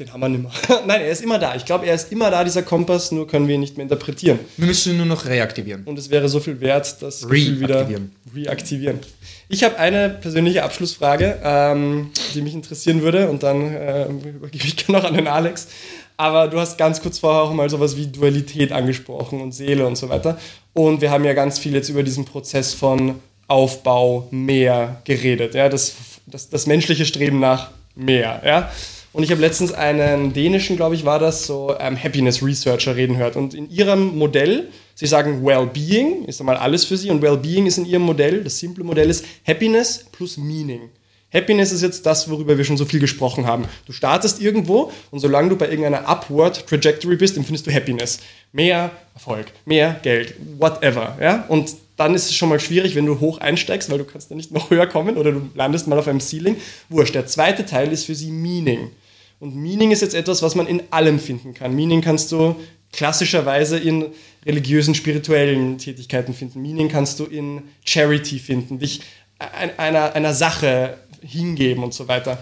den haben wir nimmer. [laughs] Nein, er ist immer da. Ich glaube, er ist immer da, dieser Kompass, nur können wir ihn nicht mehr interpretieren. Wir müssen ihn nur noch reaktivieren. Und es wäre so viel wert, das Gefühl wieder Reaktivieren. Ich habe eine persönliche Abschlussfrage, ähm, die mich interessieren würde und dann äh, übergebe ich [laughs] noch an den Alex. Aber du hast ganz kurz vorher auch mal sowas wie Dualität angesprochen und Seele und so weiter. Und wir haben ja ganz viel jetzt über diesen Prozess von Aufbau, mehr geredet. Ja? Das, das, das menschliche Streben nach mehr. Ja? Und ich habe letztens einen dänischen, glaube ich, war das, so ähm, Happiness Researcher reden hört. Und in ihrem Modell, sie sagen Well-Being ist einmal alles für sie und Well-Being ist in ihrem Modell, das simple Modell ist Happiness plus Meaning. Happiness ist jetzt das, worüber wir schon so viel gesprochen haben. Du startest irgendwo und solange du bei irgendeiner Upward Trajectory bist, empfindest du Happiness. Mehr Erfolg, mehr Geld, whatever. Ja? Und dann ist es schon mal schwierig, wenn du hoch einsteigst, weil du kannst dann nicht noch höher kommen oder du landest mal auf einem Ceiling. Wurscht. Der zweite Teil ist für sie Meaning. Und Meaning ist jetzt etwas, was man in allem finden kann. Meaning kannst du klassischerweise in religiösen, spirituellen Tätigkeiten finden. Meaning kannst du in Charity finden, dich ein- einer, einer Sache hingeben und so weiter.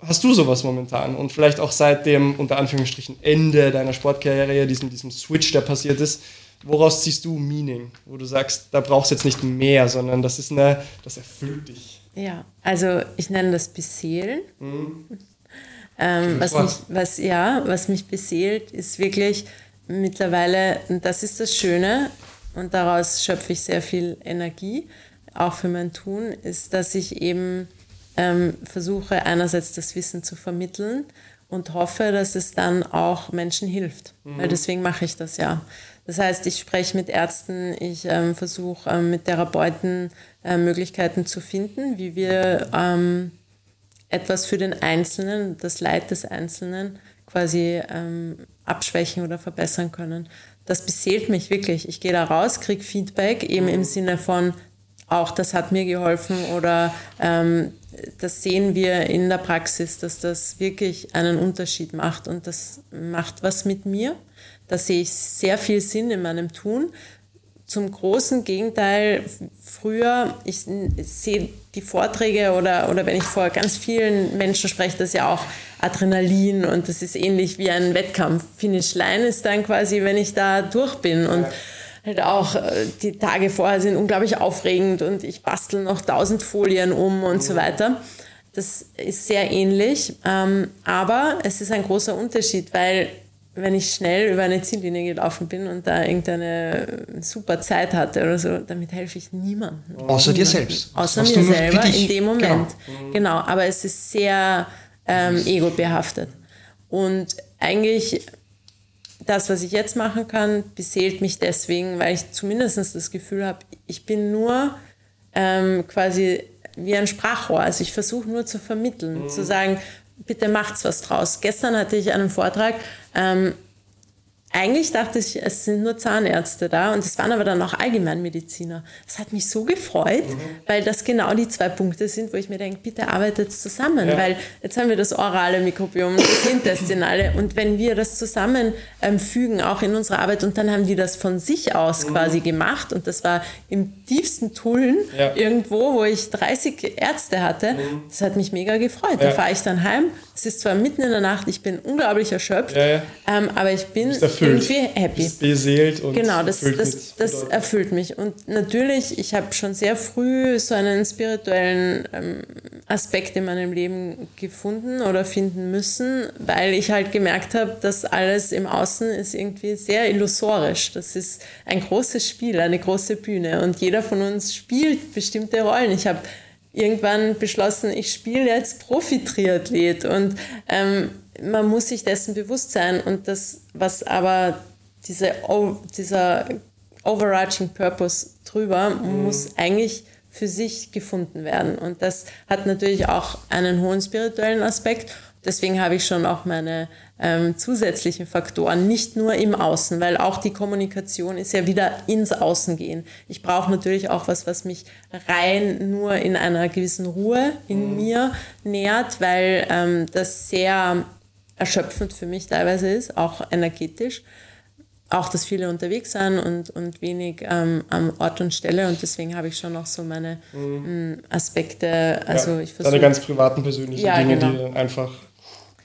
Hast du sowas momentan? Und vielleicht auch seit dem, unter Anführungsstrichen, Ende deiner Sportkarriere, diesem, diesem Switch, der passiert ist, woraus ziehst du Meaning? Wo du sagst, da brauchst du jetzt nicht mehr, sondern das ist eine, das erfüllt dich. Ja, also ich nenne das Beseelen. Ähm, was, mich, was, ja, was mich beseelt, ist wirklich mittlerweile, und das ist das Schöne, und daraus schöpfe ich sehr viel Energie, auch für mein Tun, ist, dass ich eben ähm, versuche, einerseits das Wissen zu vermitteln und hoffe, dass es dann auch Menschen hilft. Weil deswegen mache ich das ja. Das heißt, ich spreche mit Ärzten, ich ähm, versuche ähm, mit Therapeuten äh, Möglichkeiten zu finden, wie wir ähm, etwas für den Einzelnen, das Leid des Einzelnen quasi ähm, abschwächen oder verbessern können. Das beseelt mich wirklich. Ich gehe da raus, kriege Feedback, eben im Sinne von, auch das hat mir geholfen oder ähm, das sehen wir in der Praxis, dass das wirklich einen Unterschied macht und das macht was mit mir. Da sehe ich sehr viel Sinn in meinem Tun zum großen Gegenteil, früher, ich sehe die Vorträge oder, oder wenn ich vor ganz vielen Menschen spreche, das ist ja auch Adrenalin und das ist ähnlich wie ein Wettkampf. Finish Line ist dann quasi, wenn ich da durch bin und halt auch äh, die Tage vorher sind unglaublich aufregend und ich bastel noch tausend Folien um und so weiter. Das ist sehr ähnlich, ähm, aber es ist ein großer Unterschied, weil wenn ich schnell über eine Ziellinie gelaufen bin und da irgendeine super Zeit hatte oder so, damit helfe ich niemandem. Außer dir selbst. Außer Hast mir selber in dem Moment. Genau. Genau. aber es ist sehr ähm, ego-behaftet. Und eigentlich das, was ich jetzt machen kann, beseelt mich deswegen, weil ich zumindest das Gefühl habe, ich bin nur ähm, quasi wie ein Sprachrohr. Also ich versuche nur zu vermitteln, zu sagen, bitte macht's was draus. Gestern hatte ich einen Vortrag, ähm, eigentlich dachte ich, es sind nur Zahnärzte da und es waren aber dann auch Allgemeinmediziner. Das hat mich so gefreut, weil das genau die zwei Punkte sind, wo ich mir denke, bitte arbeitet zusammen, weil jetzt haben wir das orale Mikrobiom, das intestinale und wenn wir das zusammenfügen, ähm, fügen, auch in unserer Arbeit und dann haben die das von sich aus quasi gemacht und das war im tiefsten Tulln Ja. irgendwo, wo ich 30 Ärzte hatte. Das hat mich mega gefreut. Da Ja. fahre ich dann heim. Es ist zwar mitten in der Nacht, ich bin unglaublich erschöpft, Ja, ja. ähm, aber ich bin erfüllt. irgendwie happy. Bist beseelt und Genau, das, erfüllt das, mit das erfüllt mich. Und natürlich, ich habe schon sehr früh so einen spirituellen ähm, Aspekt in meinem Leben gefunden oder finden müssen, weil ich halt gemerkt habe, dass alles im Außen ist irgendwie sehr illusorisch. Das ist ein großes Spiel, eine große Bühne und jeder von uns spielt bestimmte Rollen. Ich habe irgendwann beschlossen, ich spiele jetzt Profi-Triathlet und ähm, man muss sich dessen bewusst sein und das, was aber diese, dieser overarching Purpose drüber mhm. muss eigentlich für sich gefunden werden. Und das hat natürlich auch einen hohen spirituellen Aspekt. Deswegen habe ich schon auch meine ähm, zusätzlichen Faktoren, nicht nur im Außen, weil auch die Kommunikation ist ja wieder ins Außen gehen. Ich brauche natürlich auch was, was mich rein nur in einer gewissen Ruhe in mhm. mir nährt, weil ähm, das sehr erschöpfend für mich teilweise ist, auch energetisch. Auch, dass viele unterwegs sind und, und wenig ähm, am Ort und Stelle. Und deswegen habe ich schon noch so meine mhm. Mm, Aspekte, also ja, ich versuche... Deine ganz privaten, persönlichen ja, Dinge, genau. die einfach...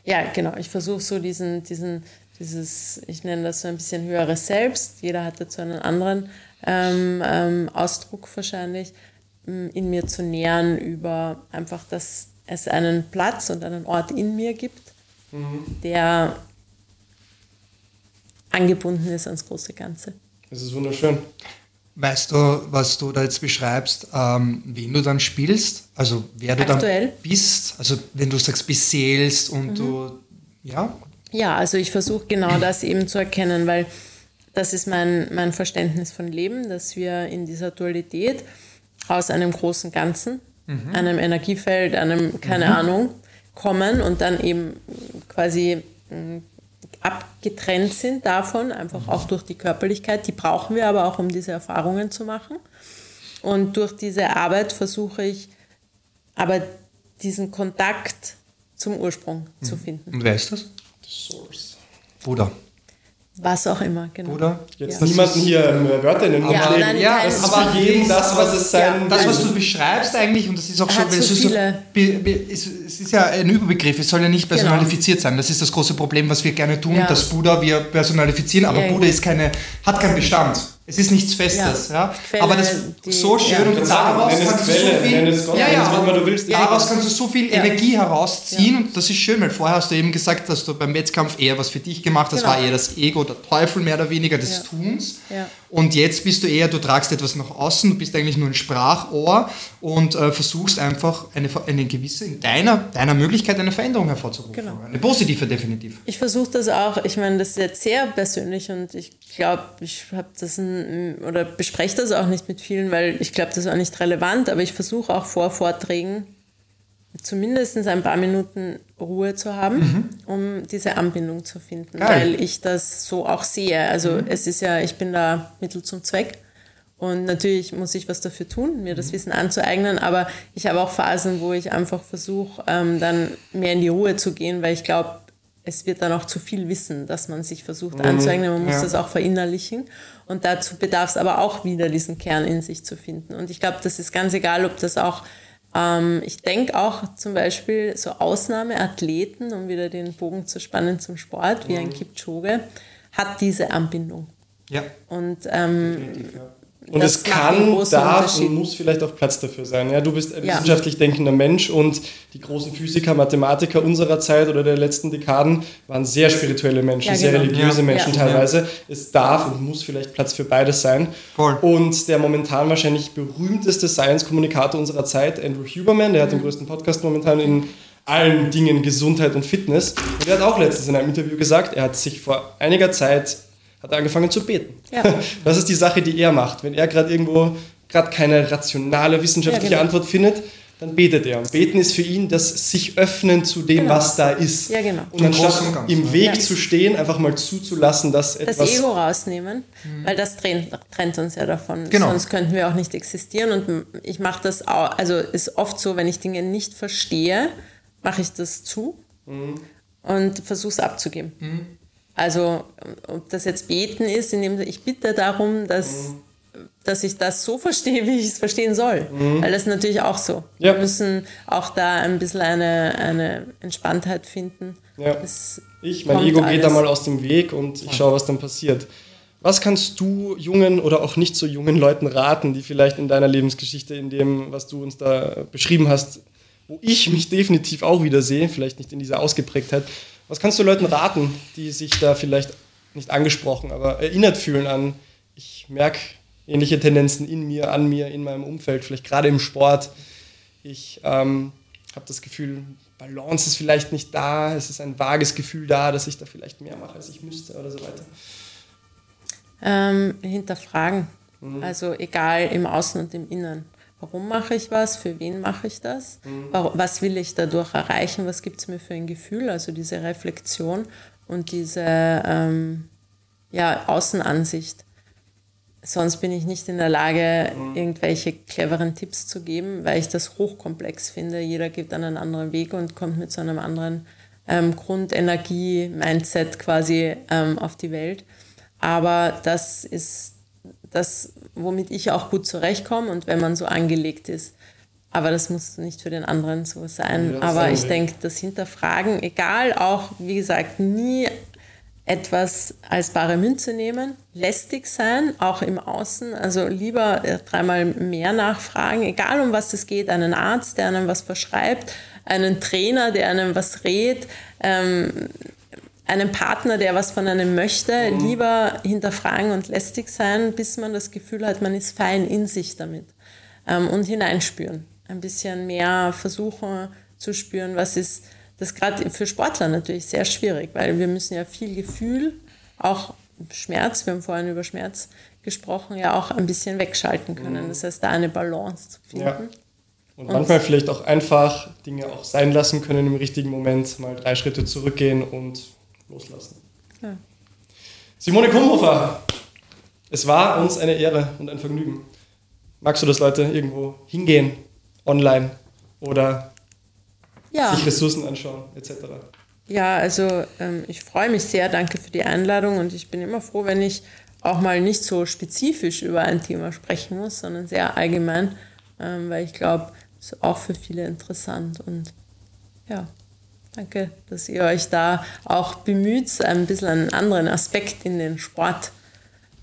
Ja, genau, ich versuche so diesen, diesen, dieses, ich nenne das so ein bisschen höheres Selbst, jeder hat dazu einen anderen ähm, ähm, Ausdruck wahrscheinlich, mm, in mir zu nähern über einfach, dass es einen Platz und einen Ort in mir gibt, mhm. der angebunden ist ans große Ganze. Das ist wunderschön. Weißt du, was du da jetzt beschreibst, ähm, wen du dann spielst? Also wer du Aktuell? dann bist? Also wenn du sagst, beseelst und mhm. du, ja? Ja, also ich versuche genau das eben zu erkennen, weil das ist mein, mein Verständnis von Leben, dass wir in dieser Dualität aus einem großen Ganzen, mhm. einem Energiefeld, einem, keine mhm. Ahnung, kommen und dann eben quasi abgetrennt sind davon, einfach auch durch die Körperlichkeit. Die brauchen wir aber auch, um diese Erfahrungen zu machen. Und durch diese Arbeit versuche ich aber diesen Kontakt zum Ursprung mhm. zu finden. Und wer ist das? The Source. Buddha. Was auch immer, genau. Oder? Jetzt ja. niemanden hier äh, Wörter in den Mund ja, legen. Ja, es ist aber jedem das, was es sein ja, Das, was du beschreibst eigentlich, und das ist auch schon, so es, ist so, es, ist ja ein Überbegriff, es soll ja nicht genau. personalifiziert genau. sein. Das ist das große Problem, was wir gerne tun, ja. dass Buddha wir personalifizieren, aber Buddha ist keine, hat keinen Bestand. Es ist nichts Festes, ja. ja. Aber das die, so schön und daraus kannst Quelle, du so viel, Gott, ja, ja, immer du willst. Daraus kannst du so viel Energie herausziehen und das ist schön, weil vorher hast du eben gesagt, dass du beim Wettkampf eher was für dich gemacht hast, genau. war eher das Ego, der Teufel mehr oder weniger des Tuns. Und jetzt bist du eher, du tragst etwas nach außen, du bist eigentlich nur ein Sprachrohr und äh, versuchst einfach eine, eine gewisse, in deiner, deiner Möglichkeit eine Veränderung hervorzurufen. Genau. Eine positive definitiv. Ich versuche das auch, ich meine, das ist jetzt sehr persönlich und ich glaube, ich habe das ein, oder bespreche das auch nicht mit vielen, weil ich glaube, das ist auch nicht relevant, aber ich versuche auch vor Vorträgen zumindest ein paar Minuten Ruhe zu haben, mhm. um diese Anbindung zu finden, Geil. weil ich das so auch sehe. Also mhm. es ist ja, ich bin da Mittel zum Zweck und natürlich muss ich was dafür tun, mir das mhm. Wissen anzueignen, aber ich habe auch Phasen, wo ich einfach versuche, ähm, dann mehr in die Ruhe zu gehen, weil ich glaube, es wird dann auch zu viel Wissen, dass man sich versucht mhm. anzueignen. Man muss ja. das auch verinnerlichen. Und dazu bedarf es aber auch wieder, diesen Kern in sich zu finden. Und ich glaube, das ist ganz egal, ob das auch ähm, ich denke auch zum Beispiel so Ausnahmeathleten, um wieder den Bogen zu spannen zum Sport, wie ein mhm. Kipchoge, hat diese Anbindung. Ja. Und ähm, und das es kann, darf und muss vielleicht auch Platz dafür sein. Ja, du bist ein ja. wissenschaftlich denkender Mensch und die großen Physiker, Mathematiker unserer Zeit oder der letzten Dekaden waren sehr spirituelle Menschen, ja, genau. sehr religiöse ja. Menschen teilweise. Es darf und muss vielleicht Platz für beides sein. Voll. Und der momentan wahrscheinlich berühmteste Science-Kommunikator unserer Zeit, Andrew Huberman, der hat den mhm. größten Podcast momentan in allen Dingen Gesundheit und Fitness. Und er hat auch letztens in einem Interview gesagt, er hat sich vor einiger Zeit hat er angefangen zu beten. Ja. [laughs] Das ist die Sache, die er macht. Wenn er gerade irgendwo gerade keine rationale wissenschaftliche ja, genau. Antwort findet, dann betet er. Und beten ist für ihn das sich öffnen zu dem, genau. was da ist. Ja, genau. Und anstatt im Weg ja. zu stehen, einfach mal zuzulassen, dass etwas... Das Ego rausnehmen, mhm. weil das trennt, trennt, uns ja davon. Genau. Sonst könnten wir auch nicht existieren. Und ich mache das auch, also ist oft so, wenn ich Dinge nicht verstehe, mache ich das zu mhm. und versuche es abzugeben. Mhm. Also ob das jetzt beten ist, indem ich bitte darum, dass, mhm. dass ich das so verstehe, wie ich es verstehen soll. Mhm. Weil das ist natürlich auch so. Ja. Wir müssen auch da ein bisschen eine, eine Entspanntheit finden. Ja. ich, mein Ego alles. geht da mal aus dem Weg und ich schaue, was dann passiert. Was kannst du jungen oder auch nicht so jungen Leuten raten, die vielleicht in deiner Lebensgeschichte, in dem, was du uns da beschrieben hast, wo ich mich definitiv auch wieder sehe, vielleicht nicht in dieser Ausgeprägtheit. Was kannst du Leuten raten, die sich da vielleicht nicht angesprochen, aber erinnert fühlen an, ich merke ähnliche Tendenzen in mir, an mir, in meinem Umfeld, vielleicht gerade im Sport. Ich ähm, habe das Gefühl, Balance ist vielleicht nicht da, es ist ein vages Gefühl da, dass ich da vielleicht mehr mache, als ich müsste oder so weiter. Ähm, hinterfragen. Mhm. Also egal im Außen und im Innen. Warum mache ich was? Für wen mache ich das? Mhm. Was will ich dadurch erreichen? Was gibt es mir für ein Gefühl? Also diese Reflexion und diese ähm, ja, Außenansicht. Sonst bin ich nicht in der Lage, mhm. irgendwelche cleveren Tipps zu geben, weil ich das hochkomplex finde. Jeder geht einen anderen Weg und kommt mit so einem anderen ähm, Grundenergie, Mindset quasi ähm, auf die Welt. Aber das ist das, womit ich auch gut zurechtkomme und wenn man so angelegt ist. Aber das muss nicht für den anderen so sein. Ja, Aber ich denke, das Hinterfragen, egal auch, wie gesagt, nie etwas als bare Münze nehmen, lästig sein, auch im Außen, also lieber äh, dreimal mehr nachfragen, egal um was es geht, einen Arzt, der einem was verschreibt, einen Trainer, der einem was rät, ähm, einen Partner, der was von einem möchte, mhm. lieber hinterfragen und lästig sein, bis man das Gefühl hat, man ist fein in sich damit ähm, und hineinspüren. Ein bisschen mehr versuchen zu spüren, was ist das gerade für Sportler natürlich sehr schwierig, weil wir müssen ja viel Gefühl, auch Schmerz, wir haben vorhin über Schmerz gesprochen, ja auch ein bisschen wegschalten können. Mhm. Das heißt, da eine Balance zu finden. Ja. Und, und manchmal vielleicht auch einfach Dinge auch sein lassen können im richtigen Moment, mal drei Schritte zurückgehen und loslassen. Ja. Simone Kumhofer, es war uns eine Ehre und ein Vergnügen. Magst du, dass Leute irgendwo hingehen, online oder ja. sich Ressourcen anschauen, etc. Ja, also ähm, ich freue mich sehr, danke für die Einladung und ich bin immer froh, wenn ich auch mal nicht so spezifisch über ein Thema sprechen muss, sondern sehr allgemein, ähm, weil ich glaube, es ist auch für viele interessant und ja, danke, dass ihr euch da auch bemüht, ein bisschen einen anderen Aspekt in den Sport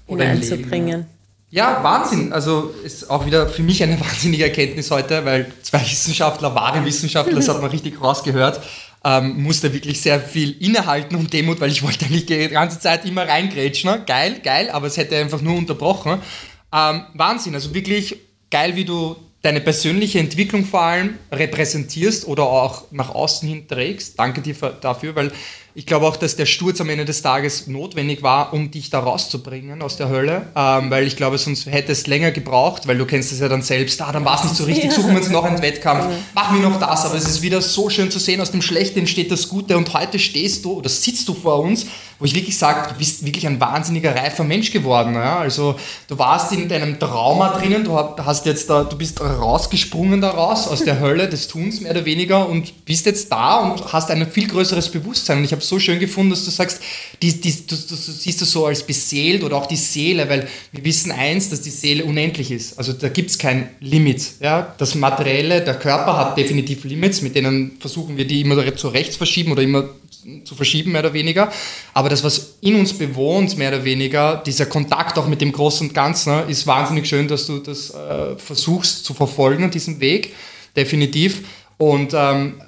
hineinzubringen. Ja, Wahnsinn. Also ist auch wieder für mich eine [laughs] wahnsinnige Erkenntnis heute, weil zwei Wissenschaftler, wahre Wissenschaftler, das hat man richtig rausgehört, ähm, musste wirklich sehr viel innehalten und Demut, weil ich wollte eigentlich die ganze Zeit immer reingrätschen. Ne? Geil, geil, aber es hätte einfach nur unterbrochen. Ähm, Wahnsinn, also wirklich geil, wie du deine persönliche Entwicklung vor allem repräsentierst oder auch nach außen hin trägst. Danke dir dafür, weil ich glaube auch, dass der Sturz am Ende des Tages notwendig war, um dich da rauszubringen aus der Hölle, ähm, weil ich glaube, sonst hätte es länger gebraucht, weil du kennst es ja dann selbst, ah, dann war es nicht so richtig, suchen wir uns noch einen Wettkampf, machen wir noch das, aber es ist wieder so schön zu sehen, aus dem Schlechten entsteht das Gute und heute stehst du oder sitzt du vor uns, wo ich wirklich sage, du bist wirklich ein wahnsinniger reifer Mensch geworden. Ja? Also du warst in deinem Trauma drinnen, du hast jetzt da, du bist rausgesprungen daraus aus der Hölle des Tuns mehr oder weniger und bist jetzt da und hast ein viel größeres Bewusstsein. Und ich habe habe so schön gefunden, dass du sagst, die, die, du, du, siehst das so als beseelt oder auch die Seele, weil wir wissen eins, dass die Seele unendlich ist. Also da gibt es kein Limit. Ja? Das Materielle, der Körper hat definitiv Limits, mit denen versuchen wir die immer zu rechts verschieben oder immer zu verschieben, mehr oder weniger. Aber das, was in uns bewohnt, mehr oder weniger, dieser Kontakt auch mit dem Großen und Ganzen, ne, ist wahnsinnig schön, dass du das äh, versuchst zu verfolgen, diesen Weg, definitiv. Und ähm,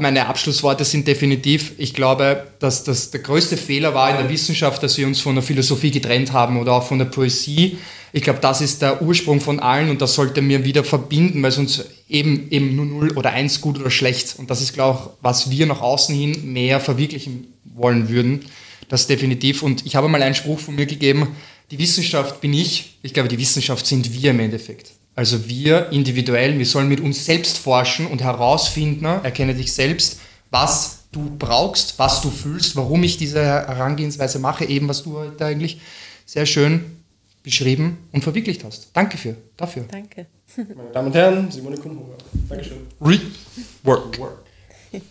meine Abschlussworte sind definitiv, ich glaube, dass das der größte Fehler war in der Wissenschaft, dass wir uns von der Philosophie getrennt haben oder auch von der Poesie. Ich glaube, das ist der Ursprung von allen und das sollte mir wieder verbinden, weil sonst eben, eben nur null oder eins gut oder schlecht. Und das ist, glaube ich, was wir nach außen hin mehr verwirklichen wollen würden. Das definitiv. Und ich habe mal einen Spruch von mir gegeben, die Wissenschaft bin ich, ich glaube, die Wissenschaft sind wir im Endeffekt. Also wir individuell, wir sollen mit uns selbst forschen und herausfinden, erkenne dich selbst, was du brauchst, was du fühlst, warum ich diese Herangehensweise mache, eben was du heute eigentlich sehr schön beschrieben und verwirklicht hast. Danke für, dafür. Danke. Meine Damen und Herren, Simone Kumhuber. Dankeschön. Rework. Work.